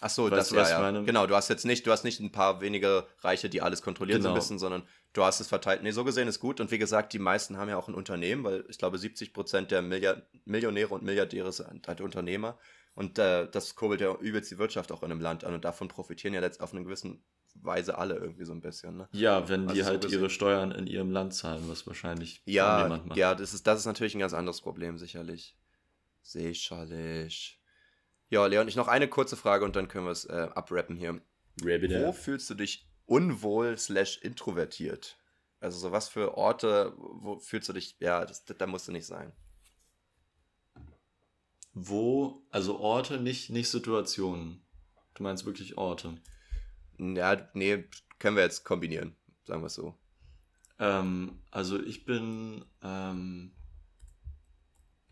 Speaker 2: Ach so,
Speaker 4: Weißt
Speaker 2: das
Speaker 4: du,
Speaker 2: ja, ja.
Speaker 4: meine?
Speaker 2: Genau, du hast jetzt nicht, du hast nicht ein paar wenige Reiche, die alles kontrollieren so ein
Speaker 4: Genau.
Speaker 2: bisschen, sondern du hast es verteilt. Nee, so gesehen ist gut. Und wie gesagt, die meisten haben ja auch ein Unternehmen, weil ich glaube, 70 Prozent der Milliard Millionäre und Milliardäre sind halt Unternehmer. Und äh, das kurbelt ja übelst die Wirtschaft auch in einem Land an. Und davon profitieren ja jetzt auf eine gewisse Weise alle irgendwie so ein bisschen. Ne?
Speaker 4: Ja, wenn die
Speaker 2: Also so
Speaker 4: halt
Speaker 2: gesehen.
Speaker 4: ihre Steuern in ihrem Land zahlen, was wahrscheinlich
Speaker 2: Ja,
Speaker 4: jemand macht.
Speaker 2: ja, das ist, das ist natürlich ein ganz anderes Problem, sicherlich. Sicherlich. Ja, Leon, ich noch eine kurze Frage und dann können wir es äh, abrappen hier.
Speaker 4: Rabbit
Speaker 2: Wo fühlst du dich unwohl slash introvertiert? Also so was für Orte, wo fühlst du dich, ja, das, da musst du nicht sein.
Speaker 4: Wo, also Orte, nicht, nicht Situationen. Du meinst wirklich Orte.
Speaker 2: Ja, nee, können wir jetzt kombinieren, sagen wir es so.
Speaker 4: Ähm, also ich bin ähm,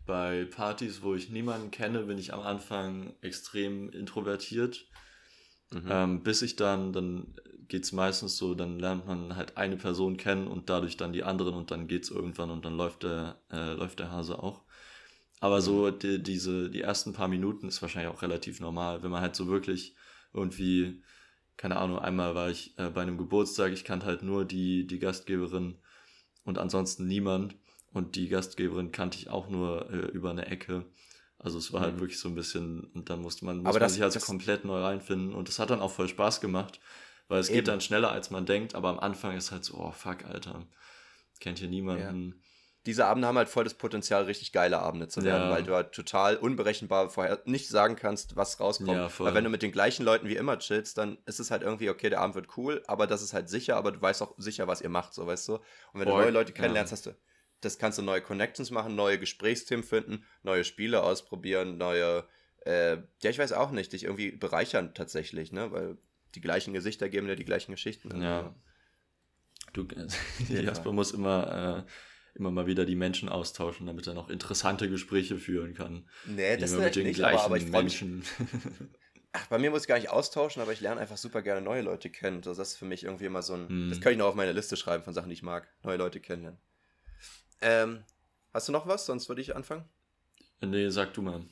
Speaker 4: bei Partys, wo ich niemanden kenne, bin ich am Anfang extrem introvertiert.
Speaker 2: Mhm.
Speaker 4: Ähm, bis ich dann, dann geht es meistens so, dann lernt man halt eine Person kennen und dadurch dann die anderen und dann geht es irgendwann und dann läuft der, äh, läuft der Hase auch. Aber so die, diese, die ersten paar Minuten ist wahrscheinlich auch relativ normal, wenn man halt so wirklich irgendwie, keine Ahnung, einmal war ich äh, bei einem Geburtstag, ich kannte halt nur die, die Gastgeberin und ansonsten niemand. Und die Gastgeberin kannte ich auch nur äh, über eine Ecke. Also es war halt
Speaker 2: Mhm.
Speaker 4: wirklich so ein bisschen, und dann musste man, muss
Speaker 2: Aber
Speaker 4: man
Speaker 2: das-
Speaker 4: sich halt
Speaker 2: das-
Speaker 4: komplett neu reinfinden. Und das hat dann auch voll Spaß gemacht, weil es
Speaker 2: Eben.
Speaker 4: geht dann schneller, als man denkt, aber am Anfang ist halt so, oh fuck, Alter, kennt hier niemanden.
Speaker 2: Diese Abende haben halt voll das Potenzial, richtig geile Abende zu werden,
Speaker 4: Ja.
Speaker 2: weil du halt total unberechenbar vorher nicht sagen kannst, was rauskommt.
Speaker 4: Ja,
Speaker 2: weil wenn du mit den gleichen Leuten wie immer chillst, dann ist es halt irgendwie, okay, der Abend wird cool, aber das ist halt sicher, aber du weißt auch sicher, was ihr macht, so weißt du. Und wenn du
Speaker 4: Voll,
Speaker 2: neue Leute
Speaker 4: ja.
Speaker 2: kennenlernst, hast du, das kannst du neue Connections machen, neue Gesprächsthemen finden, neue Spiele ausprobieren, neue, äh, ja, ich weiß auch nicht, dich irgendwie bereichern tatsächlich, ne, weil die gleichen Gesichter geben dir die gleichen Geschichten.
Speaker 4: Ja. Du,
Speaker 2: jeden
Speaker 4: Jasper muss immer, äh, immer mal wieder die Menschen austauschen, damit er noch interessante Gespräche führen kann.
Speaker 2: Nee, das ist nicht, aber, aber ich
Speaker 4: Menschen.
Speaker 2: Ach, bei mir muss ich gar nicht austauschen, aber ich lerne einfach super gerne neue Leute kennen. Also das ist für mich irgendwie immer so ein.
Speaker 4: Hm.
Speaker 2: Das kann ich noch auf meine Liste schreiben von Sachen, die ich mag. Neue Leute kennenlernen. Ähm, hast du noch was? Sonst würde ich anfangen.
Speaker 4: nee, sag du mal.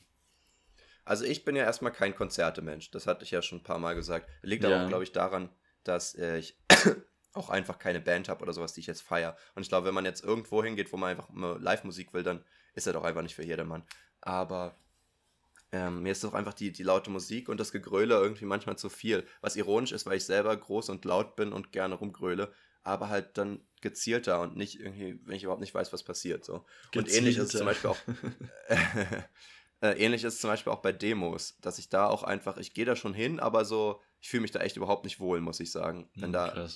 Speaker 2: Also ich bin ja erstmal kein Konzertemensch. Das hatte ich ja schon ein paar Mal gesagt. Liegt aber
Speaker 4: Ja.
Speaker 2: auch, glaube ich, daran, dass äh, ich auch einfach keine Band habe oder sowas, die ich jetzt feiere. Und ich glaube, wenn man jetzt irgendwo hingeht, wo man einfach Live-Musik will, dann ist er doch einfach nicht für jedermann. Aber ähm, mir ist doch einfach die, die laute Musik und das Gegröle irgendwie manchmal zu viel. Was ironisch ist, weil ich selber groß und laut bin und gerne rumgröle, aber halt dann gezielter und nicht irgendwie, wenn ich überhaupt nicht weiß, was passiert. So. Und ähnlich ist es zum Beispiel auch. äh, ähnlich ist es zum Beispiel auch bei Demos, dass ich da auch einfach, ich gehe da schon hin, aber so, ich fühle mich da echt überhaupt nicht wohl, muss ich sagen. Wenn
Speaker 4: Hm,
Speaker 2: da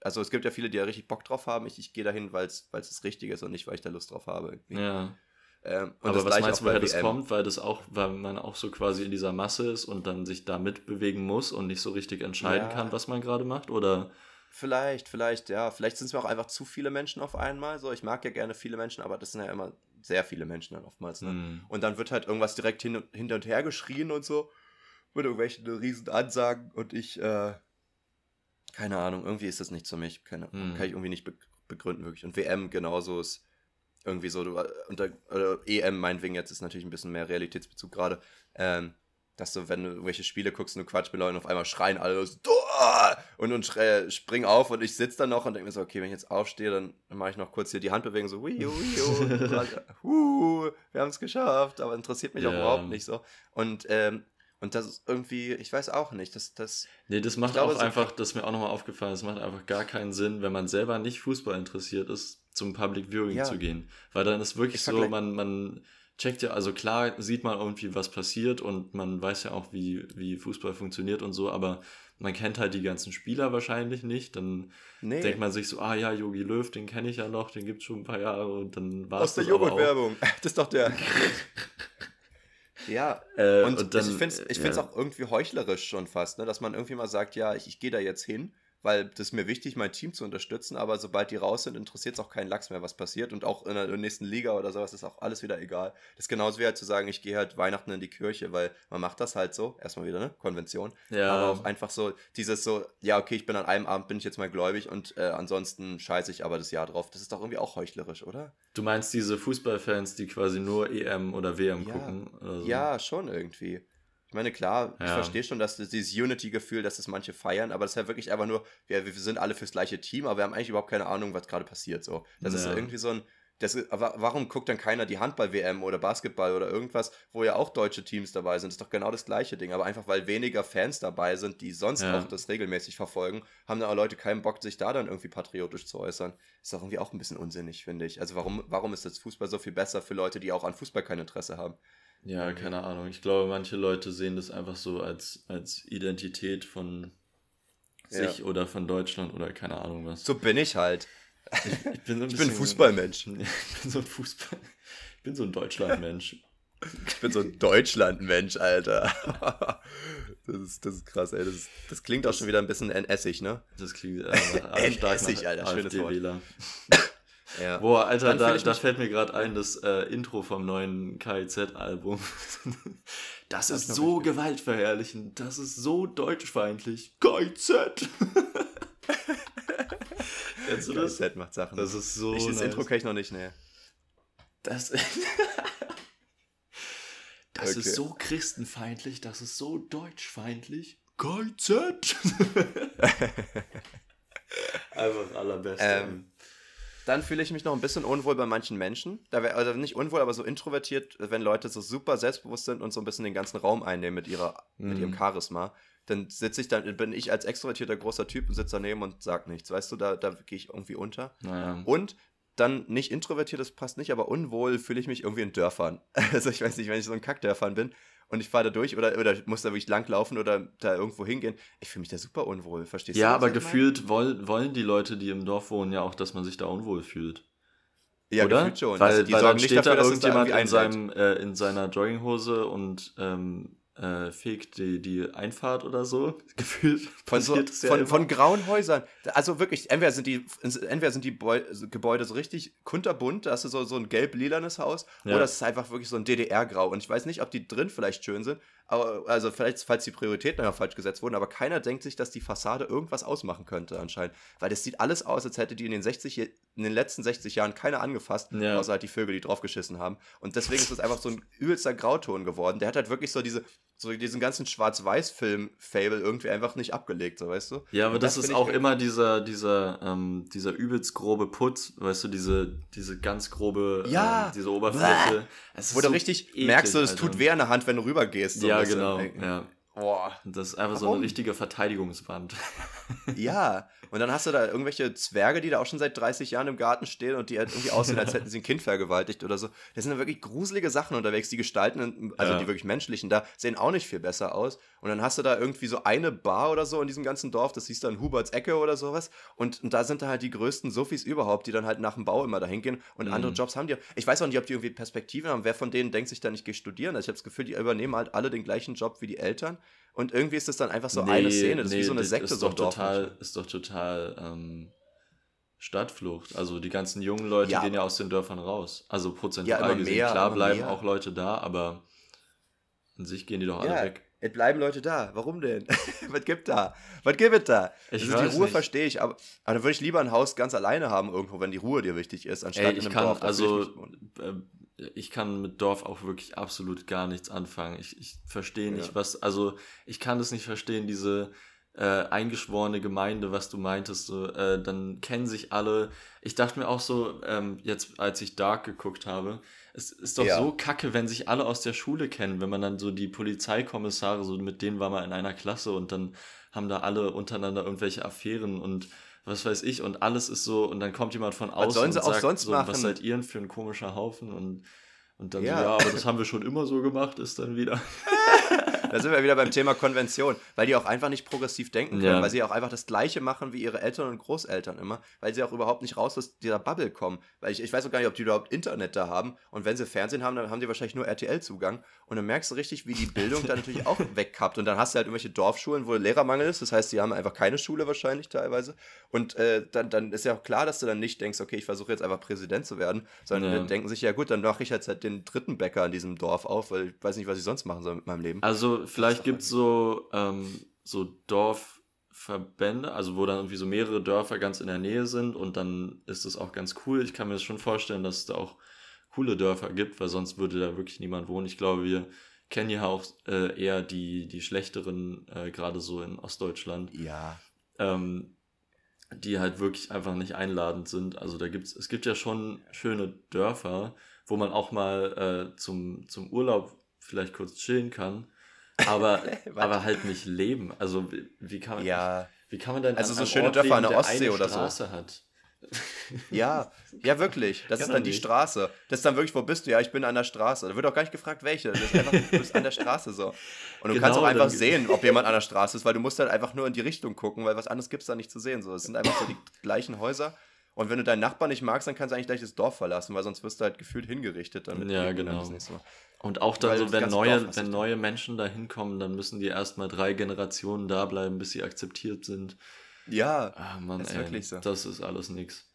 Speaker 2: also es gibt ja viele, die da richtig Bock drauf haben. Ich, ich gehe da hin, weil es das Richtige ist und nicht, weil ich da Lust drauf habe.
Speaker 4: Ja.
Speaker 2: Ähm, und
Speaker 4: Aber
Speaker 2: das
Speaker 4: was meinst du, woher das kommt? Weil das auch, weil man auch so quasi in dieser Masse ist und dann sich da mitbewegen muss und nicht so richtig entscheiden
Speaker 2: Ja.
Speaker 4: kann, was man gerade macht? Oder
Speaker 2: Vielleicht, vielleicht, ja. Vielleicht sind es mir auch einfach zu viele Menschen auf einmal. So, ich mag ja gerne viele Menschen, aber das sind ja immer sehr viele Menschen dann oftmals. Ne?
Speaker 4: Hm.
Speaker 2: Und dann wird halt irgendwas direkt hin und, hinter und her geschrien und so. Mit irgendwelchen riesen Ansagen und ich, äh, keine Ahnung, irgendwie ist das nichts für mich. Keine,
Speaker 4: Hm.
Speaker 2: Kann ich irgendwie nicht be begründen, wirklich. Und WM genauso ist irgendwie so, du, äh, unter, oder EM meinetwegen jetzt ist natürlich ein bisschen mehr Realitätsbezug gerade, ähm, dass du, wenn du irgendwelche Spiele guckst und du quatsch mit Leuten, auf einmal schreien alle so, und, und schrei- spring auf und ich sitze dann noch und denke mir so, okay, wenn ich jetzt aufstehe, dann mache ich noch kurz hier die Handbewegung so, hui, hui, hu, wir haben es geschafft, aber interessiert mich auch
Speaker 4: Ja.
Speaker 2: überhaupt nicht so. Und, ähm, und das ist irgendwie, ich weiß auch nicht, das, das,
Speaker 4: Nee, das macht
Speaker 2: glaube,
Speaker 4: auch einfach, das ist mir auch nochmal aufgefallen, es macht einfach gar keinen Sinn, wenn man selber nicht Fußball interessiert ist, zum Public Viewing
Speaker 2: Ja.
Speaker 4: zu gehen. Weil dann ist wirklich
Speaker 2: Ich
Speaker 4: so, man, man checkt ja, also klar sieht man irgendwie, was passiert und man weiß ja auch, wie, wie Fußball funktioniert und so, aber man kennt halt die ganzen Spieler wahrscheinlich nicht. Dann
Speaker 2: nee.
Speaker 4: denkt man sich so, ah ja, Yogi Löw, den kenne ich ja noch, den gibt's schon ein paar Jahre und dann war
Speaker 2: Aus der Joghurtwerbung. Das ist doch der. ja,
Speaker 4: Äh,
Speaker 2: und,
Speaker 4: und dann,
Speaker 2: ich finde es ich find's
Speaker 4: ja.
Speaker 2: auch irgendwie heuchlerisch schon fast, ne? dass man irgendwie mal sagt, ja, ich, ich gehe da jetzt hin, weil das ist mir wichtig, mein Team zu unterstützen, aber sobald die raus sind, interessiert es auch keinen Lachs mehr, was passiert und auch in der nächsten Liga oder sowas ist auch alles wieder egal. Das ist genauso wie halt zu sagen, ich gehe halt Weihnachten in die Kirche, weil man macht das halt so, erstmal wieder, ne, Konvention,
Speaker 4: Ja.
Speaker 2: aber auch einfach so dieses so, ja, okay, ich bin an einem Abend, bin ich jetzt mal gläubig und äh, ansonsten scheiße ich aber das Jahr drauf. Das ist doch irgendwie auch heuchlerisch, oder?
Speaker 4: Du meinst diese Fußballfans, die quasi nur EM oder WM
Speaker 2: Ja.
Speaker 4: gucken? Oder so?
Speaker 2: Ja, schon irgendwie. Ich meine, klar, ich
Speaker 4: Ja.
Speaker 2: verstehe schon, dass das- dieses Unity-Gefühl, dass das manche feiern, aber das ist ja wirklich einfach nur, wir, wir sind alle fürs gleiche Team, aber wir haben eigentlich überhaupt keine Ahnung, was gerade passiert. So. Das ist
Speaker 4: Ja.
Speaker 2: irgendwie so ein. Das, ist- warum guckt dann keiner die Handball-WM oder Basketball oder irgendwas, wo ja auch deutsche Teams dabei sind? Das ist doch genau das gleiche Ding. Aber einfach weil weniger Fans dabei sind, die sonst
Speaker 4: Ja.
Speaker 2: auch das regelmäßig verfolgen, haben da auch Leute keinen Bock, sich da dann irgendwie patriotisch zu äußern. Ist doch irgendwie auch ein bisschen unsinnig, finde ich. Also warum, warum ist jetzt Fußball so viel besser für Leute, die auch an Fußball kein Interesse haben?
Speaker 4: Ja, keine Ahnung. Ich glaube, manche Leute sehen das einfach so als, als Identität von
Speaker 2: Ja.
Speaker 4: sich oder von Deutschland oder keine Ahnung was.
Speaker 2: So bin ich halt.
Speaker 4: ich bin, so ein
Speaker 2: Ich bin Fußballmensch.
Speaker 4: Ich bin so ein Fußball. Ich bin so ein Deutschlandmensch.
Speaker 2: Ich bin so ein Deutschlandmensch, Alter. Das ist, das ist krass, ey. Das, ist, das klingt auch schon wieder ein bisschen NSig, ne?
Speaker 4: Das klingt äh, nach
Speaker 2: Alter, schönes Wort. Ja.
Speaker 4: Boah, Alter, da, da fällt mir gerade ein, das äh, Intro vom neuen KIZ-Album. Das ist
Speaker 2: noch
Speaker 4: so gewaltverherrlichend, das ist so deutschfeindlich. KIZ! Kennst du das?
Speaker 2: KZ macht Sachen.
Speaker 4: Das ist so.
Speaker 2: ich, das
Speaker 4: nice.
Speaker 2: Intro kenne ich noch nicht, ne.
Speaker 4: Das, das
Speaker 2: Okay.
Speaker 4: ist so christenfeindlich, das ist so deutschfeindlich. KZ! Einfach allerbeste.
Speaker 2: Ähm, Dann fühle ich mich noch ein bisschen unwohl bei manchen Menschen. Da wär, also nicht unwohl, aber so introvertiert, wenn Leute so super selbstbewusst sind und so ein bisschen den ganzen Raum einnehmen mit, ihrer, mit
Speaker 4: Mhm.
Speaker 2: ihrem Charisma. Dann sitze ich dann, bin ich als extrovertierter großer Typ und sitze daneben und sag nichts. Weißt du, da, da gehe ich irgendwie unter.
Speaker 4: naja.
Speaker 2: Und dann nicht introvertiert, das passt nicht, aber unwohl fühle ich mich irgendwie in Dörfern. Also ich weiß nicht, wenn ich so ein Kackdörfern bin und ich fahre da durch oder, oder muss da wirklich langlaufen oder da irgendwo hingehen, ich fühle mich da super unwohl, verstehst du?
Speaker 4: Ja, aber gefühlt woll, wollen die Leute, die im Dorf wohnen, ja auch, dass man sich da unwohl fühlt.
Speaker 2: ja,
Speaker 4: oder?
Speaker 2: gefühlt schon.
Speaker 4: Weil,
Speaker 2: Also die
Speaker 4: weil dann steht
Speaker 2: dafür,
Speaker 4: da
Speaker 2: da
Speaker 4: irgendjemand
Speaker 2: irgendwie
Speaker 4: in, seinem, äh, in seiner Jogginghose und ähm, äh, fegt die, die Einfahrt oder so. Gefühlt
Speaker 2: Von, so,
Speaker 4: ja
Speaker 2: von, grauen Häusern. Also wirklich, entweder sind die, entweder sind die Boi Gebäude so richtig kunterbunt, da hast du so, so ein gelb-lilanes Haus,
Speaker 4: Ja.
Speaker 2: oder es ist einfach wirklich so ein DDR-Grau. Und ich weiß nicht, ob die drin vielleicht schön sind, aber, also vielleicht, falls die Prioritäten einfach falsch gesetzt wurden, aber keiner denkt sich, dass die Fassade irgendwas ausmachen könnte anscheinend. Weil das sieht alles aus, als hätte die in den 60, Je- in den letzten 60 Jahren keiner angefasst,
Speaker 4: Ja.
Speaker 2: außer halt die Vögel, die draufgeschissen haben. Und deswegen ist es einfach so ein übelster Grauton geworden. Der hat halt wirklich so diese, so diesen ganzen Schwarz-Weiß-Film-Fable irgendwie einfach nicht abgelegt, so weißt du?
Speaker 4: Ja, aber das,
Speaker 2: find
Speaker 4: ist auch immer dieser, dieser, ähm, dieser übelst grobe Putz, weißt du, diese, diese ganz grobe,
Speaker 2: Ja.
Speaker 4: ähm, diese Oberfläche. Es
Speaker 2: Wo du
Speaker 4: so
Speaker 2: richtig
Speaker 4: eklig,
Speaker 2: merkst, du, es tut weh an der Hand, wenn du rübergehst. so
Speaker 4: Ja, genau. Ja.
Speaker 2: Boah.
Speaker 4: Das ist einfach so
Speaker 2: Warum?
Speaker 4: eine richtige Verteidigungswand.
Speaker 2: Ja. Und dann hast du da irgendwelche Zwerge, die da auch schon seit 30 Jahren im Garten stehen und die halt irgendwie aussehen, als hätten sie ein Kind vergewaltigt oder so. Das sind da wirklich gruselige Sachen unterwegs. Die Gestalten, also
Speaker 4: Ja.
Speaker 2: die wirklich menschlichen da, sehen auch nicht viel besser aus. Und dann hast du da irgendwie so eine Bar oder so in diesem ganzen Dorf, das hieß dann Huberts Ecke oder sowas. Und, und da sind da halt die größten Sofis überhaupt, die dann halt nach dem Bau immer dahin gehen und
Speaker 4: Mhm.
Speaker 2: andere Jobs haben die. Ich weiß auch nicht, ob die irgendwie Perspektive haben. Wer von denen denkt sich da nicht, ich gehe studieren? Also ich habe das Gefühl, die übernehmen halt alle den gleichen Job wie die Eltern. Und irgendwie ist das dann einfach so eine Szene. Das ist wie so eine
Speaker 4: das
Speaker 2: Sekte
Speaker 4: ist
Speaker 2: so
Speaker 4: doch
Speaker 2: Dorf.
Speaker 4: total, ist doch total ähm, Stadtflucht. Also die ganzen jungen Leute
Speaker 2: Ja.
Speaker 4: gehen ja aus den Dörfern raus. Also prozentual
Speaker 2: Ja,
Speaker 4: gesehen.
Speaker 2: mehr,
Speaker 4: Klar bleiben
Speaker 2: mehr.
Speaker 4: auch Leute da, aber an sich gehen die doch alle
Speaker 2: Ja,
Speaker 4: weg.
Speaker 2: Es bleiben Leute da. Warum denn? Was gibt da? Was gibt es da?
Speaker 4: Ich
Speaker 2: also die Ruhe
Speaker 4: nicht.
Speaker 2: verstehe ich, aber, aber dann würde ich lieber ein Haus ganz alleine haben irgendwo, wenn die Ruhe dir wichtig ist, anstatt
Speaker 4: Ey,
Speaker 2: in
Speaker 4: ich
Speaker 2: einem
Speaker 4: kann,
Speaker 2: Dorf.
Speaker 4: Also,
Speaker 2: ich
Speaker 4: äh, ich kann mit Dorf auch wirklich absolut gar nichts anfangen. Ich, ich verstehe nicht,
Speaker 2: Ja.
Speaker 4: was, also, ich kann das nicht verstehen, diese äh, eingeschworene Gemeinde, was du meintest, so, äh, dann kennen sich alle. Ich dachte mir auch so, ähm, jetzt, als ich Dark geguckt habe, es ist doch
Speaker 2: Ja.
Speaker 4: so kacke, wenn sich alle aus der Schule kennen, wenn man dann so die Polizeikommissare, so mit denen war man in einer Klasse und dann haben da alle untereinander irgendwelche Affären und was weiß ich und alles ist so und dann kommt jemand von außen
Speaker 2: sollen sie
Speaker 4: und
Speaker 2: auch
Speaker 4: sagt
Speaker 2: sonst
Speaker 4: so,
Speaker 2: machen?
Speaker 4: was seid ihr denn für ein komischer Haufen und und dann
Speaker 2: Ja.
Speaker 4: so, ja, aber das haben wir schon immer so gemacht, ist dann wieder.
Speaker 2: Da sind wir wieder beim Thema Konvention, weil die auch einfach nicht progressiv denken können,
Speaker 4: Ja.
Speaker 2: weil sie auch einfach das Gleiche machen wie ihre Eltern und Großeltern immer, weil sie auch überhaupt nicht raus aus dieser Bubble kommen. Weil ich, ich weiß auch gar nicht, ob die überhaupt Internet da haben und wenn sie Fernsehen haben, dann haben die wahrscheinlich nur RTL-Zugang und dann merkst du richtig, wie die Bildung dann natürlich auch wegkappt und dann hast du halt irgendwelche Dorfschulen, wo Lehrermangel ist, das heißt, die haben einfach keine Schule wahrscheinlich teilweise und äh, dann, dann ist ja auch klar, dass du dann nicht denkst, okay, ich versuche jetzt einfach Präsident zu werden, sondern
Speaker 4: Ja.
Speaker 2: denken sich, ja gut, dann mache ich jetzt halt den dritten Bäcker in diesem Dorf auf, weil ich weiß nicht, was ich sonst machen soll mit meinem Leben.
Speaker 4: Also vielleicht gibt es so, ähm, so Dorfverbände, also wo dann irgendwie so mehrere Dörfer ganz in der Nähe sind und dann ist das auch ganz cool. Ich kann mir das schon vorstellen, dass es da auch coole Dörfer gibt, weil sonst würde da wirklich niemand wohnen. Ich glaube, wir, kenne ja auch äh, eher die, die schlechteren, äh, gerade so in Ostdeutschland,
Speaker 2: Ja.
Speaker 4: ähm, die halt wirklich einfach nicht einladend sind. Also da gibt's, es gibt ja schon schöne Dörfer, wo man auch mal äh, zum, zum Urlaub vielleicht kurz chillen kann, aber, aber halt nicht leben. Also wie, wie kann man,
Speaker 2: Ja.
Speaker 4: wie kann man denn
Speaker 2: Also
Speaker 4: an
Speaker 2: so
Speaker 4: einem
Speaker 2: schöne
Speaker 4: Ort
Speaker 2: Dörfer an
Speaker 4: leben,
Speaker 2: der
Speaker 4: der
Speaker 2: Ostsee
Speaker 4: eine
Speaker 2: oder so.
Speaker 4: Straße hat?
Speaker 2: Ja, ja, wirklich. Das ist dann die
Speaker 4: nicht.
Speaker 2: Straße. Das ist dann wirklich, wo bist du? Ja, ich bin an der Straße. Da wird auch gar nicht gefragt, welche. Das ist einfach, du bist an der Straße so. Und du
Speaker 4: Genau,
Speaker 2: kannst auch einfach
Speaker 4: dann-
Speaker 2: sehen, ob jemand an der Straße ist, weil du musst halt einfach nur in die Richtung gucken, weil was anderes gibt es da nicht zu sehen. So, es sind einfach so die gleichen Häuser. Und wenn du deinen Nachbarn nicht magst, dann kannst du eigentlich gleich das Dorf verlassen, weil sonst wirst du halt gefühlt hingerichtet. Damit
Speaker 4: Ja, genau. Und auch dann
Speaker 2: Weil
Speaker 4: so, wenn neue,
Speaker 2: Dorf
Speaker 4: wenn neue Menschen da hinkommen, dann müssen die erstmal drei Generationen da bleiben, bis sie akzeptiert sind.
Speaker 2: Ja,
Speaker 4: Ah, Mann,
Speaker 2: Ist
Speaker 4: ey,
Speaker 2: wirklich so.
Speaker 4: das ist alles nix.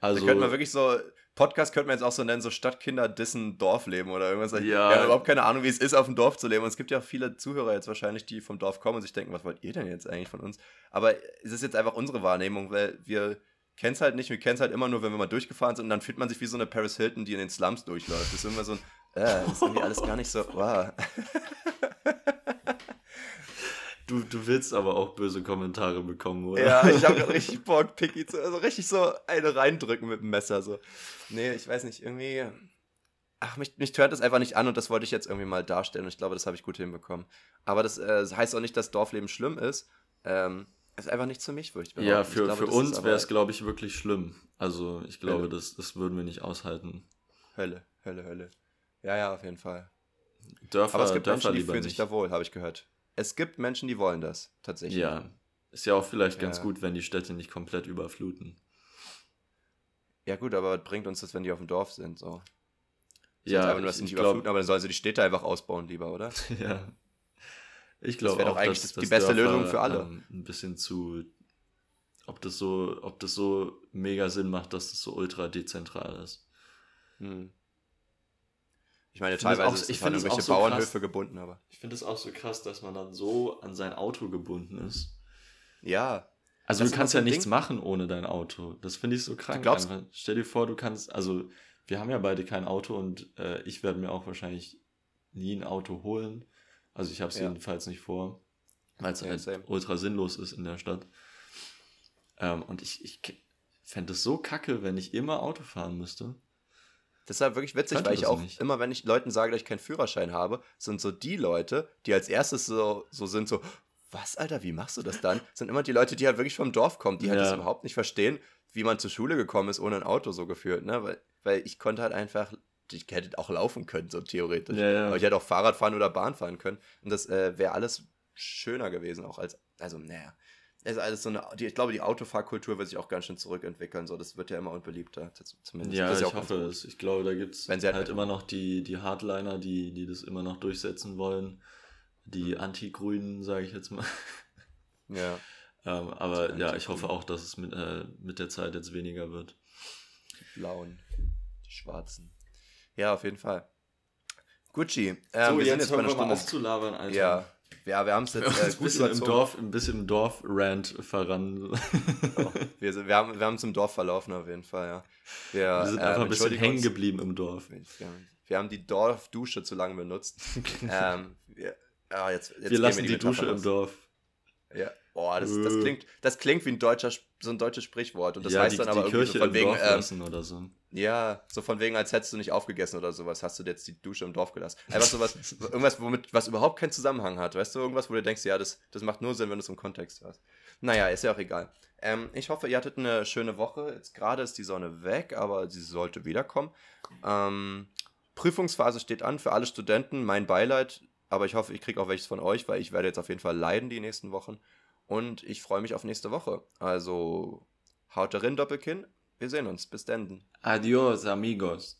Speaker 2: da
Speaker 4: Also,
Speaker 2: könnte man wirklich so, Podcast könnte man jetzt auch so nennen, so Stadtkinder dissen Dorfleben oder irgendwas.
Speaker 4: Ja.
Speaker 2: Wir haben überhaupt keine Ahnung, wie es ist, auf dem Dorf zu leben. Und es gibt ja auch viele Zuhörer jetzt wahrscheinlich, die vom Dorf kommen und sich denken, was wollt ihr denn jetzt eigentlich von uns? Aber es ist jetzt einfach unsere Wahrnehmung, weil wir kennen es halt nicht, wir kennen es halt immer nur, wenn wir mal durchgefahren sind und dann fühlt man sich wie so eine Paris Hilton, die in den Slums durchläuft. Das ist immer so ein, äh, das ist irgendwie alles gar nicht so, wow.
Speaker 4: du, du willst aber auch böse Kommentare bekommen, oder?
Speaker 2: Ja, ich habe richtig Bock, Picky zu, also richtig so eine reindrücken mit dem Messer, so. Nee, ich weiß nicht, irgendwie, ach, mich, mich hört das einfach nicht an und das wollte ich jetzt irgendwie mal darstellen und ich glaube, das habe ich gut hinbekommen. Aber das, äh, heißt auch nicht, dass Dorfleben schlimm ist. Ähm, ist einfach nicht für mich, würde ich
Speaker 4: Ja,
Speaker 2: behaupten. Ich
Speaker 4: für,
Speaker 2: glaube,
Speaker 4: für uns wäre es, glaube ich, wirklich schlimm. Also, ich glaube,
Speaker 2: Hölle.
Speaker 4: das, das würden wir nicht aushalten.
Speaker 2: Hölle, Hölle, Hölle. Ja, ja, auf jeden Fall.
Speaker 4: Dörfer,
Speaker 2: Aber es gibt
Speaker 4: Dörfer
Speaker 2: Menschen, die fühlen sich
Speaker 4: nicht.
Speaker 2: da wohl, habe ich gehört. Es gibt Menschen, die wollen das, tatsächlich.
Speaker 4: Ja, ist ja auch vielleicht ganz
Speaker 2: Ja.
Speaker 4: gut, wenn die Städte nicht komplett überfluten.
Speaker 2: Ja, gut, aber was bringt uns das, wenn die auf dem Dorf sind? So.
Speaker 4: Ja,
Speaker 2: einfach nur, dass
Speaker 4: ich,
Speaker 2: sie nicht
Speaker 4: ich
Speaker 2: überfluten, aber dann sollen sie die Städte einfach ausbauen, lieber, oder?
Speaker 4: ja. Ich glaube
Speaker 2: wäre doch
Speaker 4: auch,
Speaker 2: eigentlich
Speaker 4: dass,
Speaker 2: die
Speaker 4: dass
Speaker 2: beste
Speaker 4: Dörfer,
Speaker 2: Lösung für alle.
Speaker 4: Ähm, ein bisschen zu, ob das so, ob das so mega Sinn macht, dass das so ultra dezentral ist.
Speaker 2: Hm. Ich meine,
Speaker 4: Ich finde es
Speaker 2: teilweise
Speaker 4: auch-
Speaker 2: ist
Speaker 4: ich
Speaker 2: es an
Speaker 4: finde es
Speaker 2: irgendwelche
Speaker 4: auch so
Speaker 2: Bauernhöfe
Speaker 4: krass.
Speaker 2: gebunden, aber.
Speaker 4: Ich finde es auch so krass, dass man dann so an sein Auto gebunden ist.
Speaker 2: Ja.
Speaker 4: Also
Speaker 2: Das
Speaker 4: du kannst ja nichts
Speaker 2: Ding.
Speaker 4: machen ohne dein Auto. Das finde ich so krank.
Speaker 2: glaubst-
Speaker 4: einfach. Stell dir vor, du kannst, also wir haben ja beide kein Auto und äh, ich werde mir auch wahrscheinlich nie ein Auto holen. Also ich habe es
Speaker 2: Ja.
Speaker 4: jedenfalls nicht vor, weil es
Speaker 2: Ja,
Speaker 4: halt
Speaker 2: same.
Speaker 4: ultra sinnlos ist in der Stadt. Ähm, und ich, ich fände es so kacke, wenn ich immer Auto fahren müsste.
Speaker 2: Das ist halt wirklich witzig,
Speaker 4: Könnte
Speaker 2: weil ich auch
Speaker 4: nicht.
Speaker 2: immer, wenn ich Leuten sage, dass ich keinen Führerschein habe, sind so die Leute, die als erstes so, so sind, so, was, Alter, wie machst du das dann? Sind immer die Leute, die halt wirklich vom Dorf kommen, die halt
Speaker 4: Ja.
Speaker 2: das überhaupt nicht verstehen, wie man zur Schule gekommen ist, ohne ein Auto so gefühlt, ne? Weil, weil ich konnte halt einfach, ich hätte auch laufen können, so theoretisch.
Speaker 4: Ja, ja.
Speaker 2: Aber ich hätte auch Fahrrad fahren oder Bahn fahren können. Und das äh, wäre alles schöner gewesen, auch als, also, naja. Es ist alles so eine, die, ich glaube, die Autofahrkultur wird sich auch ganz schön zurückentwickeln. So, das wird ja immer unbeliebter, zumindest.
Speaker 4: Ja, ich hoffe es. Ich glaube, da gibt es
Speaker 2: Wenn sie
Speaker 4: halt,
Speaker 2: halt-
Speaker 4: immer noch die, die Hardliner, die, die das immer noch durchsetzen wollen. Die Anti-Grünen, sage ich jetzt mal.
Speaker 2: Ja.
Speaker 4: ähm, aber ja, ich hoffe auch, dass es mit, äh, mit der Zeit jetzt weniger wird.
Speaker 2: Die blauen, die schwarzen. Ja, auf jeden Fall. Gucci. Ähm, wir sind jetzt bei einer Stunde.
Speaker 4: aufzulabern, Alter.
Speaker 2: Ja, ja, wir haben es jetzt
Speaker 4: Wir haben
Speaker 2: äh,
Speaker 4: uns ein
Speaker 2: gut
Speaker 4: bisschen im. Dorf, ein bisschen im Dorf-Rant voran.
Speaker 2: Oh, wir, sind, wir, haben, wir haben es im Dorf verlaufen, auf jeden Fall, ja. Wir,
Speaker 4: Wir sind
Speaker 2: ähm,
Speaker 4: einfach ein bisschen hängen geblieben im Dorf.
Speaker 2: Wir, wir haben die Dorfdusche zu lange benutzt. ähm, wir, ja, jetzt, jetzt
Speaker 4: Wir lassen die,
Speaker 2: Metapher
Speaker 4: Dusche im
Speaker 2: raus.
Speaker 4: Dorf.
Speaker 2: Ja. Boah, das, das,
Speaker 4: Äh.
Speaker 2: klingt, das klingt wie ein deutscher, so ein deutsches Sprichwort. Und das
Speaker 4: ja,
Speaker 2: heißt
Speaker 4: die,
Speaker 2: dann aber irgendwie
Speaker 4: Kirche
Speaker 2: so von wegen, ähm,
Speaker 4: oder so.
Speaker 2: Ja, so von wegen, als hättest du nicht aufgegessen oder sowas, hast du jetzt die Dusche im Dorf gelassen. Einfach sowas, irgendwas, womit, was überhaupt keinen Zusammenhang hat, weißt du, irgendwas, wo du denkst, ja, das, das macht nur Sinn, wenn du es im Kontext hast. Naja, ist ja auch egal. Ähm, ich hoffe, ihr hattet eine schöne Woche. Jetzt gerade ist die Sonne weg, aber sie sollte wiederkommen. Ähm, Prüfungsphase steht an für alle Studenten, mein Beileid, aber ich hoffe, ich kriege auch welches von euch, weil ich werde jetzt auf jeden Fall leiden die nächsten Wochen. Und ich freue mich auf nächste Woche. Also, haut darin, Doppelkinn. Wir sehen uns. Bis dann.
Speaker 4: Adios, amigos.